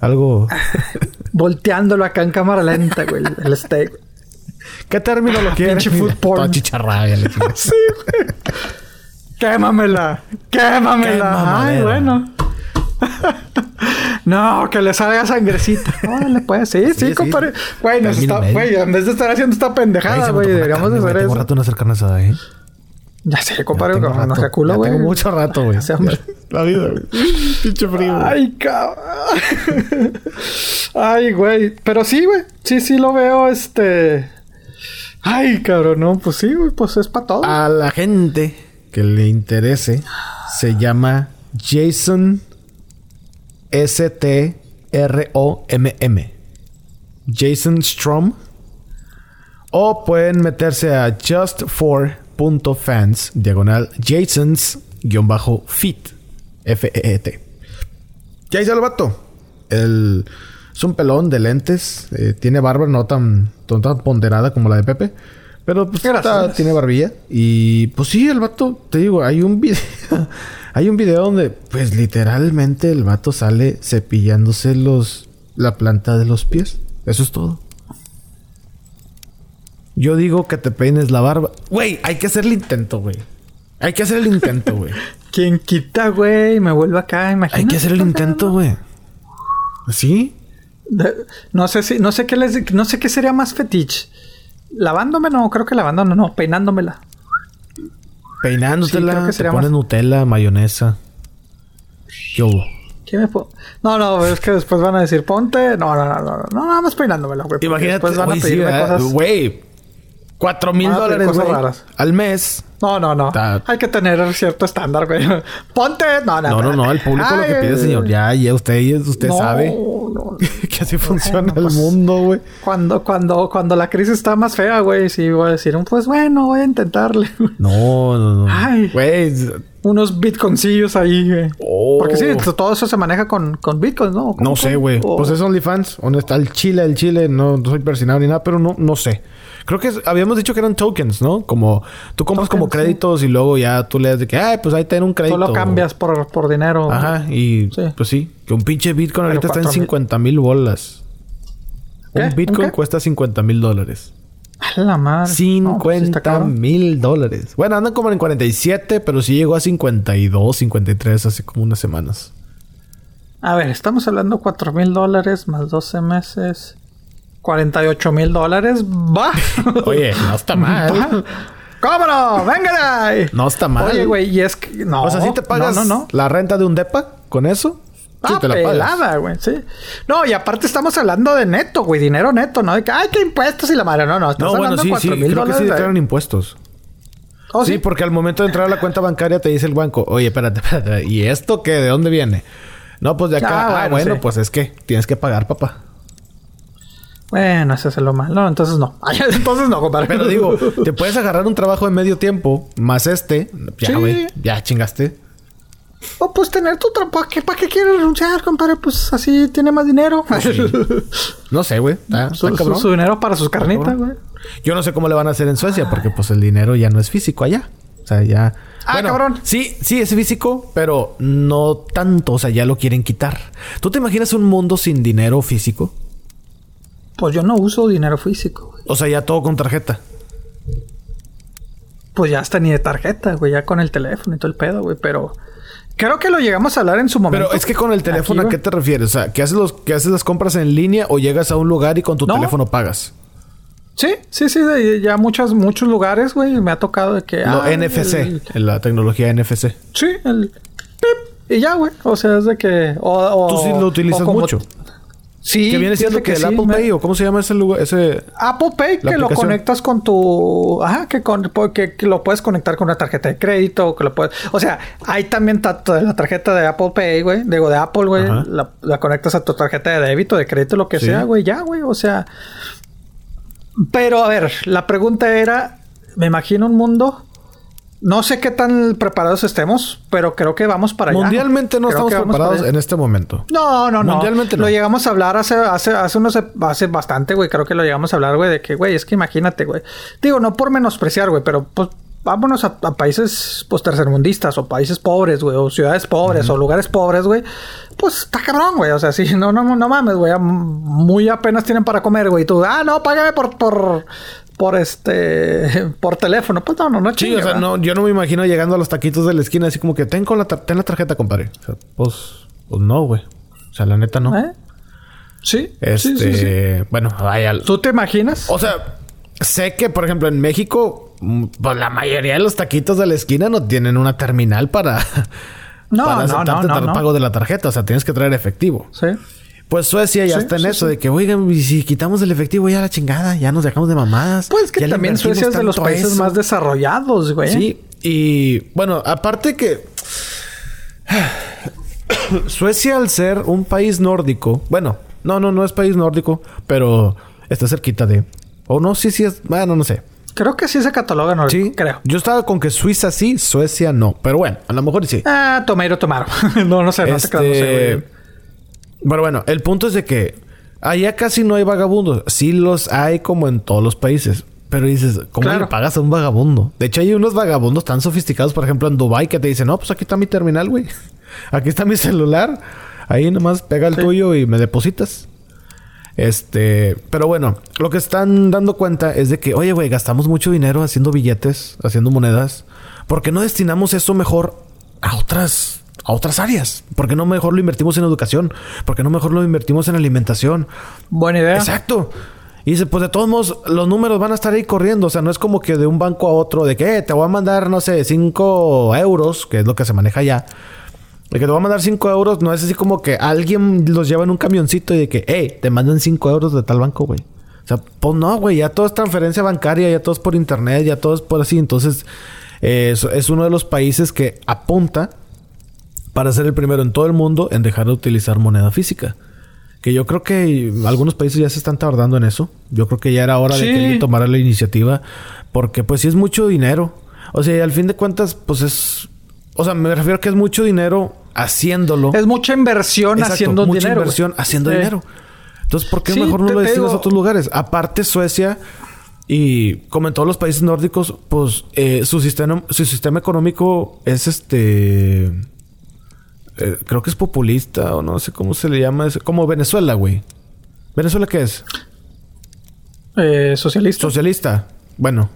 algo. Volteándolo acá en cámara lenta, güey, el- steak. ¿Qué término lo quieres? Pinche food porn. Toda chicharrada. Sí, güey. Quémamela. Quémamela. Qué Ay, bueno. no, que le salga sangrecita. Órale, pues. Sí, sí, Sí, sí. compadre. Güey, nos Término está... Güey, en vez de estar haciendo esta pendejada, güey, deberíamos de hacer. Tengo eso. rato no hacer carne asada, ¿eh? Ya sé, compadre, como nos culo, güey. Tengo mucho rato, güey. Sí, hombre. La vida, güey. Pinche frío. Ay, cabrón. Ay, güey. Pero sí, güey. Sí, sí lo veo, este... Ay, cabrón, no. Pues sí, güey. Pues es para todo. A la gente que le interese, se llama Jason S-T-R-O-M-M. Jason Strom. O pueden meterse a just4.fans, diagonal Jasons-fit. F-E-E-T. ¿Qué hay el vato? El, es un pelón de lentes. eh, tiene barba no tan, no tan ponderada como la de Pepe. Pero pues está- tiene barbilla. Y pues sí, el vato, te digo, hay un video. hay un video donde, pues literalmente el vato sale cepillándose los. la planta de los pies. Eso es todo. Yo digo que te peines la barba. Güey, hay que hacer el intento, güey. Hay que hacer el intento, güey. Quien quita, güey, me vuelvo acá, imagínate. Hay que hacer el intento, güey. ¿Sí? No sé si, no sé qué les, no sé qué sería más fetiche. Lavándome, no, creo que lavándome, no, peinándomela. Peinándotela, Sí, creo que te sería pones más- Nutella, mayonesa. Yo. ¿Qué me puedo? No, no, es que después van a decir, ponte. No, no, no, no, no, nada más peinándomela, güey. Imagínate, Después van a sí, pedirme ¿verdad? cosas. güey. Cuatro mil dólares. Al mes. No, no, no. Hay que tener cierto estándar, güey. Ponte. No, no, No, no, no. El público lo que pide, señor. Ya, ya usted, usted no, sabe no. Así funciona pues- el mundo, güey. Cuando, cuando, cuando la crisis está más fea, güey, sí voy a decir, pues bueno, voy a intentarle. No, no, no. Ay. Güey. Unos bitconcillos ahí, güey. Oh. Porque sí, todo eso se maneja con, con bitcoins, ¿no? ¿Cómo No sé, güey. Pues es OnlyFans. ¿Dónde está el chile? El chile. No, no soy persinado ni nada, pero no, no sé. Creo que es- habíamos dicho que eran tokens, ¿no? Como tú compras como sí. créditos y luego ya tú le das de que, ay, pues ahí ten un crédito. Solo cambias por, por dinero. Ajá, y Sí. pues sí, que un pinche Bitcoin Pero ahorita está en 4,000. 50 mil bolas. ¿Qué? Un ¿Un Bitcoin cuesta 50 mil dólares. A la madre. No, pues sí está 50 cabrón. mil dólares. Bueno, andan como en 47, pero sí llegó a 52, 53 hace como unas semanas. A ver, estamos hablando 4 mil dólares más 12 meses. 48 mil dólares. ¡Va! Oye, no está mal. ¿Cómo no? ¡Venga de ahí! No está mal. Oye, güey, y es que... No, o sea, si te pagas No, no, no. la renta de un depa con eso, sí Ah, te la pagas. pelada, güey, sí. No, y aparte estamos hablando de neto, güey, dinero neto, ¿no? De que, ay, qué impuestos y la madre. No, no, estás No, bueno, hablando sí, de sí. 4 mil Creo que sí dólares. te de- traen impuestos. ¿Oh, sí, sí? porque al momento de entrar a la cuenta bancaria te dice el banco, oye, espérate, espérate, ¿y esto qué? ¿De dónde viene? No, pues de acá. Ah, Ah, bueno, bueno, sí. pues es que tienes que pagar, papá. Bueno, ese es lo malo. No, entonces no. Entonces no, compadre. Pero digo, te puedes agarrar un trabajo de medio tiempo, más este, ya, Sí. güey, ya chingaste. O pues tener tu trabajo. ¿Para qué, ¿Para qué quieres renunciar, compadre? Pues así tiene más dinero. No sé, güey. Su, su- cabrón. su dinero para sus carnitas, güey. Yo no sé cómo le van a hacer en Suecia, porque pues el dinero ya no es físico allá. O sea, ya... Ah, cabrón. Sí, sí, es físico, pero no tanto. O sea, ya lo quieren quitar. ¿Tú te imaginas un mundo sin dinero físico? Pues yo no uso dinero físico, güey. O sea, ya todo con tarjeta. Pues ya hasta ni de tarjeta, güey. Ya con el teléfono y todo el pedo, güey. Pero... Creo que lo llegamos a hablar en su momento. Pero es que con el teléfono, ¿a qué te refieres? O sea, ¿que haces, los, que haces las compras en línea o llegas a un lugar y con tu teléfono pagas? Sí, sí, sí, ya muchos, muchos lugares, güey, me ha tocado de que... Lo ah, NFC, la tecnología NFC. Sí, el... y ya, güey, o sea, es de que... O, Tú sí lo utilizas mucho. Sí. Que viene siendo que, el Apple Pay o cómo se llama ese lugar, ese Apple Pay que lo conectas con tu, ajá, que con que, lo puedes conectar con una tarjeta de crédito, que lo puedes, o sea, hay también la tarjeta de Apple Pay, güey, digo de Apple, güey, la, conectas a tu tarjeta de débito, de crédito, lo que sea, güey, ya, güey, o sea, pero a ver, la pregunta era, me imagino un mundo no sé qué tan preparados estemos, pero creo que vamos para allá. Mundialmente no estamos preparados en este momento. No, no, no. Mundialmente no. Lo llegamos a hablar hace, hace, hace unos, hace bastante, güey. Creo que lo llegamos a hablar, güey, de que, güey, es que imagínate, güey. Digo, no por menospreciar, güey, pero pues vámonos a, países pues tercermundistas o países pobres, güey, o ciudades pobres o lugares pobres, güey. Pues está cabrón, güey. O sea, sí, no, no, no mames, güey. Muy apenas tienen para comer, güey. Y tú, ah, no, págame por, por, por este por teléfono. Pues no, no, no Sí, o sea, no, yo no me imagino llegando a los taquitos de la esquina así como que ten con la, ten la tarjeta, compadre. O sea, pues, pues no, güey. O sea, la neta no. ¿Eh? Sí, este, sí, sí, bueno, vaya. ¿Tú te imaginas? O sea, sé que, por ejemplo, en México, mm, pues la mayoría de los taquitos de la esquina no tienen una terminal para, no, para no, no, no, el pago de la tarjeta. O sea, tienes que traer efectivo. Sí. Pues Suecia ya está en eso de que, oigan, si quitamos el efectivo ya la chingada, ya nos dejamos de mamadas. Pues que también Suecia es de los países más desarrollados, güey. Sí, y bueno, aparte que Suecia al ser un país nórdico, bueno, no, no, no es país nórdico, pero está cerquita de... O no, sí, sí es, bueno, no sé. Creo que sí se cataloga nórdico, sí, creo. Yo estaba con que Suiza sí, Suecia no, pero bueno, a lo mejor sí. Ah, Tomeiro tomaron. no, no sé, no sé, este, pero bueno, el punto es de que allá casi no hay vagabundos. Sí los hay como en todos los países. Pero dices, ¿cómo le pagas a un vagabundo? De hecho, hay unos vagabundos tan sofisticados, por ejemplo, en Dubai que te dicen, no, pues aquí está mi terminal, güey. Aquí está mi celular. Ahí nomás pega el tuyo y me depositas. Este, pero bueno, lo que están dando cuenta es de que, oye, güey, gastamos mucho dinero haciendo billetes, haciendo monedas. ¿Por qué no destinamos eso mejor a otras a otras áreas. ¿Por qué no mejor lo invertimos en educación? ¿Por qué no mejor lo invertimos en alimentación? Buena idea. Exacto. Y dice, pues de todos modos, los números van a estar ahí corriendo. O sea, no es como que de un banco a otro, de que eh, te voy a mandar, no sé, 5 euros, que es lo que se maneja ya. De que te voy a mandar 5 euros, no es así como que alguien los lleva en un camioncito y de que, hey, te mandan 5 euros de tal banco, güey. O sea, pues no, güey, ya todo es transferencia bancaria, ya todo es por internet, ya todo es por así. Entonces, eh, es uno de los países que apunta para ser el primero en todo el mundo en dejar de utilizar moneda física. Que yo creo que algunos países ya se están tardando en eso. Yo creo que ya era hora de que tomara la iniciativa. Porque pues sí es mucho dinero. O sea, al fin de cuentas, pues es... O sea, me refiero a que es mucho dinero haciéndolo. Es mucha inversión haciendo mucha inversión haciendo dinero. Entonces, ¿por qué mejor no lo destinas a otros lugares? Aparte, Suecia y como en todos los países nórdicos, pues eh, su sistema, su sistema económico es este eh, creo que es populista o no sé cómo se le llama. Es como Venezuela, güey. ¿Venezuela qué es? Eh, socialista. Socialista. Bueno.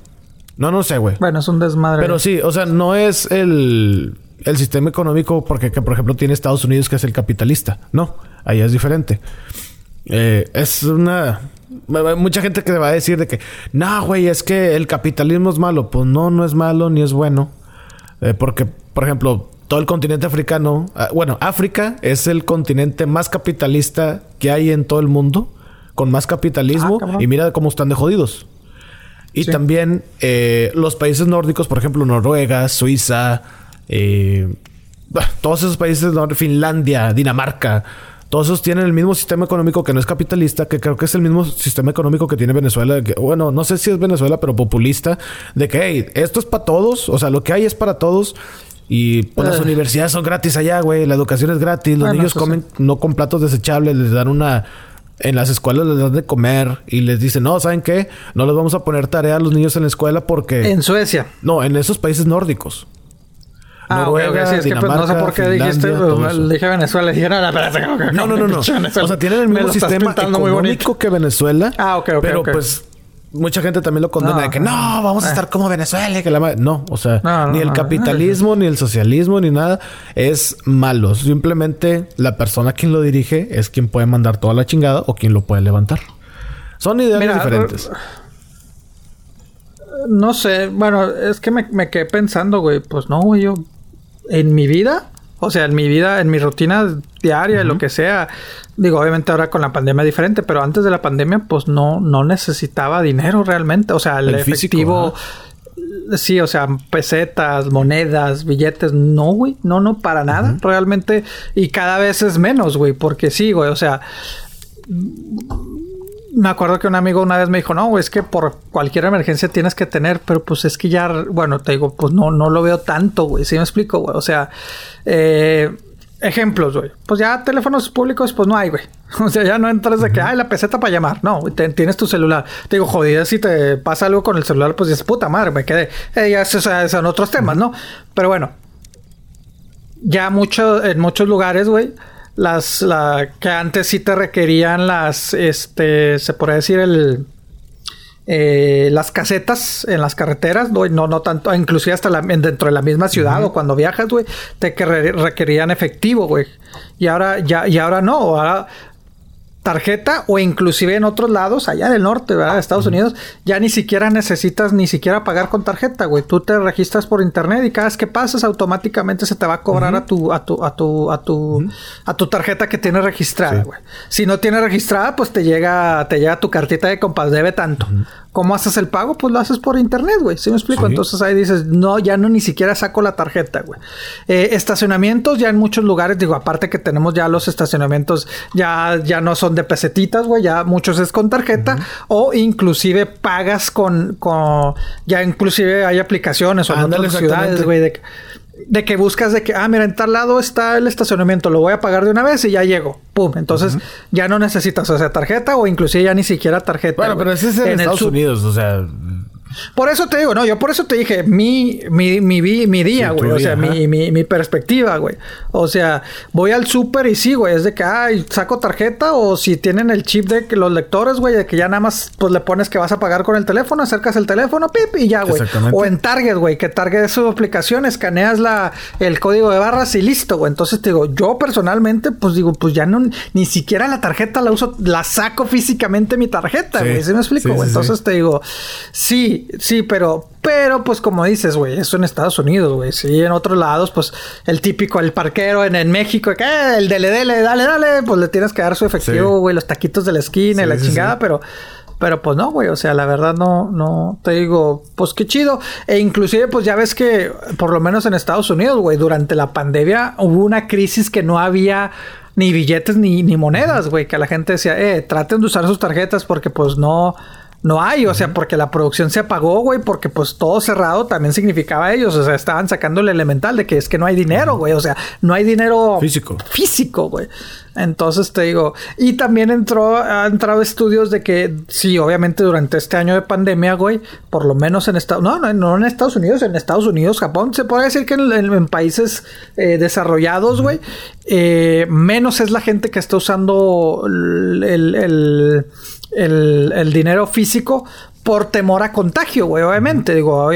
No, no sé, güey. Bueno, es un desmadre. Pero sí, o sea, no es el, el sistema económico porque, que, por ejemplo, tiene Estados Unidos que es el capitalista. No, ahí es diferente. Eh, es una... Mucha gente que va a decir de que, no, güey, es que el capitalismo es malo. Pues no, no es malo ni es bueno. Eh, porque, por ejemplo, todo el continente africano, ah, bueno, África es el continente más capitalista que hay en todo el mundo, con más capitalismo, ah, y mira cómo están de jodidos. Y también eh, los países nórdicos, por ejemplo, Noruega, Suiza, eh, todos esos países, Finlandia, Dinamarca, todos esos tienen el mismo sistema económico que no es capitalista, que creo que es el mismo sistema económico que tiene Venezuela. Que, bueno, no sé si es Venezuela, pero populista, de que, hey, esto es para todos, o sea, lo que hay es para todos y pues las universidades son gratis allá, güey. La educación es gratis. Los niños comen no con platos desechables. Les dan una en las escuelas les dan de comer y les dicen, no, ¿saben qué? No les vamos a poner tarea a los niños en la escuela porque... En Suecia. No, en esos países nórdicos. Ah, Noruega, Sí, es que pues, no sé por qué dijiste, pues, dije Venezuela. Dije, no, no, no, no, no, no. O sea, tienen el mismo sistema económico que Venezuela. Ah, ok, ok. Pero pues mucha gente también lo condena de que no, vamos a eh. estar como Venezuela. Que la no, o sea, ni el capitalismo, ni el socialismo, ni nada es malo. Simplemente la persona quien lo dirige es quien puede mandar toda la chingada o quien lo puede levantar. Son ideas diferentes. No sé, bueno, es que me, me quedé pensando, güey, pues no, güey, yo en mi vida, o sea, en mi vida, en mi rutina diaria, lo que sea, digo, obviamente ahora con la pandemia es diferente, pero antes de la pandemia, pues no, no necesitaba dinero realmente, o sea, el, efectivo... Sí, o sea, pesetas, monedas, billetes, no, güey, no, no, para nada, realmente, y cada vez es menos, güey, porque sí, güey, o sea, me acuerdo que un amigo una vez me dijo, no, es que por cualquier emergencia tienes que tener, pero pues es que ya, bueno, te digo, pues no, no lo veo tanto, güey, ¿sí me explico, güey? O sea, eh, ejemplos, güey. Pues ya teléfonos públicos, pues no hay, güey. O sea, ya no entras de que, ay, la peseta para llamar. No, tienes tu celular. Te digo, jodida, si te pasa algo con el celular, pues dices, puta madre, me quedé. Eh, ya son otros temas, ¿no? Pero bueno, ya mucho, en muchos lugares, güey las la, que antes sí te requerían las este se podría decir el eh, las casetas en las carreteras, no, no, tanto, inclusive hasta dentro de la misma ciudad o cuando viajas, güey, te requerían efectivo, güey. Y ahora ya, y ahora no, ahora tarjeta o inclusive en otros lados, allá del norte, ¿verdad? De Estados Unidos, ya ni siquiera necesitas ni siquiera pagar con tarjeta, güey. Tú te registras por internet y cada vez que pasas automáticamente se te va a cobrar a tu a tu a tu a tu a tu tarjeta que tienes registrada, güey. Si no tienes registrada, pues te llega te llega tu cartita de compas debe tanto. ¿Cómo haces el pago? Pues lo haces por internet, güey. ¿Sí me explico? Entonces ahí dices, no, ya no ni siquiera saco la tarjeta, güey. Eh, estacionamientos ya en muchos lugares, digo, aparte que tenemos ya los estacionamientos, ya, ya no son de pesetitas, güey, ya muchos es con tarjeta o inclusive pagas con, con, ya inclusive hay aplicaciones o en otras ciudades, güey, de de que buscas de que, ah, mira, en tal lado está el estacionamiento, lo voy a pagar de una vez y ya llego. Pum. Entonces ya no necesitas, o sea, tarjeta o inclusive ya ni siquiera tarjeta. Bueno, pero ese es en, Estados Unidos, o sea, por eso te digo, no, yo por eso te dije mi, mi, mi, mi día, güey. o sea, mi, mi, mi, perspectiva, güey. O sea, voy al súper y sí, güey. Es de que, ay, saco tarjeta o si tienen el chip de que los lectores, güey, de que ya nada más pues le pones que vas a pagar con el teléfono, acercas el teléfono, pip, y ya, güey. O en Target, güey, que Target es su aplicación, escaneas la, el código de barras y listo, güey. Entonces te digo, yo personalmente, pues digo, pues ya no, ni siquiera la tarjeta la uso, la saco físicamente mi tarjeta, güey. ¿Sí me explico? güey? Entonces te digo, sí, sí, pero, pero, pues como dices, güey, eso en Estados Unidos, güey. Sí, en otros lados, pues el típico, el parquero en, en México, que eh, el dele, dele, dale, dale, pues le tienes que dar su efectivo, güey, los taquitos de la esquina y la chingada, pero. Pero pues no, güey, o sea, la verdad no, no, te digo, pues qué chido. E inclusive, pues ya ves que, por lo menos en Estados Unidos, güey, durante la pandemia hubo una crisis que no había ni billetes ni, ni monedas, güey, que la gente decía, eh, traten de usar sus tarjetas porque pues no, no hay, o sea, porque la producción se apagó, güey, porque pues todo cerrado también significaba ellos, o sea, estaban sacando el elemental de que es que no hay dinero, güey, o sea, no hay dinero físico. Físico, güey. Entonces te digo, y también entró, ha entrado estudios de que sí, obviamente durante este año de pandemia, güey, por lo menos en Estados no, no, no en Estados Unidos, en Estados Unidos, Japón, se puede decir que en, países eh, desarrollados, güey, eh, menos es la gente que está usando el el, dinero físico por temor a contagio, güey, obviamente. Digo,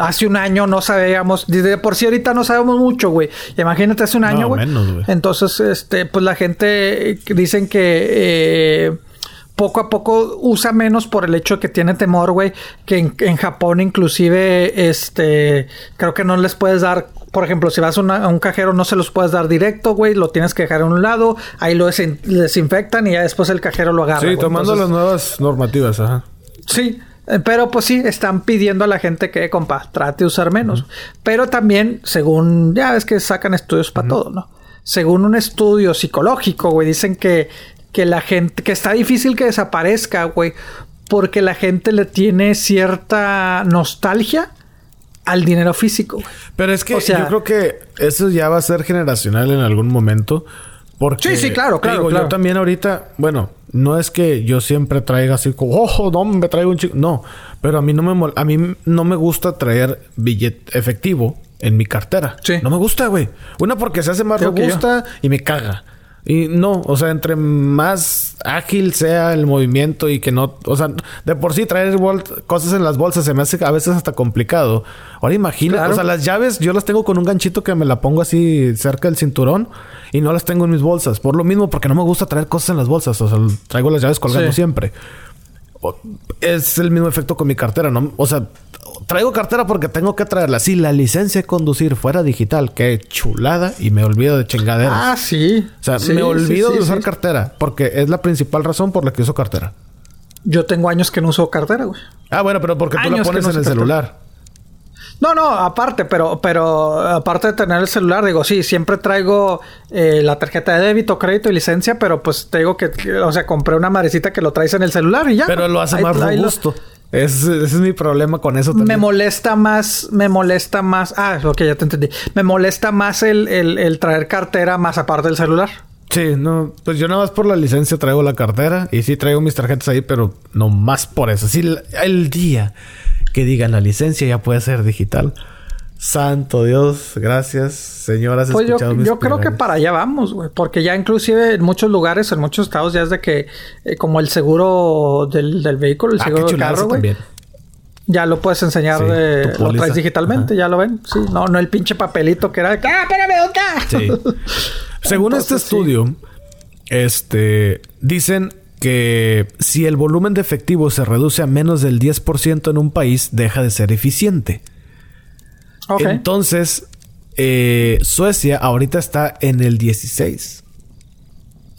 hace un año no sabíamos, de por sí ahorita no sabemos mucho, güey. Imagínate hace un año, güey. Entonces, este, pues la gente dicen que eh, poco a poco usa menos por el hecho de que tiene temor, güey. Que en, en, Japón, inclusive, este, creo que no les puedes dar por ejemplo, si vas a, un cajero no se los puedes dar directo, güey, lo tienes que dejar en un lado, ahí lo desinfectan y ya después el cajero lo agarra. Sí, tomando las nuevas normativas, ajá. Sí, eh, pero pues sí, están pidiendo a la gente que, compa, trate de usar menos. Pero también, según, ya ves que sacan estudios para todo, ¿no? Según un estudio psicológico, güey, dicen que, que la gente, que está difícil que desaparezca, güey, porque la gente le tiene cierta nostalgia al dinero físico. Pero es que yo creo que eso ya va a ser generacional en algún momento. Porque, sí, sí, claro, claro, Yo también ahorita, bueno, no es que yo siempre traiga así como, oh, no, me traigo un chico. No, pero a mí no me, a mí no me gusta traer billete efectivo en mi cartera. Sí. No me gusta, güey. Una porque se hace más robusta y me caga. Y no, o sea, entre más ágil sea el movimiento y que no, o sea, de por sí traer cosas en las bolsas se me hace a veces hasta complicado. Ahora imagina, o sea, las llaves yo las tengo con un ganchito que me la pongo así cerca del cinturón y no las tengo en mis bolsas. Por lo mismo, porque no me gusta traer cosas en las bolsas, o sea, traigo las llaves colgando siempre. Es el mismo efecto con mi cartera, ¿no? O sea, traigo cartera porque tengo que traerla. Si la licencia de conducir fuera digital, qué chulada y me olvido de chingaderas. Ah, sí. O sea, me olvido de usar cartera porque es la principal razón por la que uso cartera. Yo tengo años que no uso cartera, güey. Ah, bueno, pero porque tú la pones en el celular. No, no, aparte, pero, pero aparte de tener el celular, digo, sí, siempre traigo eh, la tarjeta de débito, crédito y licencia, pero pues te digo que, o sea, compré una marecita que lo traes en el celular y ya. Pero lo hace más robusto. Ese, es mi problema con eso también. Me molesta más, me molesta más. Ah, ok, ya te entendí. Me molesta más el, el, traer cartera más aparte del celular. Sí, no, pues yo nada más por la licencia traigo la cartera y sí traigo mis tarjetas ahí, pero no más por eso. Sí, el día que digan la licencia ya puede ser digital. Santo Dios, gracias, señoras. Pues yo, yo creo que para allá vamos, güey. Porque ya inclusive en muchos lugares, en muchos estados, ya es de que eh, como el seguro del, del vehículo, el ah, seguro del carro, güey. Ya lo puedes enseñar, de, lo traes digitalmente, ya lo ven. Sí, no, no el pinche papelito que era de ¡Ah, espérame, Sí. Según este estudio, este, dicen que si el volumen de efectivo se reduce a menos del 10% en un país, deja de ser eficiente. Entonces, eh, Suecia ahorita está en el 16.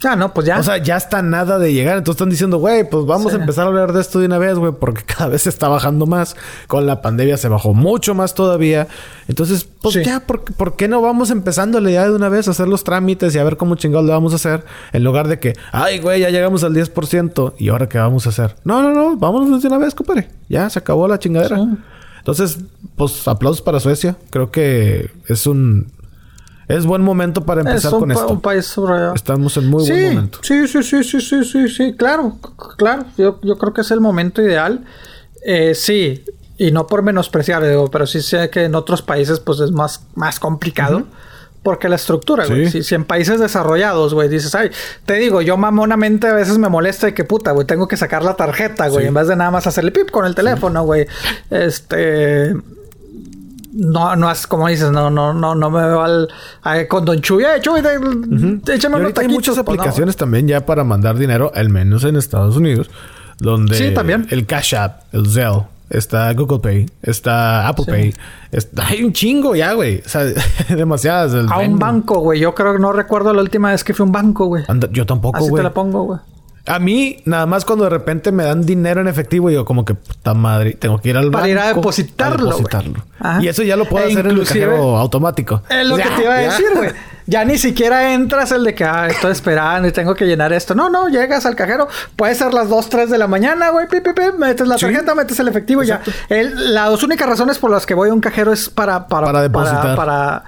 Ah, no, pues ya. O sea, ya está nada de llegar. Entonces están diciendo, güey, pues vamos a empezar a hablar de esto de una vez, güey, porque cada vez se está bajando más. Con la pandemia se bajó mucho más todavía. Entonces, pues ya, ¿por, qué no vamos empezándole ya de una vez a hacer los trámites y a ver cómo chingados le vamos a hacer? En lugar de que, ay, güey, ya llegamos al 10% y ahora qué vamos a hacer. No, no, no, vámonos de una vez, compadre. Ya se acabó la chingadera. Entonces, pues aplausos para Suecia. Creo que es un es buen momento para empezar con esto. Un país Estamos en muy buen momento. Sí, sí, sí, sí, sí, sí, sí, claro, claro. Yo, yo creo que es el momento ideal. Eh, sí, y no por menospreciar, digo, pero sí sé que en otros países pues es más, más complicado. Porque la estructura, güey. Si, en países desarrollados, güey, dices, ay, te digo, yo mamonamente a veces me molesta de que puta, güey, tengo que sacar la tarjeta, güey, en vez de nada más hacerle pip con el teléfono, güey. Este. No, no es como dices, no, no, no, no me veo al, con Don Chuy, eh, Chuy, échame unos Hay muchas pues, aplicaciones también ya para mandar dinero, al menos en Estados Unidos, donde sí, también. el Cash App, el Zelle, está Google Pay, está Apple Pay. hay un chingo ya, güey. O sea, demasiadas. a un banco, güey. Yo creo que no recuerdo la última vez que fui a un banco, güey. yo tampoco, güey. Así te la pongo, güey. A mí, nada más cuando de repente me dan dinero en efectivo, digo como que puta madre, tengo que ir al banco. Para ir a depositarlo. A depositarlo. Y eso ya lo puedo e hacer en el cajero automático. Es lo que te iba a decir, güey. Ya ni siquiera entras el de que ah, estoy esperando y tengo que llenar esto. No, no, llegas al cajero. Puede ser las 2, 3 de la mañana, güey. Pi, pi, metes la tarjeta, metes el efectivo y ya. las únicas razones por las que voy a un cajero es para, para, para depositar. para para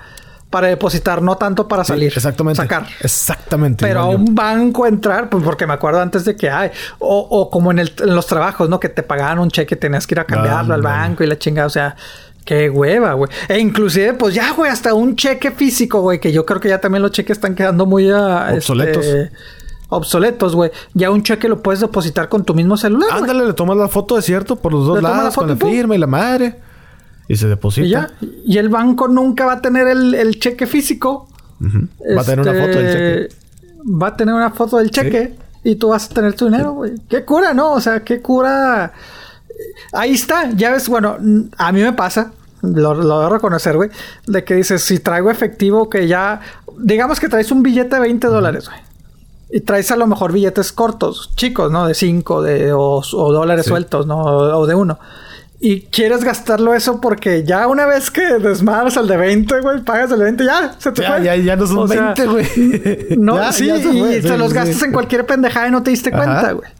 depositar, no tanto para salir. exactamente. Sacar. Exactamente. Pero a un banco entrar, pues porque me acuerdo antes de que hay, o, o como en, el, en, los trabajos, ¿no? Que te pagaban un cheque, tenías que ir a cambiarlo al banco y la chingada, o sea. Qué hueva, güey. E inclusive, pues ya, güey, hasta un cheque físico, güey, que yo creo que ya también los cheques están quedando muy ah, obsoletos. Este, obsoletos, güey. Ya un cheque lo puedes depositar con tu mismo celular. Ándale, le tomas la foto de cierto por los dos lados, con la firma y la madre. Y se deposita. Y ya. Y el banco nunca va a tener el, cheque físico. Va a tener una foto del cheque. Este, va a tener una foto del cheque. Y tú vas a tener tu dinero, güey. Qué cura, ¿no? O sea, qué cura. Ahí está. Ya ves, bueno, a mí me pasa. Lo, lo debo reconocer, güey. De que dices, si traigo efectivo que ya... Digamos que traes un billete de 20 dólares, güey. Y traes a lo mejor billetes cortos, chicos, ¿no? De 5 de, o, dólares sueltos, ¿no? o de uno y quieres gastarlo eso porque ya una vez que desmadras al de 20, güey, pagas el de 20, ya se te ya, Ya, ya no son 20, güey. No, sí, y te los gastas en cualquier pendejada y no te diste cuenta, güey.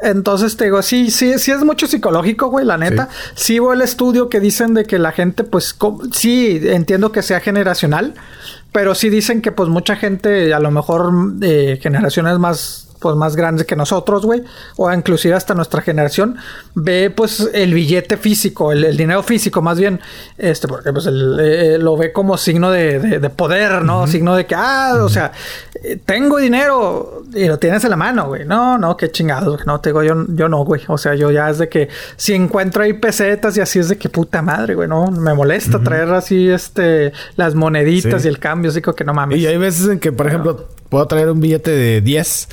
Entonces te digo, sí, sí, sí es mucho psicológico, güey, la neta. Sí. sí el estudio que dicen de que la gente, pues, sí, entiendo que sea generacional, pero sí dicen que, pues, mucha gente, a lo mejor, eh, generaciones más pues más grandes que nosotros, güey, o inclusive hasta nuestra generación, ve pues el billete físico, el, dinero físico más bien, este, porque pues eh, lo ve como signo de, poder, ¿no? Signo de que, ah, o sea, eh, tengo dinero y lo tienes en la mano, güey. No, no, qué chingados, no, te digo, yo, yo no, güey. O sea, yo ya es de que si encuentro ahí pesetas y así es de que puta madre, güey, no, me molesta traer así, este, las moneditas y el cambio, así que no mames. Y hay veces en que, por ejemplo, puedo traer un billete de 10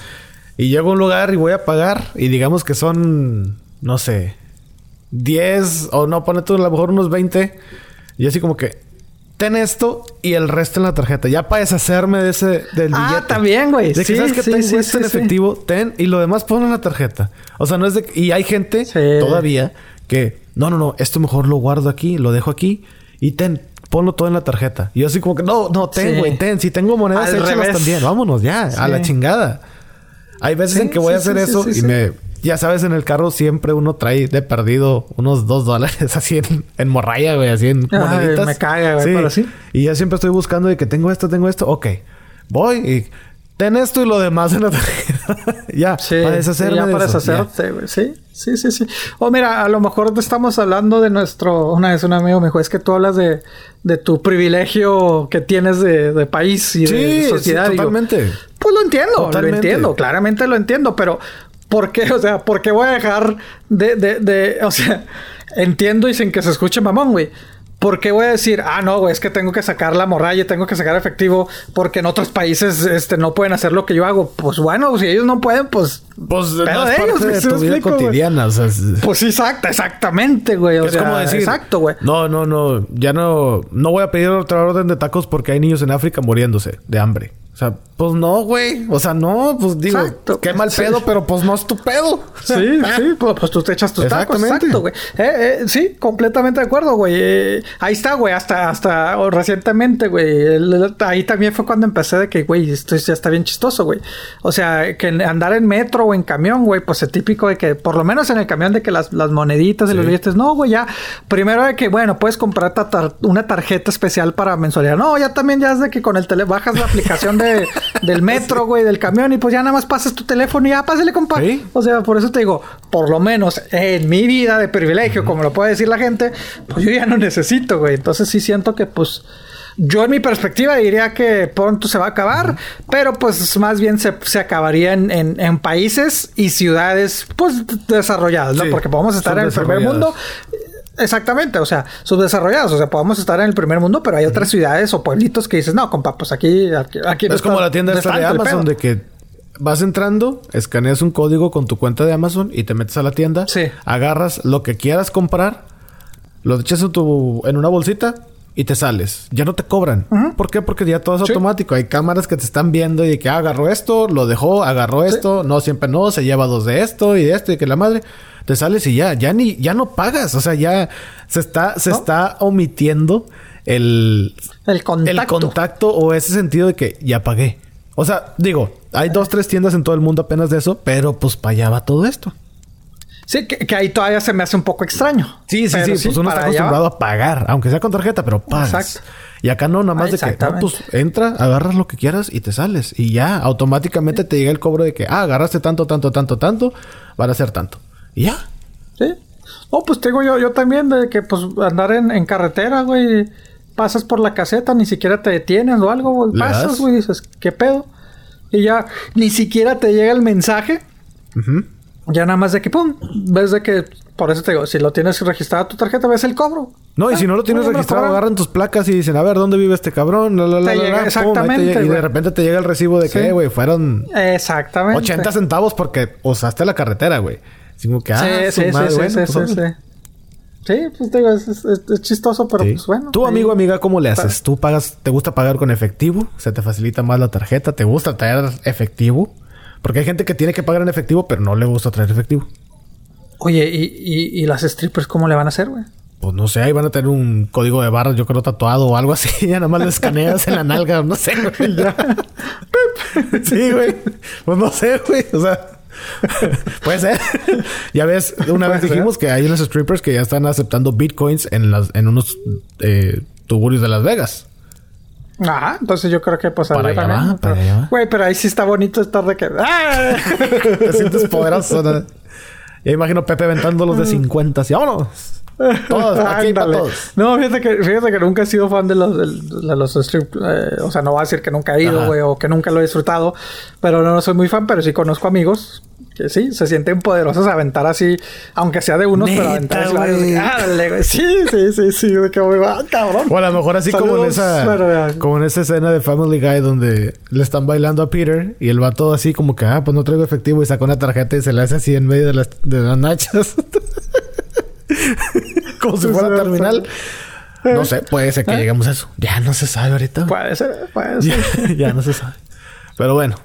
y llego a un lugar y voy a pagar y digamos que son, no sé, 10 o no, pone tú a lo mejor unos 20 y así como que ten esto y el resto en la tarjeta. Ya para deshacerme de ese del ah, billete. Ah, también, güey. De que sabes que tengo esto en efectivo, ten y lo demás pon en la tarjeta. O sea, no es de y hay gente todavía que no, no, no, esto mejor lo guardo aquí, lo dejo aquí y ten ponlo todo en la tarjeta. Y yo así como que, no, no, ten, güey, ten. Si tengo monedas, échalas también. Vámonos ya, a la chingada. Hay veces en que voy a hacer eso y me... Ya sabes, en el carro siempre uno trae de perdido unos dos dólares así en, en morralla, güey, así en moneditas. Me caga, güey, pero sí. Y ya siempre estoy buscando de que tengo esto, tengo esto. Ok, voy y ten esto y lo demás en la tarjeta. ya, para deshacerme ya para deshacerte, güey. Sí, sí, sí, sí. O mira, a lo mejor te estamos hablando de nuestro... Una vez un amigo me dijo, es que tú hablas de, de tu privilegio que tienes de, de país y de sociedad. Sí, totalmente. pues lo entiendo, lo entiendo, claramente lo entiendo, pero ¿por qué? O sea, ¿por qué voy a dejar de, de, de o sea, entiendo y sin que se escuche mamón, güey. ¿Por qué voy a decir, ah, no, güey, es que tengo que sacar la morralla, tengo que sacar efectivo porque en otros países este, no pueden hacer lo que yo hago? Pues bueno, si ellos no pueden, pues. Pues no es parte de tu vida cotidiana. O sea, pues sí, exacto, exactamente, güey. es como decir, exacto, güey. No, no, no, ya no, no voy a pedir otra orden de tacos porque hay niños en África muriéndose de hambre. O sea, pues no, güey. O sea, no, pues digo, qué mal pedo, pero pues no es tu pedo. Sí, sí, pues, pues, tú te echas tus tacos. Exacto, güey. Eh, eh, sí, completamente de acuerdo, güey. Eh, ahí está, güey, hasta, hasta recientemente, güey. Ahí también fue cuando empecé de que, güey, esto ya está bien chistoso, güey. O sea, que andar en metro o en camión, güey, pues es típico de que, por lo menos en el camión, de que las, las moneditas de los billetes, no, güey, ya. Primero de que, bueno, puedes comprar una tarjeta especial para mensualidad. No, ya también ya es de que con el tele bajas la aplicación de del metro, güey, del camión, y pues ya nada más pasas tu teléfono y ya pásale, compa. O sea, por eso te digo, por lo menos en mi vida de privilegio, como lo puede decir la gente, pues yo ya no necesito, güey. Entonces sí siento que, pues. Yo en mi perspectiva diría que pronto se va a acabar, pero pues más bien se, acabaría en, países y ciudades pues desarrolladas, ¿no? Porque podemos estar en el primer mundo Exactamente, o sea, subdesarrollados, o sea, podemos estar en el primer mundo, pero hay otras ciudades o pueblitos que dices, no, compa, pues aquí, aquí, Es como la tienda esta de Amazon, de que vas entrando, escaneas un código con tu cuenta de Amazon y te metes a la tienda, sí. agarras lo que quieras comprar, lo echas en, tu, en una bolsita y te sales. Ya no te cobran. ¿Por qué? Porque ya todo es automático. Hay cámaras que te están viendo y de que ah, agarró esto, lo dejó, agarró esto, no, siempre no, se lleva dos de esto y de esto y que la madre te sales y ya, ya ni, ya no pagas. O sea, ya se está, se está omitiendo el, el contacto. el contacto o ese sentido de que ya pagué. O sea, digo, hay dos, tres tiendas en todo el mundo apenas de eso, pero pues para allá va todo esto. Sí, que, ahí todavía se me hace un poco extraño. Sí, sí, sí, pues uno está acostumbrado a pagar, aunque sea con tarjeta, pero pagas. Exacto. Y acá no, nada más de que, no, pues entra, agarras lo que quieras y te sales. Y ya, automáticamente te llega el cobro de que, ah, agarraste tanto, tanto, tanto, tanto, van a ser tanto. Y ya. Sí. Oh, pues tengo yo, yo también de que pues andar en, carretera, güey. Pasas por la caseta, ni siquiera te detienes o algo, güey. Pasas, güey, dices, ¿qué pedo? Y ya ni siquiera te llega el mensaje. Ya nada más de que, pum, ves de que, por eso te digo, si lo tienes registrado tu tarjeta, ves el cobro. No, y si no lo tienes registrado, agarran tus placas y dicen, a ver, ¿dónde vive este cabrón? exactamente. y de repente te llega el recibo de que, güey, fueron... Exactamente. 80 centavos porque usaste la carretera, güey. Así que, ah, sí, sí, sí, sí, sí, pues, sí, sí, pues digo, es, chistoso, pero pues bueno. Tú, amigo, amiga, ¿cómo le haces? ¿Tú pagas, te gusta pagar con efectivo? ¿Se te facilita más la tarjeta? ¿Te gusta traer efectivo? Porque hay gente que tiene que pagar en efectivo, pero no le gusta traer efectivo. Oye, ¿y, y, las strippers cómo le van a hacer, güey? Pues no sé, ahí van a tener un código de barras, yo creo, tatuado o algo así. Ya nada más le escaneas en la nalga, no sé, güey. Ya. sí, güey. Pues no sé, güey. O sea, Puede ser. ya ves, una vez dijimos que hay unos strippers que ya están aceptando bitcoins en, las, en unos eh, tuburios de Las Vegas. Ajá, entonces yo creo que pues Para allá también. va, para pero- allá va. Güey, pero ahí sí está bonito estar de que. ¡Ah! Te sientes poderoso, ¿no? Ya imagino Pepe aventando los de 50 así, vámonos. Todos, aquí para todos. No, fíjate que, fíjate que nunca he sido fan de los, de, los strip. eh, o sea, no voy a decir que nunca he ido, güey, o que nunca lo he disfrutado. Pero no, soy muy fan, pero sí conozco amigos que sí, se sienten poderosos a aventar así, aunque sea de unos, pero aventar así varios. güey. Güey. Sí, sí, sí, sí. De que, güey, ah, cabrón. O a lo mejor así como en esa pero, como en esa escena de Family Guy donde le están bailando a Peter y él va todo así como que ah pues no traigo efectivo y saca una tarjeta y se le hace así en medio de las, de las nachas. como si fuera terminal. No sé, puede ser que lleguemos a eso. Ya no se sabe ahorita. Puede ser, puede ya, ser. ya no se sabe. Pero bueno,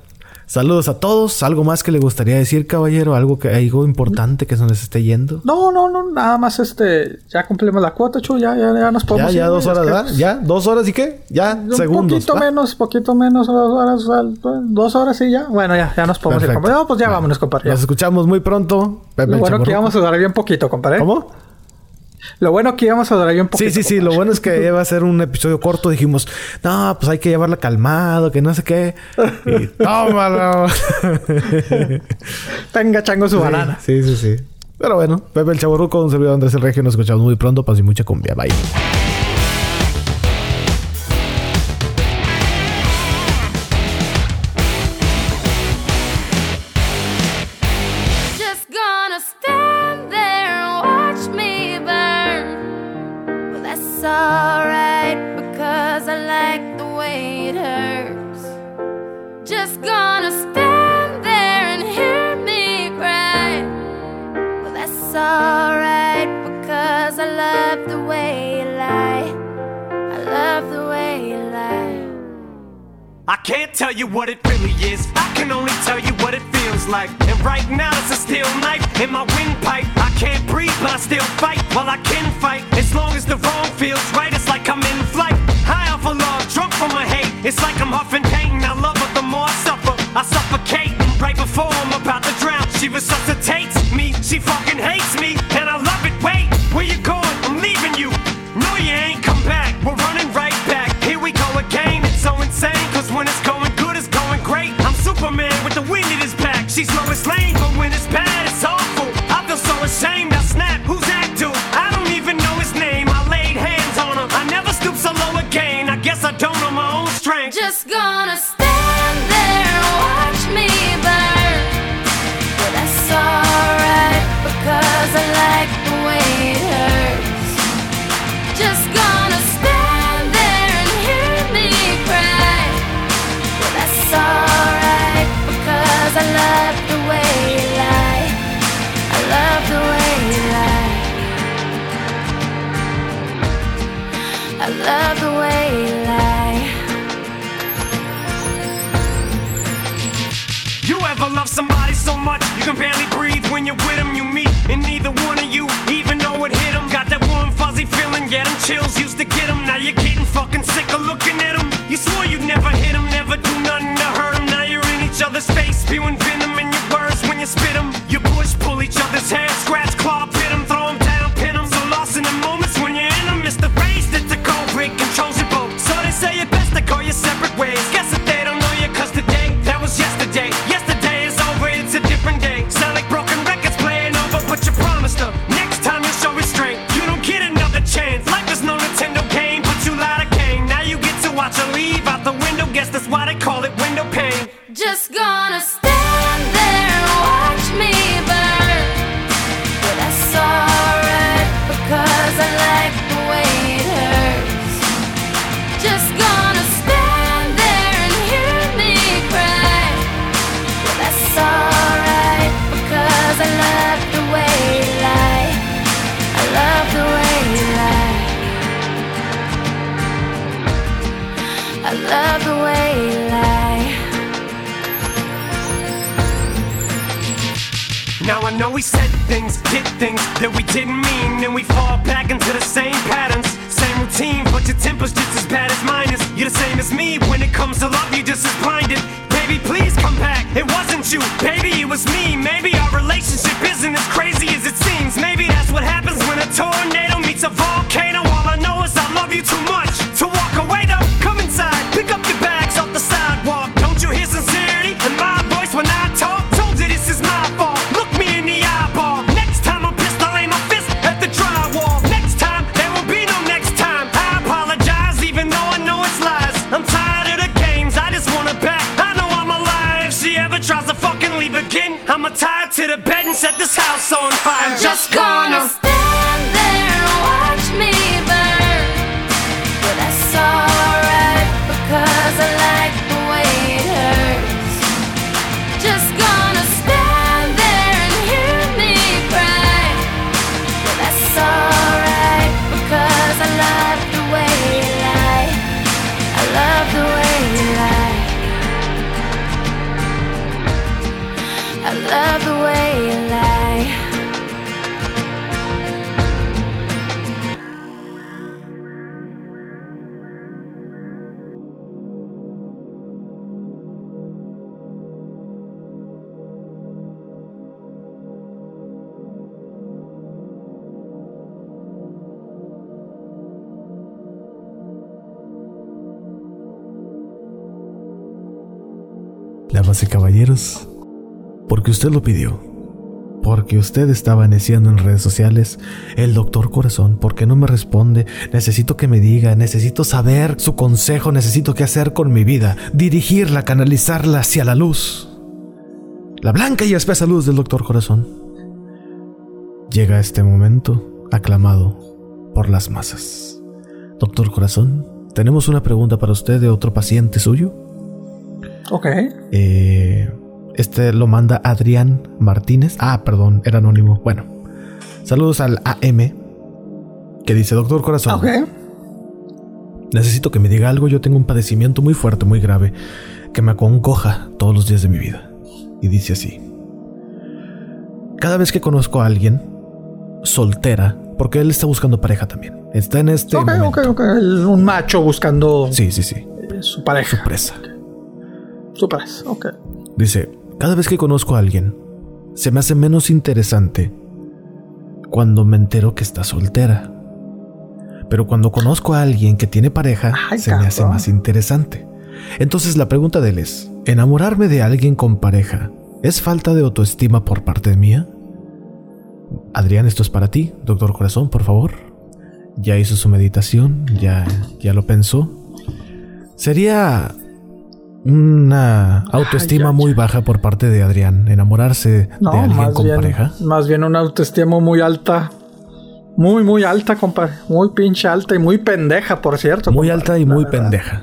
saludos a todos. ¿Algo más que le gustaría decir, caballero? ¿Algo que algo importante que se nos esté yendo? No, no, no, nada más este, ya cumplimos la cuota, chu, ya, ya, ya nos Ya, podemos ya ir, dos horas. Ya, dos horas y qué? Ya, Un segundos. poquito ¿va? menos, poquito menos, dos horas, dos horas y ya. Bueno, ya, ya nos podemos ir, Perfecto. No, pues ya vámonos, compadre. ya. Nos escuchamos muy pronto. Pepe bueno que íbamos a durar bien poquito, compadre. ¿Cómo? Lo bueno que íbamos a durar bien poquito. Sí, sí, sí. Lo bueno es que iba a ser un episodio corto. Dijimos, no, pues hay que llevarla calmado, que no sé qué. Y tómalo. Tenga chango su banana. Sí, sí, sí. Pero bueno, Pepe el Chaborruco, un servidor Andrés el Regio. Nos escuchamos muy pronto. Y mucha cumbia. Bye. I'ma tie it to the bed and set this house on fire. I'm Just gonna caballeros, porque usted lo pidió, porque usted estaba neciando en redes sociales, el doctor corazón, porque no me responde, necesito que me diga, necesito saber su consejo, necesito qué hacer con mi vida, dirigirla, canalizarla hacia la luz. La blanca y espesa luz del doctor corazón. Llega este momento aclamado por las masas. Doctor corazón, tenemos una pregunta para usted de otro paciente suyo. Ok. Eh, este lo manda Adrián Martínez. Ah, perdón, era anónimo. Bueno, saludos al AM que dice: Doctor Corazón, necesito que me diga algo. Yo tengo un padecimiento muy fuerte, muy grave, que me acongoja todos los días de mi vida. Y dice así: Cada vez que conozco a alguien soltera, porque él está buscando pareja también, está en este. Ok, momento. ok, ok. Un macho buscando Sí, sí, sí. su pareja. Presa. Su pareja. Ok. Dice, cada vez que conozco a alguien, se me hace menos interesante cuando me entero que está soltera. Pero cuando conozco a alguien que tiene pareja, Ay, se me hace más interesante. Entonces la pregunta de él es, ¿enamorarme de alguien con pareja es falta de autoestima por parte mía? Adrián, esto es para ti, doctor corazón, por favor. Ya hizo su meditación, ya, ya lo pensó. Sería una autoestima Ay, muy baja por parte de Adrián, enamorarse No, de alguien con bien, pareja. más bien una autoestima muy alta. Muy, muy alta, compadre. Muy pinche alta y muy pendeja, por cierto. Muy compadre, alta y muy verdad. pendeja.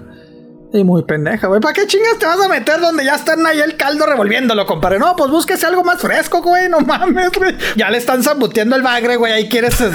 Y muy pendeja, güey. ¿Para qué chingas te vas a meter donde ya están ahí el caldo revolviéndolo, compadre? No, pues búsquese algo más fresco, güey. No mames, güey. Ya le están zambuteando el bagre, güey. Ahí quieres. eh,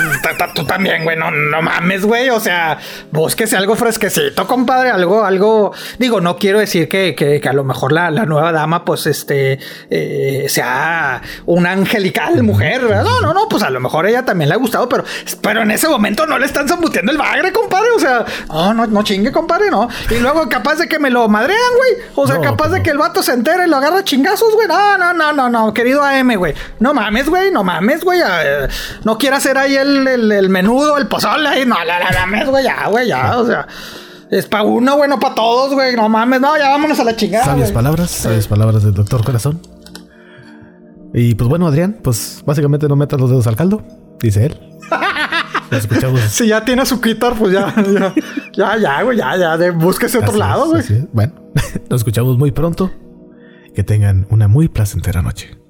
Tú también, güey. No, no mames, güey. O sea, búsquese algo fresquecito, compadre. Algo, algo. Digo, no quiero decir que, que, a lo mejor la, la nueva dama, pues, este, eh, sea una angelical mujer, ¿verdad? No, no, no. Pues a lo mejor ella también le ha gustado, pero, pero en ese momento no le están zambuteando el bagre, compadre. O sea, no, no, no chingue, compadre, no. Y luego capaz de que me lo madrean, güey. O sea, No, capaz de pero- que el vato se entere y lo agarra chingazos, güey. No, no, no, no, no, querido AM, güey. No mames, güey, no mames, güey. Eh, no quiera hacer ahí el, el, el menudo, el pozole ahí. No, la, la mames, güey, ya, güey, ya. O sea, es para uno, güey, no para todos, güey. No mames, no, ya vámonos a la chingada. Sabias palabras, sabias palabras del doctor corazón. Y pues bueno, Adrián, pues básicamente no metas los dedos al caldo, dice él. Escuchamos. Si ya tiene su quitar, pues ya, ya, ya, ya, güey, ya, ya, de, búsquese otro Así lado, es, güey. Bueno, nos escuchamos muy pronto. Que tengan una muy placentera noche.